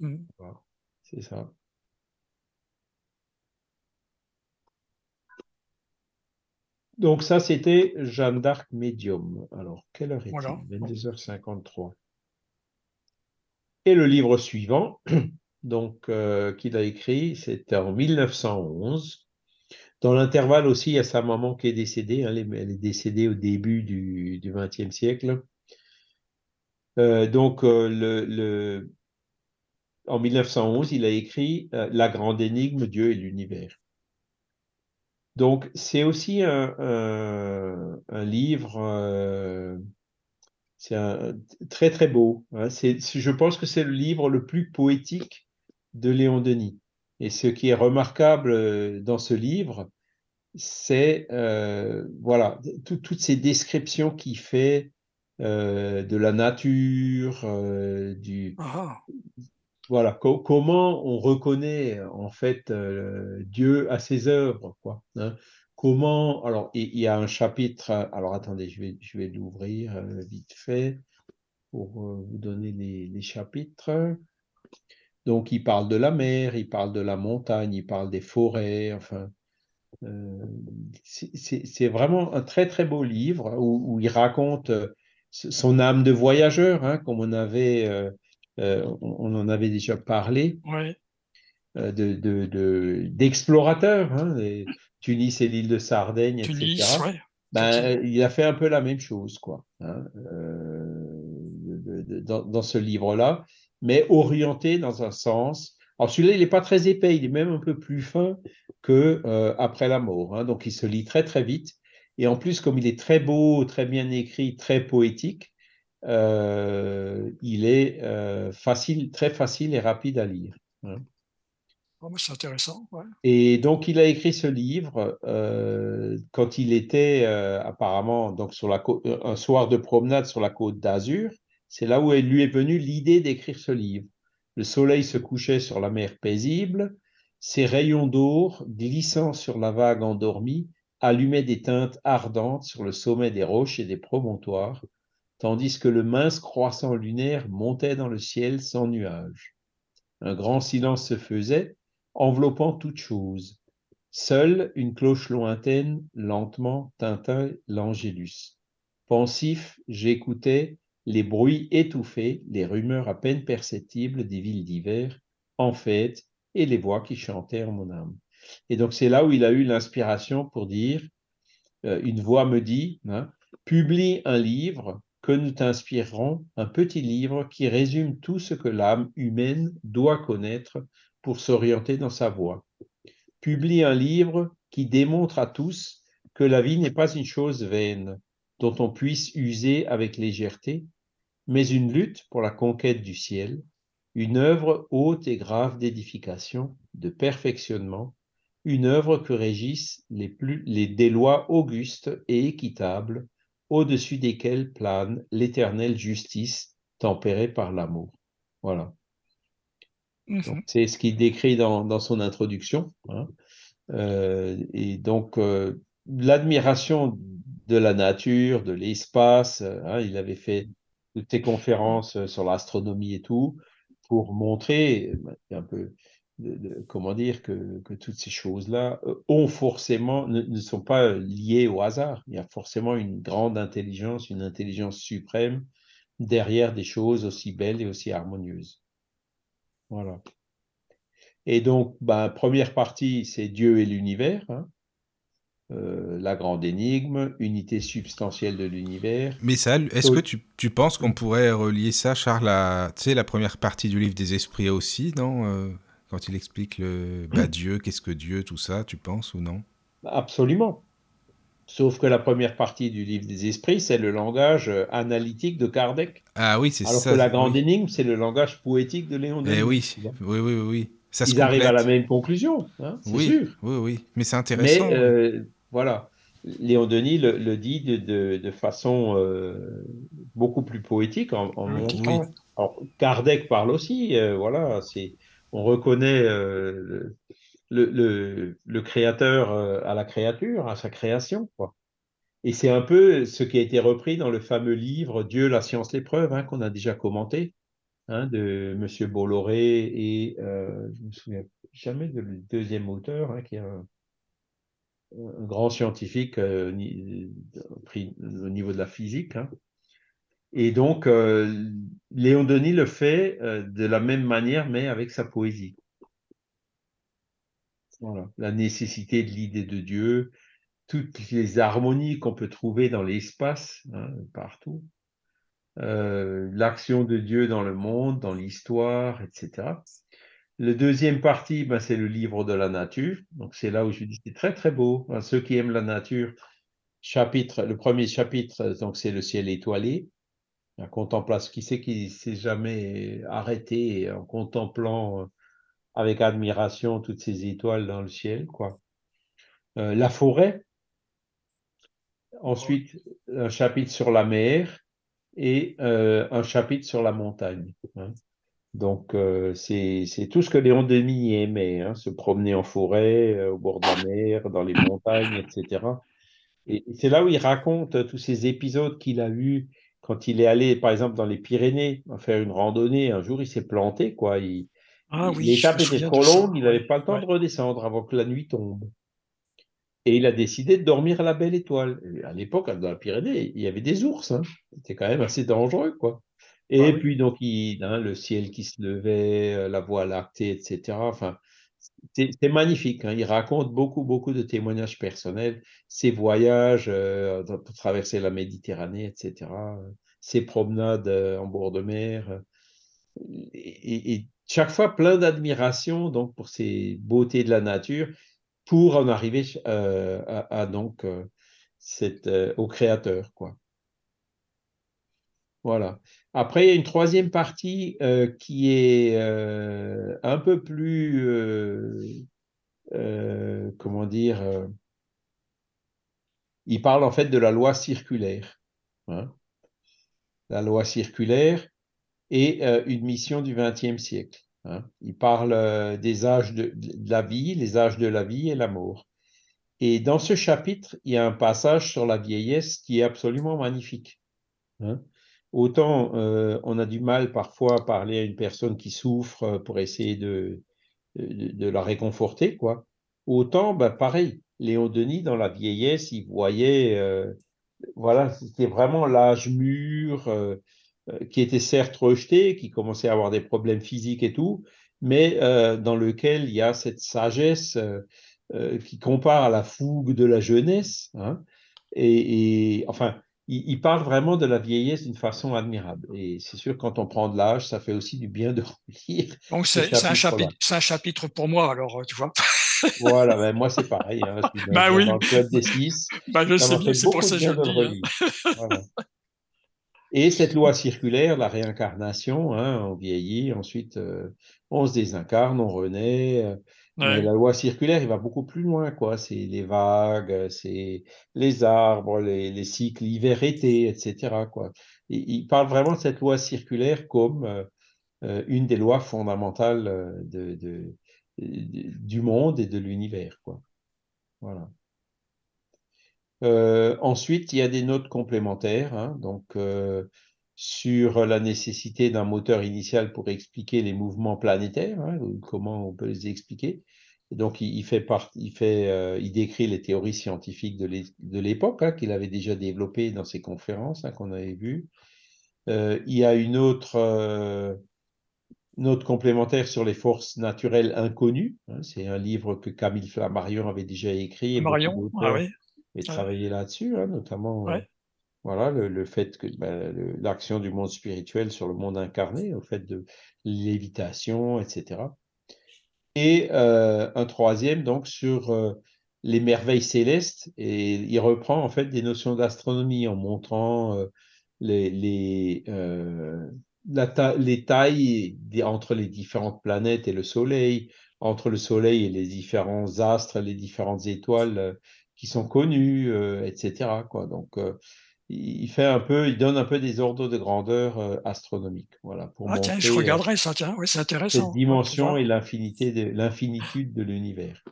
Mmh. C'est ça. Donc ça, c'était Jeanne d'Arc Médium. Alors, quelle heure est-il? 22h53. Et le livre suivant, donc euh, qu'il a écrit, c'était en 1911. Dans l'intervalle aussi, il y a sa maman qui est décédée. Hein, elle, est, décédée au début du XXe siècle. Euh, donc, euh, le, en 1911, il a écrit La grande énigme, Dieu et l'univers. Donc, c'est aussi un, un livre c'est très très beau. Hein. je pense que c'est le livre le plus poétique de Léon Denis. Et ce qui est remarquable euh, dans ce livre, c'est euh, voilà toutes ces descriptions qu'il fait euh, de la nature, du ah. Voilà comment on reconnaît en fait Dieu à ses œuvres quoi. Hein? Comment alors il y a un chapitre alors attendez je vais je vais l'ouvrir vite fait pour vous donner les, chapitres. Donc, il parle de la mer, il parle de la montagne, il parle des forêts, enfin. Euh, c'est vraiment un très très beau livre où, il raconte euh, son âme de voyageur, hein, comme on avait, euh, on, en avait déjà parlé, de d'explorateur, hein, Tunis et l'île de Sardaigne, etc. Ben, il a fait un peu la même chose, quoi, hein, dans, dans, ce livre-là, mais orienté dans un sens alors celui-là, il n'est pas très épais, il est même un peu plus fin que euh, Après la mort. Hein. donc il se lit très très vite. Et en plus, comme il est très beau, très bien écrit, très poétique, euh, il est euh, facile, très facile et rapide à lire. Hein. Oh, c'est intéressant. Et donc, il a écrit ce livre quand il était apparemment donc sur la un soir de promenade sur la côte d'Azur. C'est là où lui est venue l'idée d'écrire ce livre. Le soleil se couchait sur la mer paisible, ses rayons d'or, glissant sur la vague endormie, allumaient des teintes ardentes sur le sommet des roches et des promontoires, tandis que le mince croissant lunaire montait dans le ciel sans nuages. Un grand silence se faisait, enveloppant toute chose. Seule une cloche lointaine, lentement, tintait l'Angélus. Pensif, j'écoutais les bruits étouffés, les rumeurs à peine perceptibles des villes d'hiver, en fête, et les voix qui chantèrent mon âme. Et donc c'est là où il a eu l'inspiration pour dire, euh, une voix me dit, hein, publie un livre que nous t'inspirerons, un petit livre qui résume tout ce que l'âme humaine doit connaître pour s'orienter dans sa voie. Publie un livre qui démontre à tous que la vie n'est pas une chose vaine, dont on puisse user avec légèreté, mais une lutte pour la conquête du ciel, une œuvre haute et grave d'édification, de perfectionnement, une œuvre que régissent les, lois augustes et équitables, au-dessus desquelles plane l'éternelle justice tempérée par l'amour. Voilà. Mhm. C'est ce qu'il décrit dans, son introduction. Hein. Euh, et donc, euh, l'admiration de la nature, de l'espace. Hein, il avait fait toutes ces conférences sur l'astronomie et tout pour montrer un peu comment dire que, toutes ces choses-là euh, ont forcément ne, sont pas liées au hasard. Il y a forcément une grande intelligence, une intelligence suprême derrière des choses aussi belles et aussi harmonieuses. Voilà. Et donc, ben, première partie, c'est Dieu et l'univers. Hein. Euh, la grande énigme, unité substantielle de l'univers. Mais ça, est-ce que tu, tu penses qu'on pourrait relier ça, Charles, à la première partie du livre des esprits aussi, non euh, Quand il explique le bah, Dieu, qu'est-ce que Dieu, tout ça, tu penses ou non? Absolument. Sauf que la première partie du livre des esprits, c'est le langage euh, analytique de Kardec. Ah oui, c'est ça. Alors que la grande énigme, c'est le langage poétique de Léon Denis. Eh oui, oui, oui, oui. Ça Ils arrivent à la même conclusion, hein, c'est oui, sûr. Oui, oui, mais c'est intéressant. Mais voilà. Léon Denis le, dit de, façon euh, beaucoup plus poétique en, montrant. Kardec parle aussi, euh, voilà, c'est on reconnaît euh, le, créateur à la créature, à sa création. Et c'est un peu ce qui a été repris dans le fameux livre Dieu, la science, l'épreuve, hein, qu'on a déjà commenté, hein, de Monsieur Bolloré et je me souviens jamais de deuxième auteur, hein, qui est un un grand scientifique euh, au niveau de la physique. Et donc, euh, Léon Denis le fait euh, de la même manière, mais avec sa poésie. Voilà. La nécessité de l'idée de Dieu, toutes les harmonies qu'on peut trouver dans l'espace, hein, partout, l'action de Dieu dans le monde, dans l'histoire, etc. Le deuxième partie, ben, c'est le livre de la nature. Donc c'est là où je dis c'est très très beau. Hein, ceux qui aiment la nature, chapitre, le premier chapitre, donc c'est le ciel étoilé. La contemplation. Qui sait qui s'est jamais arrêté en contemplant euh, avec admiration toutes ces étoiles dans le ciel, quoi. Euh, la forêt. Ensuite, un chapitre sur la mer et euh, un chapitre sur la montagne. Hein. Donc, euh, c'est tout ce que Léon Denis aimait, hein, se promener en forêt, euh, au bord de la mer, dans les montagnes, etc. Et, c'est là où il raconte tous ces épisodes qu'il a eus quand il est allé, par exemple, dans les Pyrénées, faire une randonnée. Un jour, il s'est planté, quoi. Il, ah, oui, L'étape était trop longue, il n'avait pas le temps de redescendre avant que la nuit tombe. Et il a décidé de dormir à la belle étoile. à l'époque, dans la Pyrénées, il y avait des ours. Hein. C'était quand même assez dangereux, quoi. Et Ah oui. puis, donc, il, hein, le ciel qui se levait, euh, la voie lactée, etc. Enfin, c'est magnifique. hein. Il raconte beaucoup, beaucoup de témoignages personnels, ses voyages euh, pour traverser la Méditerranée, etc. Ses promenades euh, en bord de mer. euh, Et, chaque fois, plein d'admiration donc pour ces beautés de la nature pour en arriver euh, à, donc euh, euh, au créateur, quoi. Voilà. Après, il y a une troisième partie euh, qui est euh, un peu plus, euh, comment dire, il parle en fait de la loi circulaire. hein. La loi circulaire et une mission du XXe siècle. hein. Il parle des âges de, de la vie, les âges de la vie et la mort. Et dans ce chapitre, il y a un passage sur la vieillesse qui est absolument magnifique. hein. Autant euh, on a du mal parfois à parler à une personne qui souffre euh, pour essayer de, de, la réconforter, quoi. Autant, ben, pareil, Léon Denis, dans la vieillesse, il voyait, euh, voilà, c'était vraiment l'âge mûr, qui était certes rejeté, qui commençait à avoir des problèmes physiques et tout, mais dans lequel il y a cette sagesse qui compare à la fougue de la jeunesse. hein. et, enfin, il, il parle vraiment de la vieillesse d'une façon admirable. Et c'est sûr, quand on prend de l'âge, ça fait aussi du bien de relire Donc ce c'est un chapitre, c'est un chapitre pour moi alors, euh, tu vois. Voilà, ben moi c'est pareil, hein, je suis Bah oui. dans le club des six. Bah, je sais bien, c'est pour ça que je le dis. hein. Voilà. Et cette loi circulaire, la réincarnation, hein, on vieillit, ensuite euh, on se désincarne, on renaît. euh, Ouais. la loi circulaire, il va beaucoup plus loin, quoi. C'est les vagues, c'est les arbres, les, les cycles hiver-été, etc., quoi. Il, il parle vraiment de cette loi circulaire comme euh, euh, une des lois fondamentales euh, de, de- de- du monde et de l'univers, quoi. Voilà. Euh, ensuite, il y a des notes complémentaires, hein, donc euh, sur la nécessité d'un moteur initial pour expliquer les mouvements planétaires, hein, comment on peut les expliquer. Et donc, il, il fait part, il fait, euh, il décrit les théories scientifiques de l'é- de l'époque hein, qu'il avait déjà développées dans ses conférences hein, qu'on avait vues. Euh, il y a une autre euh, note complémentaire sur les forces naturelles inconnues. c'est un livre que Camille Flammarion avait déjà écrit et Marion, ah oui, et travaillé là-dessus, notamment euh, Ouais. Voilà, le, fait que le- l'action du monde spirituel sur le monde incarné, au fait de lévitation, etc. Et euh, un troisième, donc, sur euh, les merveilles célestes, et il reprend en fait des notions d'astronomie en montrant euh, les, tailles entre les différentes planètes et le Soleil, entre le Soleil et les différents astres, les différentes étoiles qui sont connues, etc. Donc, il fait un peu, il donne un peu des ordres de grandeur euh, astronomiques, voilà, pour Ah tiens, je euh, regarderai ça, tiens, oui, c'est cette intéressant. pour, dimension et l'infinité de l'infinitude de l'univers.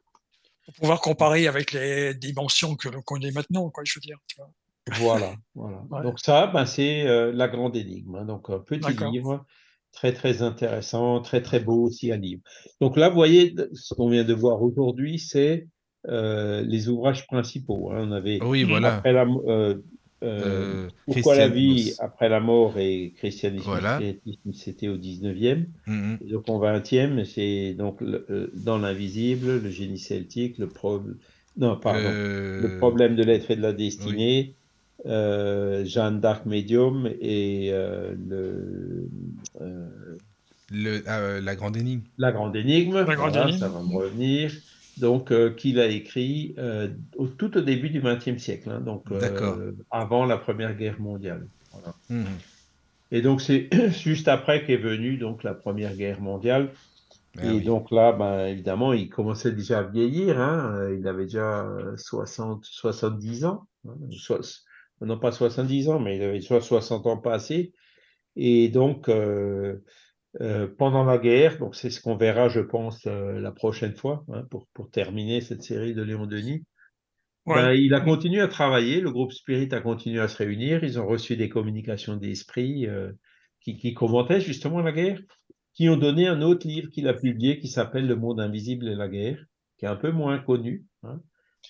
pour pouvoir comparer avec les dimensions que l'on connaît maintenant, quoi, je veux dire. tu vois. Voilà, voilà. Ouais. Donc ça, ben, c'est euh, la grande énigme. hein. Donc un petit livre, très très intéressant, très très beau aussi à lire. Donc là, vous voyez, ce qu'on vient de voir aujourd'hui, c'est euh, les ouvrages principaux. hein. On avait Oui, Mhm. voilà. après la, euh, euh, Euh, Pourquoi la vie après la mort et christianisme, Voilà. c'était au 19e. Mhm. Et donc, en 20e, c'est donc le- euh, dans l'invisible, le génie celtique, le problème. Non, pardon. Euh, Le problème de l'être et de la destinée, euh, Jeanne d'Arc médium et euh, le, euh, le- ah, euh, la grande énigme. la grande énigme. La grande voilà, énigme. ça va me revenir. Donc, euh, qu'il a écrit euh, au- tout au début du XXe siècle, hein, donc euh, avant la Première Guerre mondiale. Voilà. Mhm. Et donc, c'est juste après qu'est venue donc la Première Guerre mondiale. Ah et oui. donc là, ben, évidemment, il commençait déjà à vieillir. Hein. Il avait déjà euh, 60, 70 ans. hein, non, pas 70 ans, mais il avait soit 60 ans passés. Et donc, euh, pendant la guerre, donc c'est ce qu'on verra, je pense, euh, la prochaine fois, hein, pour, pour terminer cette série de Léon Denis. Ouais. Ben, il a continué à travailler, le groupe Spirit a continué à se réunir, ils ont reçu des communications d'esprit euh, qui, qui commentaient justement la guerre, qui ont donné un autre livre qu'il a publié qui s'appelle Le monde invisible et la guerre, qui est un peu moins connu, hein,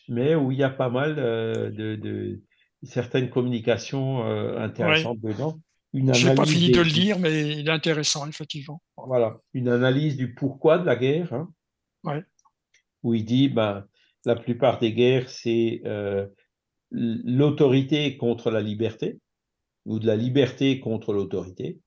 mais où il y a pas mal de, de certaines communications intéressantes dedans. Je n'ai pas fini de le lire, mais il est intéressant, effectivement. Voilà, une analyse du pourquoi de la guerre, hein, ouais. où il dit ben, la plupart des guerres, c'est euh, l'autorité contre la liberté, ou de la liberté contre l'autorité.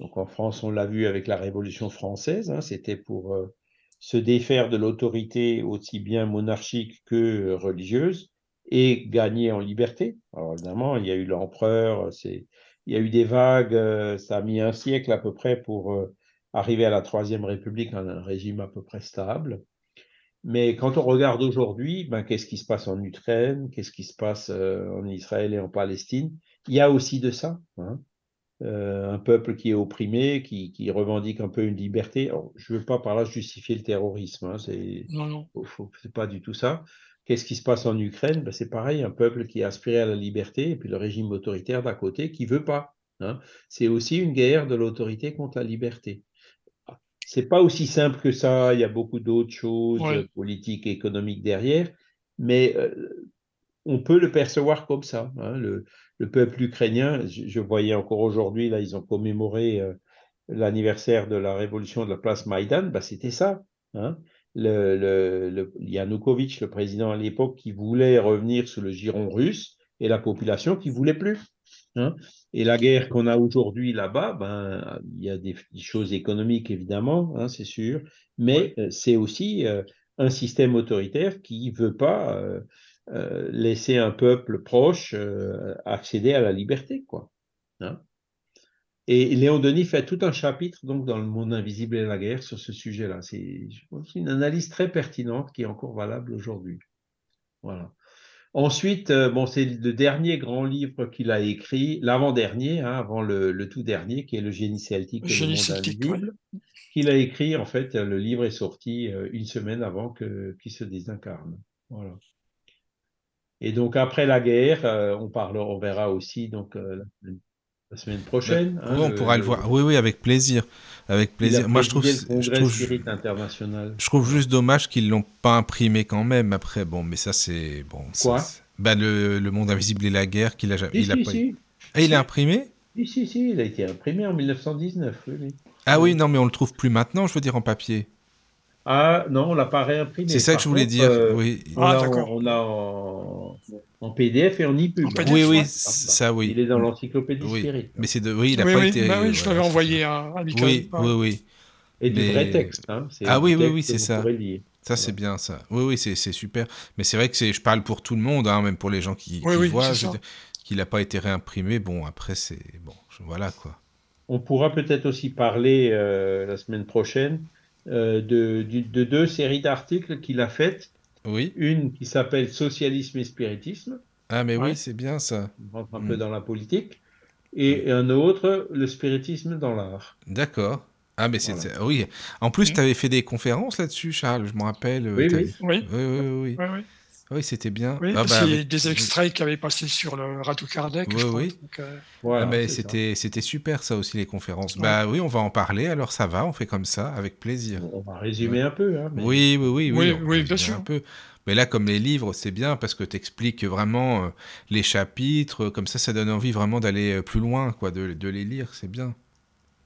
Donc en France, on l'a vu avec la Révolution française, hein, c'était pour euh, se défaire de l'autorité aussi bien monarchique que religieuse et gagner en liberté. Alors évidemment, il y a eu l'empereur, c'est il y a eu des vagues, euh, ça a mis un siècle à peu près pour euh, arriver à la Troisième République, un régime à peu près stable. Mais quand on regarde aujourd'hui, ben, qu'est-ce qui se passe en Ukraine, qu'est-ce qui se passe euh, en Israël et en Palestine, il y a aussi de ça. Hein. un peuple qui est opprimé, qui, qui, revendique un peu une liberté. je ne veux pas par là justifier le terrorisme, hein, c'est pas du tout ça. Qu'est-ce qui se passe en Ukraine? Ben, C'est pareil, un peuple qui est aspiré à la liberté et puis le régime autoritaire d'à côté qui veut pas. Hein. C'est aussi une guerre de l'autorité contre la liberté. C'est pas aussi simple que ça. Il y a beaucoup d'autres choses politiques et économiques derrière, mais euh, on peut le percevoir comme ça. Hein. Le, peuple ukrainien, je, voyais encore aujourd'hui là, ils ont commémoré euh, l'anniversaire de la révolution de la place Maïdan. Ben, C'était ça. Hein le, le, Yanukovych, le président à l'époque, qui voulait revenir sous le giron russe et la population qui voulait plus. Hein. Et la guerre qu'on a aujourd'hui là-bas, ben, il y a des, choses économiques évidemment, hein, c'est sûr, mais euh, c'est aussi euh, un système autoritaire qui ne veut pas euh, laisser un peuple proche accéder à la liberté, quoi. Hein. Et Léon Denis fait tout un chapitre donc dans Le monde invisible et la guerre sur ce sujet-là. C'est une analyse très pertinente qui est encore valable aujourd'hui. Voilà. Ensuite, euh, bon, c'est le dernier grand livre qu'il a écrit, l'avant-dernier, hein, avant le, tout dernier, qui est Le génie celtique le monde invisible, qu'il a écrit, en fait, le livre est sorti euh, une semaine avant qu'il se désincarne. Voilà. Et donc, après la guerre, euh, on, parle, on verra aussi donc, la semaine prochaine. Hein, oui, on pourra le, voir. Oui, oui, avec plaisir. Avec plaisir. Moi, je trouve, je trouve, international. je trouve juste dommage qu'ils l'ont pas imprimé quand même. Après, bon, mais ça, c'est bon. Quoi? bah, le, le, monde invisible et la guerre qu'il a jamais. il a pas... Ah, il est imprimé? Si, si, si, il a été imprimé en 1919. Oui, Ah oui, non, mais on le trouve plus maintenant, je veux dire, en papier. Ah non, on l'a pas réimprimé. C'est ça que je voulais dire. Euh, oui. On, ah, a, on a en, en PDF et en EPUB. oui, oui, ça, oui. Il est dans l'encyclopédie oui. Spirit. Mais c'est de, oui, il n'a pas été. Bah oui, je l'avais envoyé à, à Oui, oui, oui. Et du vrai texte. Hein. Ah oui, oui, oui, c'est ça. Ça, c'est bien, ça. Oui, oui, c'est super. Mais c'est vrai que je parle pour tout le monde, hein, même pour les gens qui, qui voient, qu'il n'a pas été réimprimé. Bon, après, c'est. Bon, voilà, quoi. On pourra peut-être aussi parler euh, la semaine prochaine euh, de, de, deux séries d'articles qu'il a faites. Oui. Une qui s'appelle Socialisme et spiritisme. Ah, mais oui, c'est bien ça. On rentre un peu mm. dans la politique. Et un autre, le spiritisme dans l'art. D'accord. Ah, mais c'est. Oui. En plus, mm. tu avais fait des conférences là-dessus, Charles, je me rappelle. Oui, oui. Oui. Oui, oui, oui. Oui, c'était bien. Oui, ah, bah, des extraits qui avaient passé sur le Radio Kardec. Oui, oui. Euh, ah, c'était, c'était super ça aussi les conférences. Bah oui, on va en parler. Alors ça va, on fait comme ça, avec plaisir. On va résumer un peu. Hein, oui, oui, oui, oui. Oui, bien sûr. Un peu. Mais là, comme les livres, c'est bien parce que tu expliques vraiment euh, les chapitres. Comme ça, ça donne envie vraiment d'aller euh, plus loin, quoi, de, de les lire. C'est bien.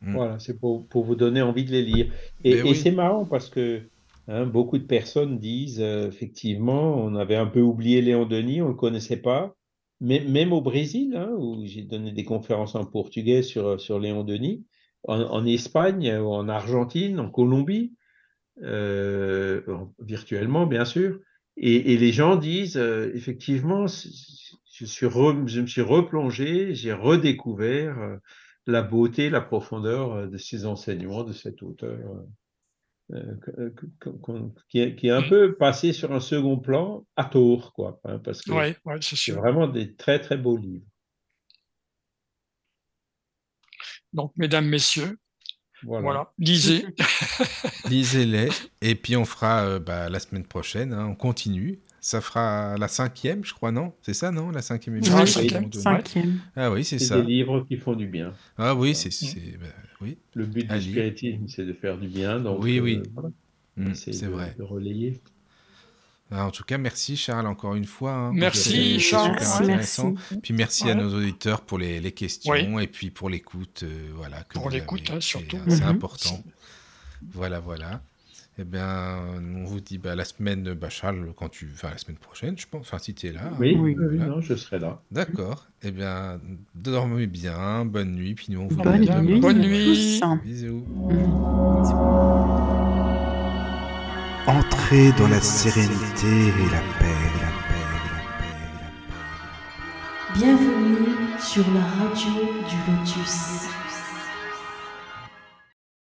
Mm. Voilà, c'est pour, pour, vous donner envie de les lire. Et, et c'est marrant parce que Hein, beaucoup de personnes disent euh, effectivement, on avait un peu oublié Léon Denis, on ne le connaissait pas. Mais, même au Brésil, hein, où j'ai donné des conférences en portugais sur, sur Léon Denis, en, Espagne, en Argentine, en Colombie, euh, virtuellement bien sûr, et, les gens disent euh, effectivement, je, suis je me suis replongé, j'ai redécouvert la beauté, la profondeur de ces enseignements de cet auteur. Euh, euh, qui, est, un peu passé sur un second plan à tort, quoi, hein, parce que c'est vraiment des très très beaux livres. Donc, mesdames, messieurs, voilà, lisez. Lisez-les, et puis on fera euh, bah, la semaine prochaine, hein, on continue. Ça fera la cinquième, je crois, non? C'est ça, non La cinquième émission cinquième. Ah oui, c'est ça. Des livres qui font du bien. Ah oui, c'est... Bah, oui. Le but du spiritisme, c'est de faire du bien. Donc, oui, oui. Euh, mm, c'est vrai. De relayer. Ah, En tout cas, merci Charles encore une fois. hein. Merci, Charles. super Merci, intéressant. merci. Puis merci à nos auditeurs pour les, les questions et puis pour l'écoute. euh, voilà, que Pour l'écoute, hein, surtout. C'est c'est Mhm. important. Voilà, voilà. Eh bien, on vous dit bah, la semaine, bah, Charles, quand tu, enfin la semaine prochaine, je pense. Enfin, si tu es là. Oui, Oui. oui, non, je serai là. D'accord. Eh bien, dormez bien, bonne nuit, puis nous on vous dit Bonne nuit. Bonne à nuit. tous. Bisous. Entrez dans la sérénité et la paix, la paix, la paix, la paix. Bienvenue sur la radio du lotus.